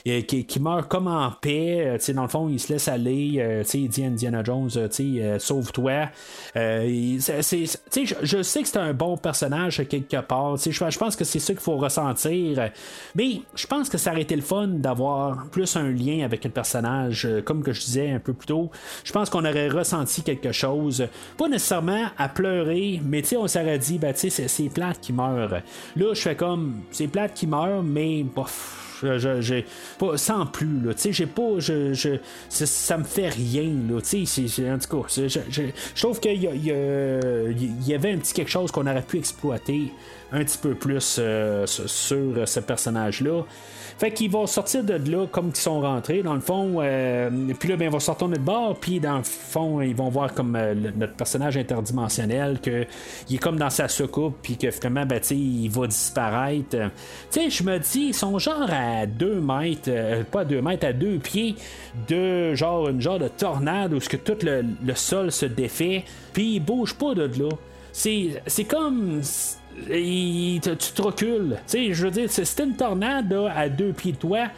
euh, qui, meurt comme en paix. sais, dans le fond, il se laisse aller. sais, il dit Indiana Jones, sauve-toi. je, sais que c'est un bon personnage quelque part. Je pense que c'est ça qu'il faut ressentir. Mais je pense que ça aurait été le fun d'avoir plus un lien avec le personnage, euh, comme que je disais un peu plus tôt. Je pense qu'on aurait ressenti quelque chose, pas nécessairement à pleurer, mais on s'aurait dit, ben, c'est plate qui meurt. Là, je fais comme, c'est plate qui meurt, mais bof. J'ai pas sans plus là, tu j'ai pas, je, je, ça, me fait rien là, tu sais, en tout cas, je, trouve qu'il y, y, y, avait un petit quelque chose qu'on aurait pu exploiter un petit peu plus euh, sur ce personnage là. Fait qu'ils vont sortir de là comme ils sont rentrés, dans le fond. Euh, puis là, ben, ils vont sortir de bord, puis dans le fond, ils vont voir comme euh, notre personnage interdimensionnel, que il est comme dans sa soucoupe, puis que finalement, ben, il va disparaître. Tu sais, je me dis, ils sont genre à 2 mètres, euh, pas à 2 mètres, à 2 pieds de genre une genre de tornade où que tout le, sol se défait, puis ils bougent pas de là. C'est comme tu, te recules. Tu sais, je veux dire, c'est une tornade à deux pieds de toi,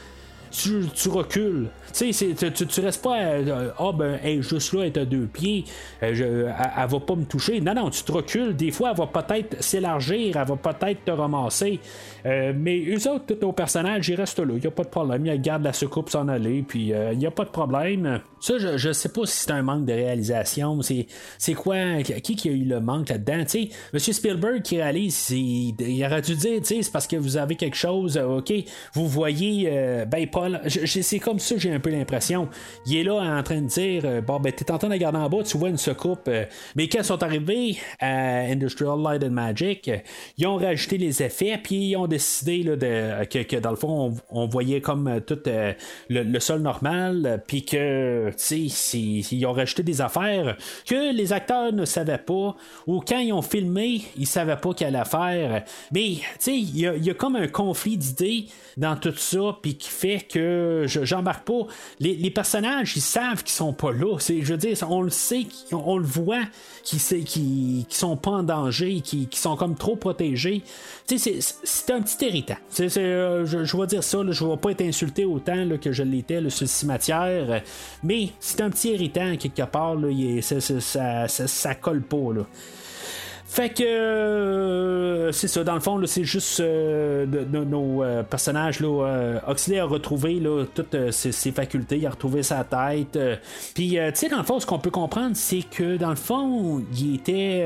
tu, recules. Tu sais, tu, restes pas ah oh, ben, juste là, elle est à deux pieds, euh, je, elle, va pas me toucher. Non, non, tu te recules. Des fois, elle va peut-être s'élargir, elle va peut-être te ramasser. Euh, mais eux autres, tous nos personnages, ils restent là. Il n'y a pas de problème. Ils gardent la soucoupe s'en aller, puis il euh, n'y a pas de problème. Ça, je, je sais pas si c'est un manque de réalisation. C'est, quoi Qui qui a eu le manque là-dedans? Monsieur Spielberg qui réalise, il, il aurait dû dire, c'est parce que vous avez quelque chose. euh, ok, vous voyez, euh, ben Paul, c'est comme ça, j'ai un peu l'impression. Il est là en train de dire, euh, bon ben t'es en train de regarder en bas, tu vois une secoupe. euh, mais quand ils sont arrivés à Industrial Light and Magic, ils ont rajouté les effets, puis ils ont décidé là, de, que, que dans le fond, on, on voyait comme tout le, le sol normal, puis que, ils ont rajouté des affaires que les acteurs ne savaient pas, ou quand ils ont filmé, ils savaient pas qu'il allait faire. Mais, tu il y, a- comme un conflit d'idées dans tout ça, puis qui fait que je- j'embarque pas. Les, personnages, ils savent qu'ils sont pas là. Je veux dire, on le sait, on, le voit, qu'ils qu'ils- qu'ils sont pas en danger, qu'ils sont comme trop protégés. Tu c'est- un petit irritant. Euh, je, je vais dire ça, là, je vais pas être insulté autant que je l'étais sur le cimetière, euh, c'est un petit irritant quelque part. Là, il ça, ça, ça- ça colle pas. Là. Fait que euh, c'est ça, dans le fond, c'est juste euh, nos euh, personnages. Là, Huxley a retrouvé là, toutes ses, facultés, il a retrouvé sa tête. Puis, tu sais, dans le fond, ce qu'on peut comprendre, c'est que dans le fond, il était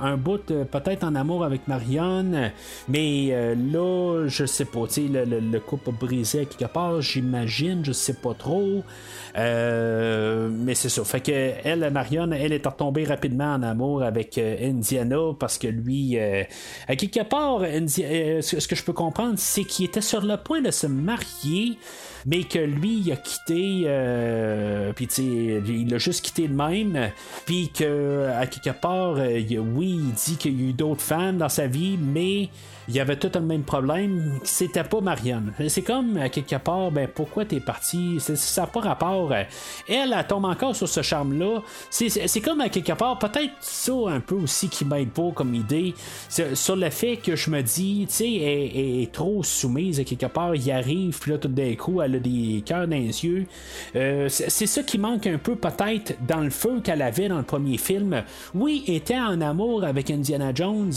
un bout peut-être en amour avec Marianne, mais là, je sais pas, tu sais, le, le- le couple a brisé à quelque part, j'imagine, je sais pas trop. Mais c'est ça. Fait que elle, Marianne, elle est retombée rapidement en amour avec euh, Parce que lui, euh, à quelque part, euh, ce que je peux comprendre, c'est qu'il était sur le point de se marier. Mais que lui, il a quitté, euh, puis tu sais, il a juste quitté de même, puis que à quelque part, euh, oui, il dit qu'il y a eu d'autres femmes dans sa vie, mais il y avait tout le même problème, c'était pas Marianne. C'est comme, à quelque part, ben pourquoi t'es parti? Ça n'a pas rapport. Elle, elle tombe encore sur ce charme-là. C'est- comme, à quelque part, peut-être ça un peu aussi qui m'aide pas comme idée, sur le fait que je me dis, tu sais, elle, est trop soumise, à quelque part, il arrive, puis là, tout d'un coup, elle a des cœurs dans les yeux. Euh, c'est ça qui manque un peu, peut-être, dans le feu qu'elle avait dans le premier film. Oui, elle était en amour avec Indiana Jones,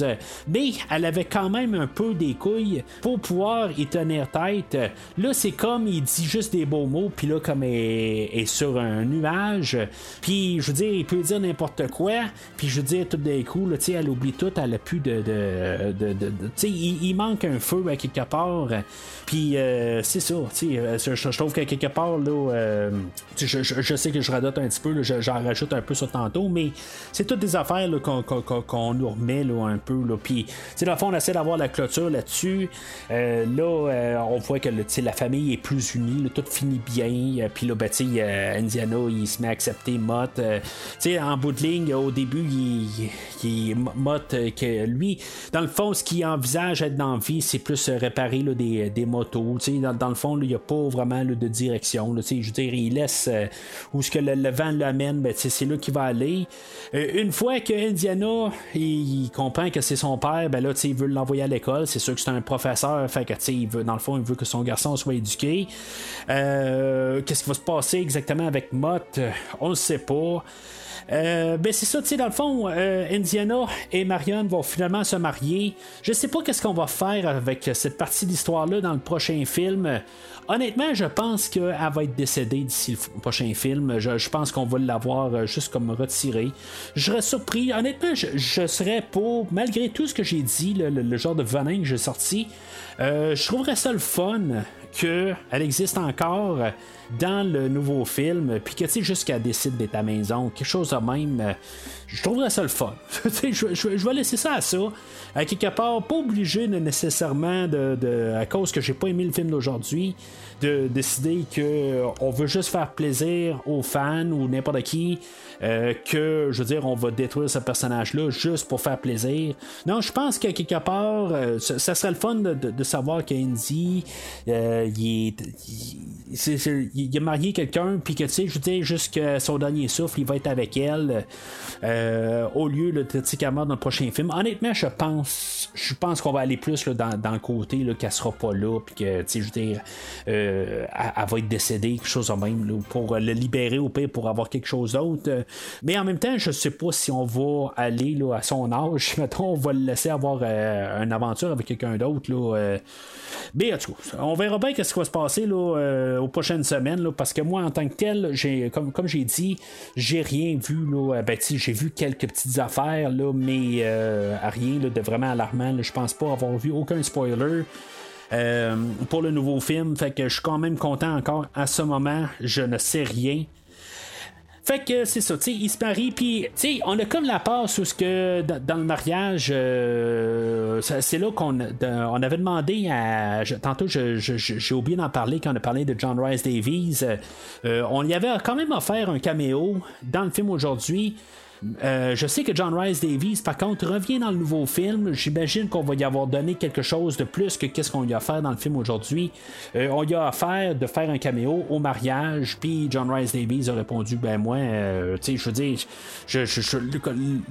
mais elle avait quand même un peu des couilles pour pouvoir y tenir tête. Là, c'est comme il dit juste des beaux mots, puis là, comme elle est sur un nuage, puis je veux dire, il peut dire n'importe quoi, puis je veux dire, tout d'un coup, là, elle oublie tout, elle a plus de. de, il, il manque un feu à quelque part, puis euh, c'est ça, euh, je, trouve qu'à quelque part, là, euh, je, sais que je radote un petit peu, j'en rajoute un peu sur tantôt, mais c'est toutes des affaires qu'on, nous remet là, un peu, là, puis, tu sais, dans fond, on essaie d'avoir la clôture là-dessus, Euh, là, euh, on voit que la famille est plus unie, tout finit bien, euh, puis là, ben, Indiana, il se met à accepter Mott, en bout de ligne, au début, il, il, Mott, euh, que lui, dans le fond, ce qu'il envisage être dans la vie, c'est plus réparer là, des, des motos, dans, dans le fond, il n'y a pas vraiment de direction, je veux dire, il laisse où ce que le, vent l'amène, ben, c'est là qu'il va aller. Une fois que Indiana, il, il comprend que c'est son père, ben là, il veut l'envoyer à l'école, c'est sûr que c'est un professeur, fait que, il veut, dans le fond, il veut que son garçon soit éduqué. Euh, Qu'est-ce qui va se passer exactement avec Mott? On ne sait pas. Euh, ben c'est ça, tu sais, dans le fond, euh, Indiana et Marion vont finalement se marier. Je sais pas qu'est-ce qu'on va faire avec cette partie d'histoire-là dans le prochain film. Honnêtement, je pense qu'elle va être décédée d'ici le prochain film. Je, pense qu'on va l'avoir euh, juste comme retiré. Je serais surpris. Honnêtement, je, serais pour, malgré tout ce que j'ai dit, le genre de venin que j'ai sorti, euh, je trouverais ça le fun qu'elle existe encore dans le nouveau film, puis que tu sais, qu'elle décide d'être à maison, quelque chose de même, euh, je trouverais ça le fun. Je, vais laisser ça à ça. À quelque part, pas obligé nécessairement, de, à cause que j'ai pas aimé le film d'aujourd'hui, de décider que euh, on veut juste faire plaisir aux fans ou n'importe qui, euh, que je veux dire, on va détruire ce personnage-là juste pour faire plaisir. Non, je pense qu'à quelque part, euh, ça, serait le fun de, savoir qu'Andy, euh, il, est, il, a marié quelqu'un, puis que tu sais, je dire, jusqu'à son dernier souffle, il va être avec elle, euh, au lieu de Titicamer dans le prochain film. Honnêtement, je pense, je pense qu'on va aller plus dans, dans le côté là, qu'elle sera pas là, puis que, tu sais, je veux dire, euh, elle, va être décédée, quelque chose de même, pour le libérer au pire, pour avoir quelque chose d'autre. Mais en même temps, je sais pas si on va aller là, à son âge, mettons, on va le laisser avoir euh, une aventure avec quelqu'un d'autre. Mais en tout cas, on verra bien ce qui va se passer là, euh, aux prochaines semaines. semaine, là, parce que moi, en tant que tel, j'ai, comme, comme j'ai dit, j'ai rien vu. Là, ben, j'ai vu quelques petites affaires, là, mais rien de vraiment alarmant. Je pense pas avoir vu aucun spoiler. pour le nouveau film, fait que je suis quand même content encore à ce moment, je ne sais rien. Fait que c'est ça, tu sais, il se marie, puis, tu sais, on a comme la passe où ce que dans, le mariage, euh, c'est là qu'on on avait demandé à. tantôt, j'ai oublié d'en parler quand on a parlé de John Rice Davies. Euh, on y avait quand même offert un caméo dans le film aujourd'hui. Euh, je sais que John Rice Davies, par contre, revient dans le nouveau film. J'imagine qu'on va y avoir donné quelque chose de plus que qu'est-ce qu'on y a offert dans le film aujourd'hui. Euh, on y a offert de faire un caméo au mariage, puis John Rice Davies a répondu ben moi, euh, tu sais, je veux dire,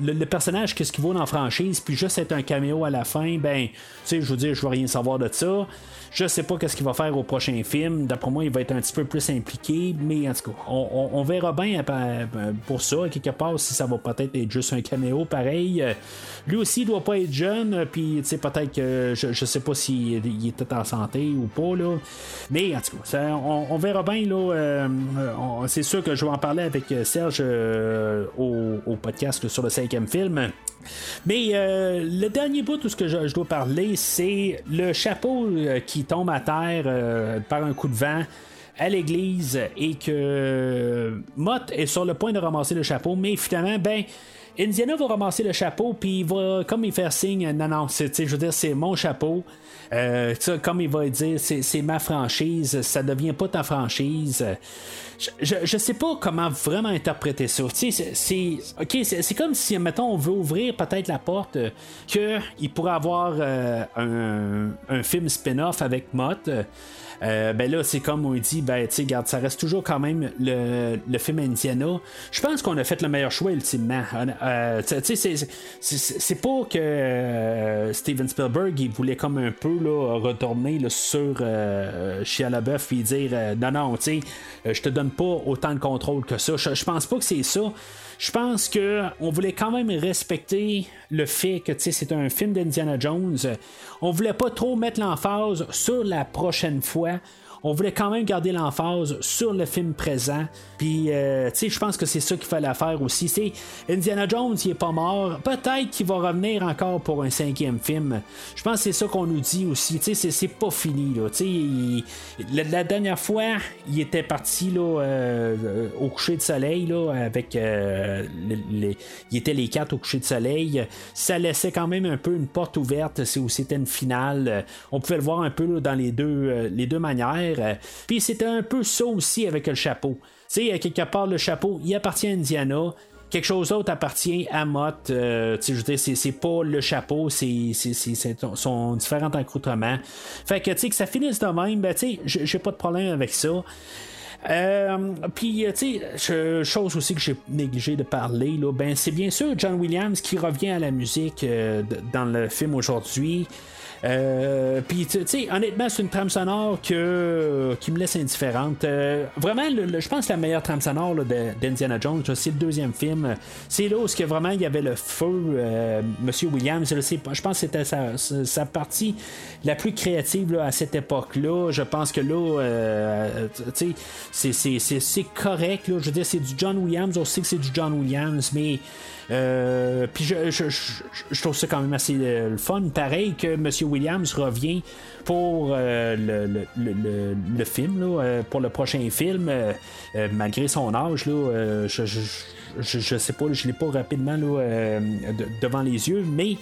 le, personnage, qu'est-ce qu'il vaut dans la franchise, puis juste être un caméo à la fin, ben, tu sais, je veux dire, je veux rien savoir de ça. Je sais pas qu'est-ce qu'il va faire au prochain film. D'après moi, il va être un petit peu plus impliqué, mais en tout cas, on, verra bien euh, pour ça. Quelque part, si ça va peut-être être juste un caméo pareil. Euh, lui aussi, il doit pas être jeune, puis tu sais, peut-être que je, je sais pas s'il il était en santé ou pas, là. Mais en tout cas, on, verra bien, là. Euh, c'est sûr que je vais en parler avec Serge au, podcast sur le cinquième film. Mais euh, le dernier bout, tout ce que je, dois parler, c'est le chapeau euh, tombe à terre euh, par un coup de vent à l'église et que Mott est sur le point de ramasser le chapeau, mais finalement, ben. Indiana va ramasser le chapeau, puis il va comme il faire signe, non, non, je veux dire, c'est mon chapeau. Comme il va dire, c'est ma franchise, ça devient pas ta franchise je, je sais pas comment vraiment interpréter ça. C'est, comme si, mettons, on veut ouvrir peut-être la porte euh, qu'il pourrait avoir euh, un, un, film spin-off avec Mott. Euh, ben là, c'est comme on dit, ben, tu sais, ça reste toujours quand même le, le film Indiana. Je pense qu'on a fait le meilleur choix ultimement. Euh, tu sais, c'est pas que euh, Steven Spielberg, il voulait comme un peu là, retourner là, sur euh, Shia LaBeouf et dire non, non, tu sais, je te donne pas autant de contrôle que ça. Je pense pas que c'est ça. Je pense que on voulait quand même respecter le fait que c'est un film d'Indiana Jones. On voulait pas trop mettre l'emphase sur la prochaine fois on voulait quand même garder l'emphase sur le film présent. Puis, euh, tu sais, je pense que c'est ça qu'il fallait faire aussi. C'est Indiana Jones, il est pas mort. Peut-être qu'il va revenir encore pour un cinquième film. Je pense que c'est ça qu'on nous dit aussi. Tu sais, c'est pas fini. Là. Tu sais, la, dernière fois, il était parti là, euh, au coucher de soleil là, avec. Euh, les, il était les quatre au coucher de soleil. Ça laissait quand même un peu une porte ouverte. C'était une finale. On pouvait le voir un peu dans les deux, les deux manières. Euh, puis c'était un peu ça aussi avec le chapeau. Tu sais, quelque part, le chapeau, il appartient à Indiana quelque chose d'autre appartient à Mott. Euh, je veux dire, c'est, pas le chapeau, c'est, son différents accoutrements. Fait que, tu sais, que ça finisse de même, ben, tu sais, j'ai pas de problème avec ça. Euh, puis, tu sais, chose aussi que j'ai négligé de parler, là, ben, c'est bien sûr John Williams qui revient à la musique dans le film aujourd'hui. Euh, puis, tu sais, honnêtement, c'est une trame sonore que, qui me laisse indifférente. Euh, vraiment, je pense la meilleure trame sonore d'Indiana Jones, c'est le deuxième film. C'est là où que vraiment il y avait le feu, euh, Monsieur Williams. Je, pense que c'était sa, partie la plus créative à cette époque-là. Je pense que là, tu sais, c'est correct. Là. Je veux dire, c'est du John Williams. On sait que c'est du John Williams, mais euh, puis je, je, trouve ça quand même assez euh, le fun. Pareil que M. Williams revient pour euh, le, le, le, film, là, pour le prochain film, malgré son âge. Là, je, je, sais pas, je l'ai pas rapidement là, devant les yeux, mais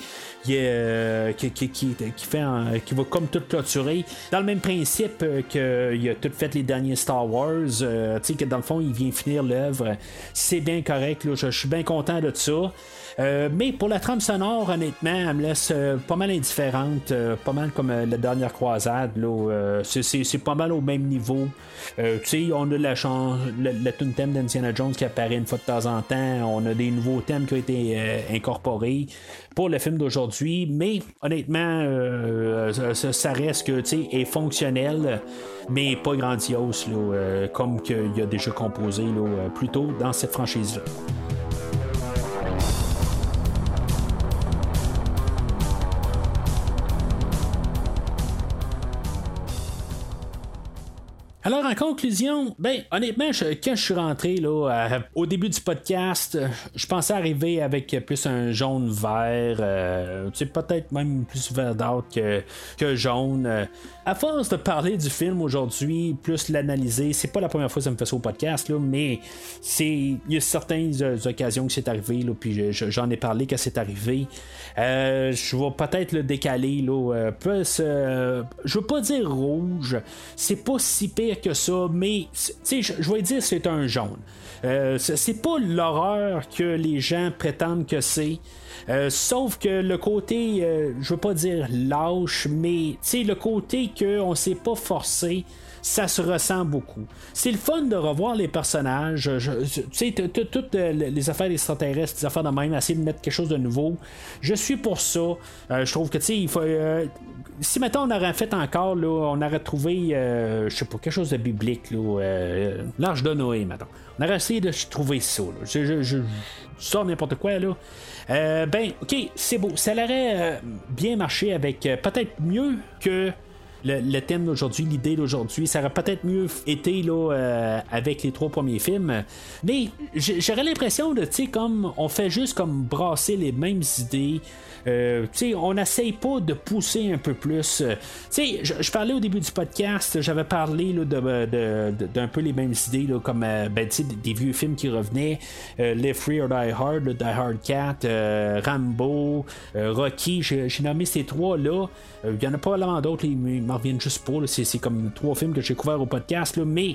qui, qui, qui, fait qui va comme tout clôturer. Dans le même principe qu'il a tout fait les derniers Star Wars, tu sais, que dans le fond, il vient finir l'œuvre. C'est bien correct, là, je, suis bien content de ça. Mais pour la trame sonore, honnêtement, elle me laisse pas mal indifférente, pas mal comme la dernière croisade. C'est, pas mal au même niveau. tu sais, on a la chance, le, tune thème d'Indiana Jones qui apparaît une fois de temps en temps. On a des nouveaux thèmes qui ont été incorporés pour le film d'aujourd'hui, mais honnêtement, euh, ça, reste que est fonctionnel, mais pas grandiose, euh, comme qu'il a déjà composé plus tôt dans cette franchise-là. Alors, en conclusion, ben, honnêtement, quand je suis rentré là, à- au début du podcast, euh, je pensais arriver avec plus un jaune vert, euh, tu sais, peut-être même plus vert d'art que, que jaune. À force de parler du film aujourd'hui, plus l'analyser, c'est pas la première fois que ça me fait ça au podcast, là, mais il y a certaines occasions que c'est arrivé, puis je- je- j'en ai parlé quand c'est arrivé. Euh, je vais peut-être le décaler, là, euh, euh, je veux pas dire rouge, c'est pas si pire que ça, mais je vais dire c'est un jaune. C'est pas l'horreur que les gens prétendent que c'est. Euh, sauf que le côté, euh, je veux pas dire lâche, mais le côté qu'on s'est pas forcé, ça se ressent beaucoup. C'est le fun de revoir les personnages. toutes les affaires extraterrestres, les affaires de même, essayer de mettre quelque chose de nouveau. Je suis pour ça. Euh, je trouve que, tu sais, il faut. euh, si maintenant on aurait fait encore, là, on aurait trouvé, euh, je sais pas, quelque chose de biblique, là, euh, l'arche de Noé, maintenant. On aurait essayé de trouver ça. là. Je, sors n'importe quoi, là. Ben, ok, c'est beau. Ça aurait euh, bien marché avec peut-être mieux que le, thème d'aujourd'hui, l'idée d'aujourd'hui. Ça aurait peut-être mieux été euh, avec les trois premiers films. Mais j'aurais l'impression de, tu sais, comme on fait juste comme brasser les mêmes idées. Euh, on n'essaye pas de pousser un peu plus. Euh, je, parlais au début du podcast, j'avais parlé là, de, de- de- d'un peu les mêmes idées, là, comme euh, ben, des, vieux films qui revenaient, euh, Live Free or Die Hard, Die Hard 4, euh, Rambo, euh, Rocky. J'ai, j'ai nommé ces trois-là. Euh, Il y en a probablement d'autres, là, ils m'en reviennent juste pas. là. C'est, c'est comme trois films que j'ai couverts au podcast. Mais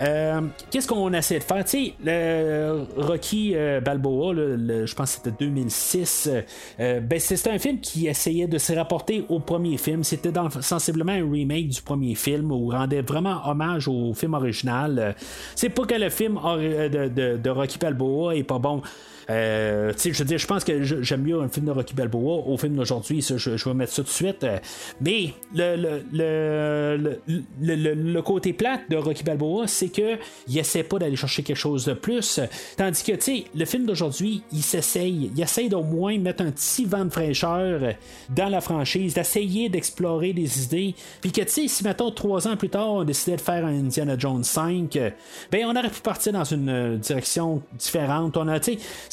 euh, qu'est-ce qu'on essaie de faire? Le Rocky euh, Balboa, je pense que c'était 2006. euh, euh, ben, c'est, un film qui essayait de se rapporter au premier film. C'était sensiblement un remake du premier film où rendait vraiment hommage au film original. Euh, C'est pas que le film de, de- de Rocky Balboa est pas bon. Euh, je veux dire, je pense que j'aime mieux un film de Rocky Balboa au film d'aujourd'hui. Je, vais mettre ça tout de suite. Euh, Mais le, le, le, le, côté plate de Rocky Balboa, c'est que il essaie pas d'aller chercher quelque chose de plus. Tandis que, le film d'aujourd'hui, il s'essaye. Il essaye d'au moins mettre un petit vent de fraîcheur dans la franchise, d'essayer d'explorer des idées. Puis que, si mettons trois ans plus tard, on décidait de faire un Indiana Jones 5, euh, ben on aurait pu partir dans une euh, direction différente. On a,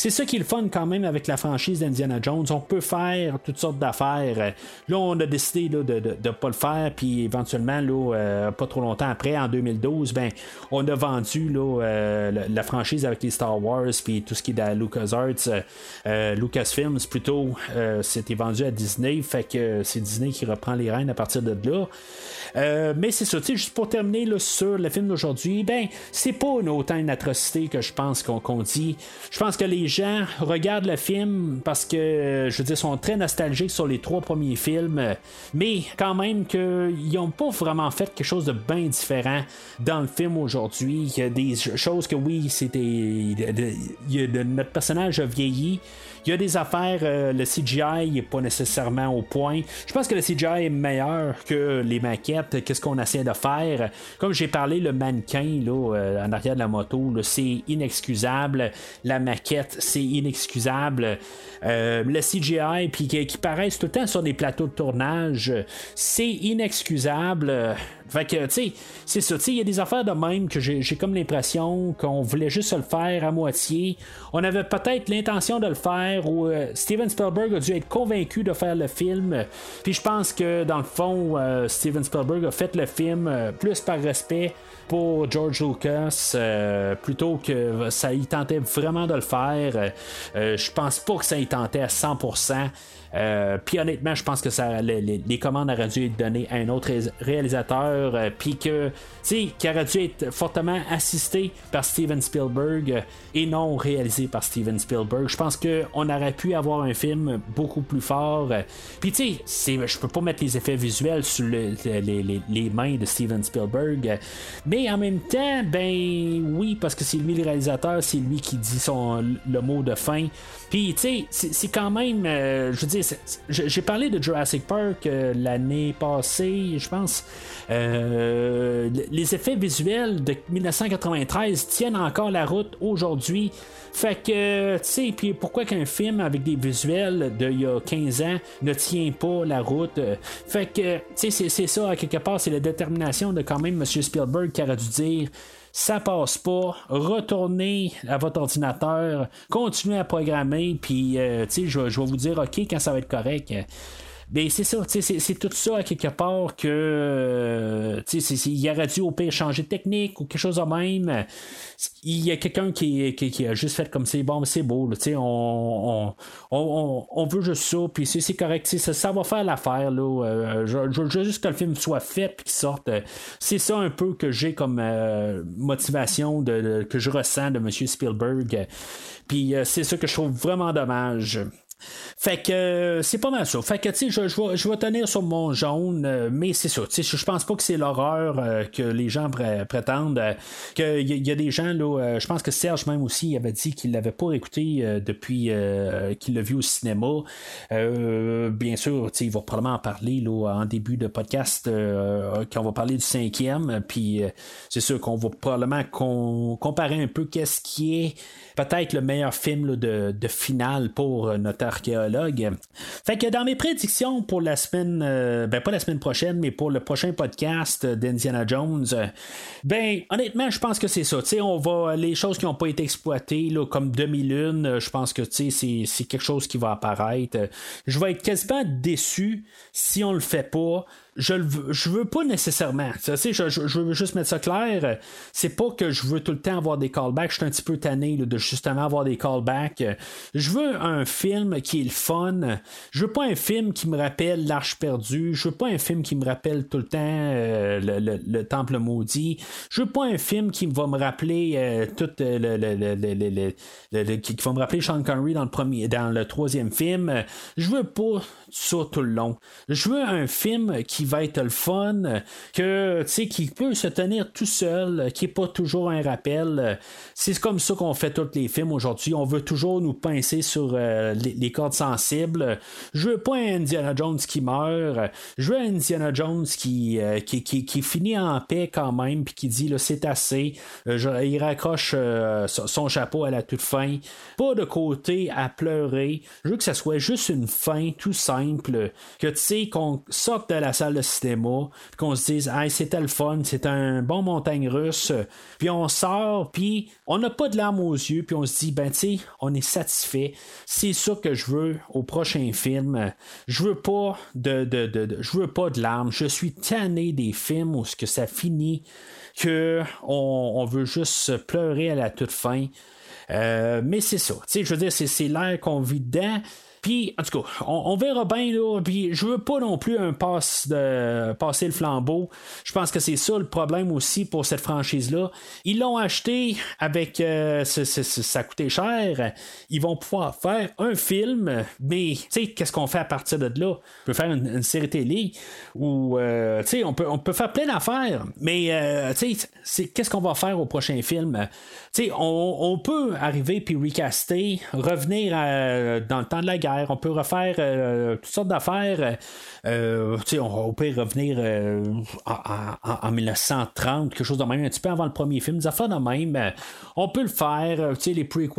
c'est ça qui est le fun quand même avec la franchise d'Indiana Jones. On peut faire toutes sortes d'affaires. Là, on a décidé de ne pas le faire, puis éventuellement, là, euh, pas trop longtemps après, en 2012, ben, on a vendu là, euh, la, franchise avec les Star Wars, puis tout ce qui est à LucasArts, euh, euh, Lucasfilms plutôt, c'était vendu à Disney, fait que c'est Disney qui reprend les rênes à partir de là. Euh, mais c'est ça, juste pour terminer là, sur le film d'aujourd'hui, ben, c'est pas une autant une atrocité que je pense qu'on dit. Je pense que les gens regardent le film parce que, je veux dire, sont très nostalgiques sur les trois premiers films, mais quand même qu'ils n'ont pas vraiment fait quelque chose de bien différent dans le film aujourd'hui. Il y a des choses que oui, c'était. Notre personnage a vieilli. Il y a des affaires, euh, le CGI n'est pas nécessairement au point. Je pense que le CGI est meilleur que les maquettes, qu'est-ce qu'on essaie de faire. Comme j'ai parlé, le mannequin là, euh, en arrière de la moto, c'est inexcusable. La maquette, c'est inexcusable. Euh, le CGI, puis qui, qui paraissent tout le temps sur des plateaux de tournage, c'est inexcusable. Fait que, tu sais, c'est ça. Il y a des affaires de même que j'ai comme l'impression qu'on voulait juste le faire à moitié. On avait peut-être l'intention de le faire ou euh, Steven Spielberg a dû être convaincu de faire le film. Puis je pense que, dans le fond, euh, Steven Spielberg a fait le film euh, plus par respect pour George Lucas plutôt que ça y tentait vraiment de le faire. Je pense pas que ça y tentait à 100%. Euh, puis honnêtement, je pense que ça, les, commandes auraient dû être données à un autre ré- réalisateur, euh, puis que, qui aurait dû être fortement assisté par Steven Spielberg euh, et non réalisé par Steven Spielberg. Je pense qu'on aurait pu avoir un film beaucoup plus fort. euh, Puis tu sais, je peux pas mettre les effets visuels sur le- les, mains de Steven Spielberg, euh, mais en même temps, ben oui, parce que c'est lui le réalisateur, c'est lui qui dit son le mot de fin. Puis, tu sais, c'est- quand même. je veux dire, j'ai parlé de Jurassic Park euh, l'année passée, je pense. Euh, les effets visuels de 1993 tiennent encore la route aujourd'hui. Fait que, tu sais, puis pourquoi qu'un film avec des visuels d'il y a 15 ans ne tient pas la route? Fait que, tu sais, c'est ça, à quelque part, c'est la détermination de quand même M. Spielberg qui aurait dû dire ça passe pas, retournez à votre ordinateur, continuez à programmer, puis euh, je vais vous dire OK quand ça va être correct. Ben, c'est ça, c'est tout ça à quelque part que euh, il aurait dû au pire changer de technique ou quelque chose de même. Il y a quelqu'un qui, qui, a juste fait comme c'est bon, c'est beau, on, on, on, veut juste ça, puis c'est correct, ça, ça va faire l'affaire. Euh, je, veux juste que le film soit fait puis qu'il sorte. C'est ça un peu que j'ai comme euh, motivation de, que je ressens de M. Spielberg. Puis c'est ça que je trouve vraiment dommage. Fait que euh, c'est pas mal ça. Fait que tu sais, je, je, vais, tenir sur mon jaune, euh, mais c'est ça. Tu je pense pas que c'est l'horreur euh, que les gens prétendent. Qu'il y, y, a des gens, là, je pense que Serge même aussi avait dit qu'il l'avait pas écouté depuis qu'il l'a vu au cinéma. bien sûr, tu sais, il va probablement en parler là, en début de podcast quand on va parler du cinquième. Puis c'est sûr qu'on va probablement comparer un peu qu'est-ce qui est peut-être le meilleur film de, finale pour notre archéologue. Fait que dans mes prédictions pour la semaine, euh, ben pas la semaine prochaine, mais pour le prochain podcast d'Indiana Jones, ben honnêtement, je pense que c'est ça. on va les choses qui n'ont pas été exploitées, comme demi-lune, je pense que c'est, c'est quelque chose qui va apparaître. Je vais être quasiment déçu si on le fait pas je le veux, je veux pas nécessairement. Sais, je, je, veux juste mettre ça clair. C'est pas que je veux tout le temps avoir des callbacks. Je suis un petit peu tanné de justement avoir des callbacks. Je veux un film qui est le fun. Je veux pas un film qui me rappelle L'Arche perdue. Je veux pas un film qui me rappelle tout le temps euh, le, Temple maudit. Je veux pas un film qui va me rappeler euh, tout euh, le, qui va me rappeler Sean Connery dans le premier, dans le troisième film. Je veux pas ça tout le long. Je veux un film qui va être le fun, que qui peut se tenir tout seul, qui n'est pas toujours un rappel. C'est comme ça qu'on fait tous les films aujourd'hui. On veut toujours nous pincer sur euh, les, cordes sensibles. Je veux pas un Indiana Jones qui meurt. Je veux un Indiana Jones qui, euh, qui, qui, finit en paix quand même, puis qui dit c'est assez. Euh, il raccroche son chapeau à la toute fin. Pas de côté à pleurer. Je veux que ça soit juste une fin tout simple. Que tu sais, qu'on sorte de la salle le cinéma, qu'on se dise, hey, c'était le fun, c'est un bon montagne russe, puis on sort, puis on n'a pas de larmes aux yeux, puis on se dit, ben, tu sais, on est satisfait. C'est ça que je veux au prochain film. Je veux pas de, de, je veux pas de larmes. Je suis tanné des films où ce que ça finit, que on, veut juste pleurer à la toute fin. Euh, mais c'est ça. Je veux dire, c'est l'air qu'on vit dedans. Puis, en tout cas, on, verra bien, là. Puis, je veux pas non plus un passe de passer le flambeau. Je pense que c'est ça le problème aussi pour cette franchise-là. Ils l'ont acheté avec. Euh, ça a coûté cher. Ils vont pouvoir faire un film, mais, tu sais, qu'est-ce qu'on fait à partir de là? On peut faire une, série télé ou, euh, tu sais, on peut, on peut faire plein d'affaires, mais, euh, tu sais, qu'est-ce qu'on va faire au prochain film? Tu sais, on, on, peut arriver puis recaster, revenir dans le temps de la guerre on peut refaire euh, toutes sortes d'affaires. Euh, on, on, peut revenir euh, en, 1930, quelque chose de même, un petit peu avant le premier film, des affaires de même. on peut le faire. les prequels,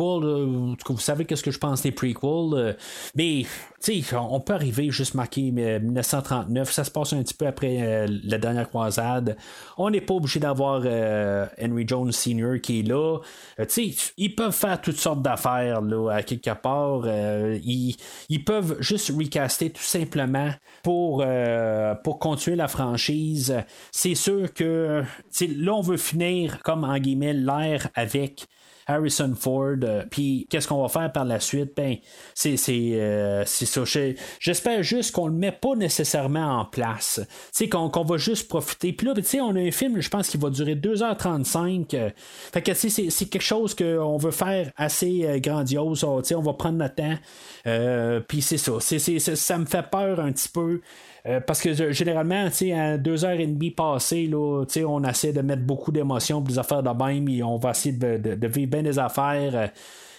vous savez qu'est-ce que je pense des prequels. mais on peut arriver juste marqué 1939, ça se passe un petit peu après la dernière croisade. On n'est pas obligé d'avoir Henry Jones Sr. qui est là. ils peuvent faire toutes sortes d'affaires à quelque part. ils, ils peuvent juste recaster tout simplement pour, euh, continuer la franchise. C'est sûr que là, on veut finir comme en guillemets l'air avec Harrison Ford. Euh, puis qu'est-ce qu'on va faire par la suite? Ben, c'est, euh, ça. J'espère juste qu'on le met pas nécessairement en place. Qu'on, qu'on va juste profiter. Puis là, ben, on a un film, je pense, qui va durer 2h35. Euh, fait que c'est, c'est quelque chose qu'on veut faire assez grandiose. On, on va prendre notre temps. Puis c'est ça. ça me fait peur un petit peu. Euh, parce que généralement, à deux heures et demie passées, là, on essaie de mettre beaucoup d'émotions pour les affaires de même, et on va essayer de, vivre bien des affaires. Euh,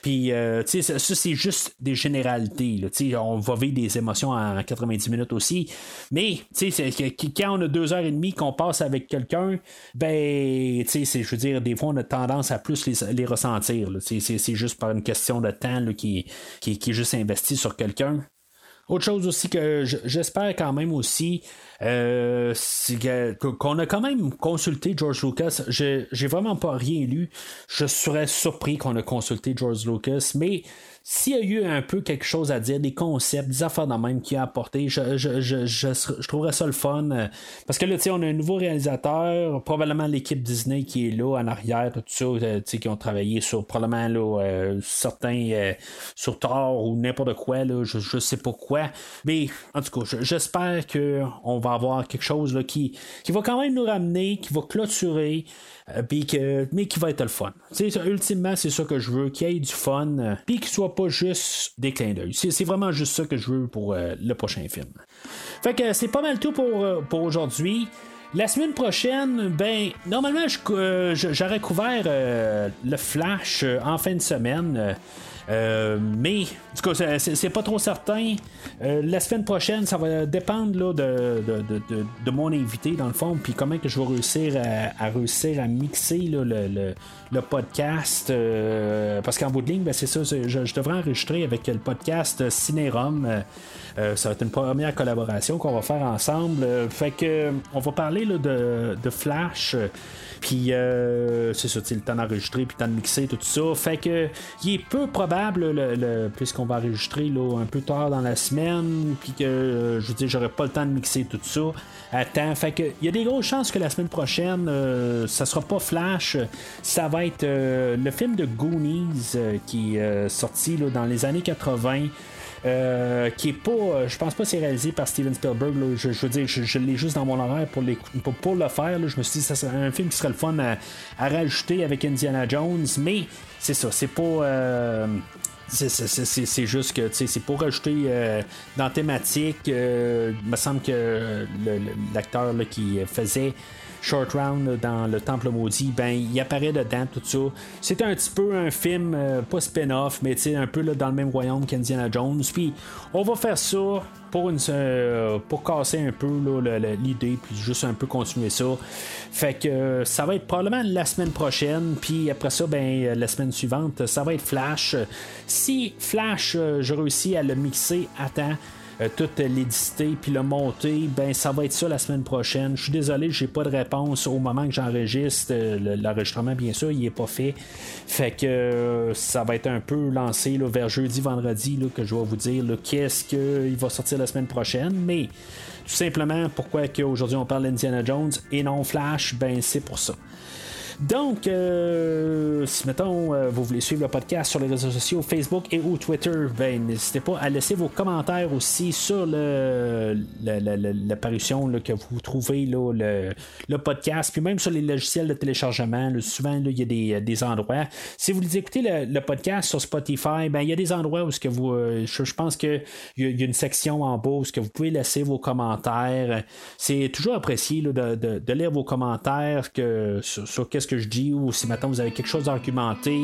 Puis, euh, tu sais, ça, c'est juste des généralités. Là, on va vivre des émotions en 90 minutes aussi. Mais, tu sais, quand on a deux heures et demie qu'on passe avec quelqu'un, ben, tu sais, je veux dire, des fois, on a tendance à plus les, ressentir. C'est juste par une question de temps qui, qui est juste investi sur quelqu'un. Autre chose aussi que j'espère quand même aussi, euh, qu'on a quand même consulté George Lucas. J'ai vraiment pas rien lu. Je serais surpris qu'on a consulté George Lucas, mais s'il y a eu un peu quelque chose à dire, des concepts, des affaires de même qui a apporté, je, je, je, je, trouverais ça le fun. euh, Parce que là, tu sais, on a un nouveau réalisateur, probablement l'équipe Disney qui est là en arrière, tout ça, euh, tu sais, qui ont travaillé sur probablement là, euh, certains euh, sur Thor ou n'importe quoi, là, je, je sais pas quoi. Mais en tout cas, je- j'espère qu'on va avoir quelque chose là, qui, qui va quand même nous ramener, qui va clôturer. Euh, que, mais qui va être le fun. Ultimement, c'est ça que je veux, qu'il y ait du fun, euh, puis qu'il soit pas juste des clins d'œil. C'est, vraiment juste ça que je veux pour euh, le prochain film. Fait que c'est pas mal tout pour, pour aujourd'hui. La semaine prochaine, ben, normalement, j'aurais couvert le Flash en fin de semaine. Euh, mais, tout cas, c'est- pas trop certain. Euh, la semaine prochaine, ça va dépendre là, de, de, de- de- mon invité, dans le fond, puis comment que je vais réussir à, à réussir à mixer là, le, le- le podcast. euh, parce qu'en bout de ligne, ben, c'est ça, je, devrais enregistrer avec le podcast Cinérum. Euh, euh, ça va être une première collaboration qu'on va faire ensemble. Fait que on va parler là, de Flash. Puis euh, c'est ça, le temps d'enregistrer, puis le temps de mixer, tout ça. Fait que il est peu probable, le, le- puisqu'on va enregistrer là, un peu tard dans la semaine, puis que euh, je veux dire, j'aurai pas le temps de mixer tout ça temps. Fait que il y a des grosses chances que la semaine prochaine, euh, ça sera pas Flash, ça va être euh, le film de Goonies qui est sorti là, dans les années 80. Euh, qui est pas, euh, je pense pas c'est réalisé par Steven Spielberg. Je, veux dire, je, l'ai juste dans mon horaire pour, le faire. Je me suis dit, ça serait un film qui serait le fun à, rajouter avec Indiana Jones, mais c'est ça, c'est pas. euh, c'est- juste que c'est pour rajouter euh, dans thématique. il me semble que l'acteur qui faisait Short Round dans Le Temple Maudit, ben il apparaît dedans, tout ça. C'est un petit peu un film, euh, pas spin-off, mais un peu là, dans le même royaume qu'Indiana Jones. Puis on va faire ça pour, une, euh, pour casser un peu l'idée, puis juste un peu continuer ça. Fait que euh, ça va être probablement la semaine prochaine, puis après ça, ben la semaine suivante, ça va être Flash. Si Flash, je réussis à le mixer à temps, euh, tout l'éditer puis le monter, ben ça va être ça la semaine prochaine. Je suis désolé, j'ai pas de réponse au moment que j'enregistre. Euh, le- L'enregistrement, bien sûr, il est pas fait. Fait que euh, ça va être un peu lancé vers jeudi, vendredi là, que je vais vous dire qu'est-ce qu'il va sortir la semaine prochaine. Mais tout simplement, pourquoi qu'aujourd'hui on parle d'Indiana Jones et non Flash, ben c'est pour ça. Donc, euh, si mettons euh, vous voulez suivre le podcast sur les réseaux sociaux, Facebook et ou Twitter, ben n'hésitez pas à laisser vos commentaires aussi sur l'apparition que vous trouvez là, le, le podcast, puis même sur les logiciels de téléchargement. souvent, il y a des, des endroits. Si vous écoutez le, le podcast sur Spotify, ben il y a des endroits où ce que vous, euh, je, pense que il y, y a une section en bas où ce que vous pouvez laisser vos commentaires. C'est toujours apprécié là, de, de- de lire vos commentaires que, sur, sur qu'est-ce que je dis ou si maintenant vous avez quelque chose à argumenter.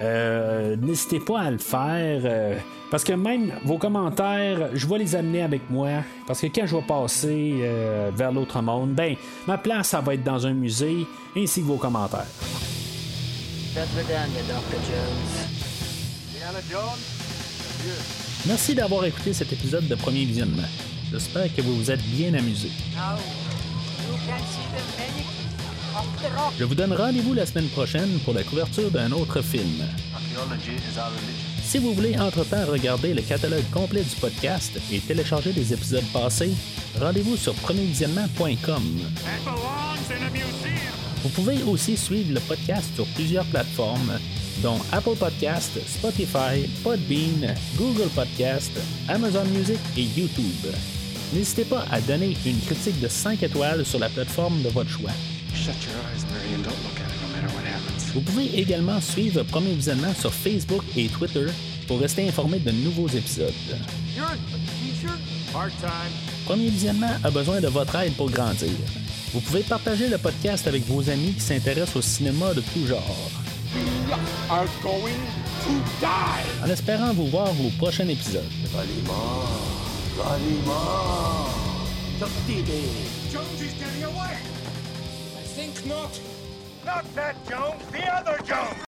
euh, N'hésitez pas à le faire. euh, parce que même vos commentaires, je vais les amener avec moi. Parce que quand je vais passer euh, vers l'autre monde, ben ma place, ça va être dans un musée, ainsi que vos commentaires. Merci d'avoir écouté cet épisode de Premier Visionnement. J'espère que vous vous êtes bien amusé. Je vous donne rendez-vous la semaine prochaine pour la couverture d'un autre film. Si vous voulez entre-temps regarder le catalogue complet du podcast et télécharger les épisodes passés, rendez-vous sur premiervisionnement.com. Vous pouvez aussi suivre le podcast sur plusieurs plateformes, dont Apple Podcast, Spotify, Podbean, Google Podcast, Amazon Music et YouTube. N'hésitez pas à donner une critique de 5 étoiles sur la plateforme de votre choix. Vous pouvez également suivre Premier Visionnement sur Facebook et Twitter pour rester informé de nouveaux épisodes. Premier Visionnement a besoin de votre aide pour grandir. Vous pouvez partager le podcast avec vos amis qui s'intéressent au cinéma de tout genre. En espérant vous voir au prochain épisode. Not. Not that Jones, the other Jones!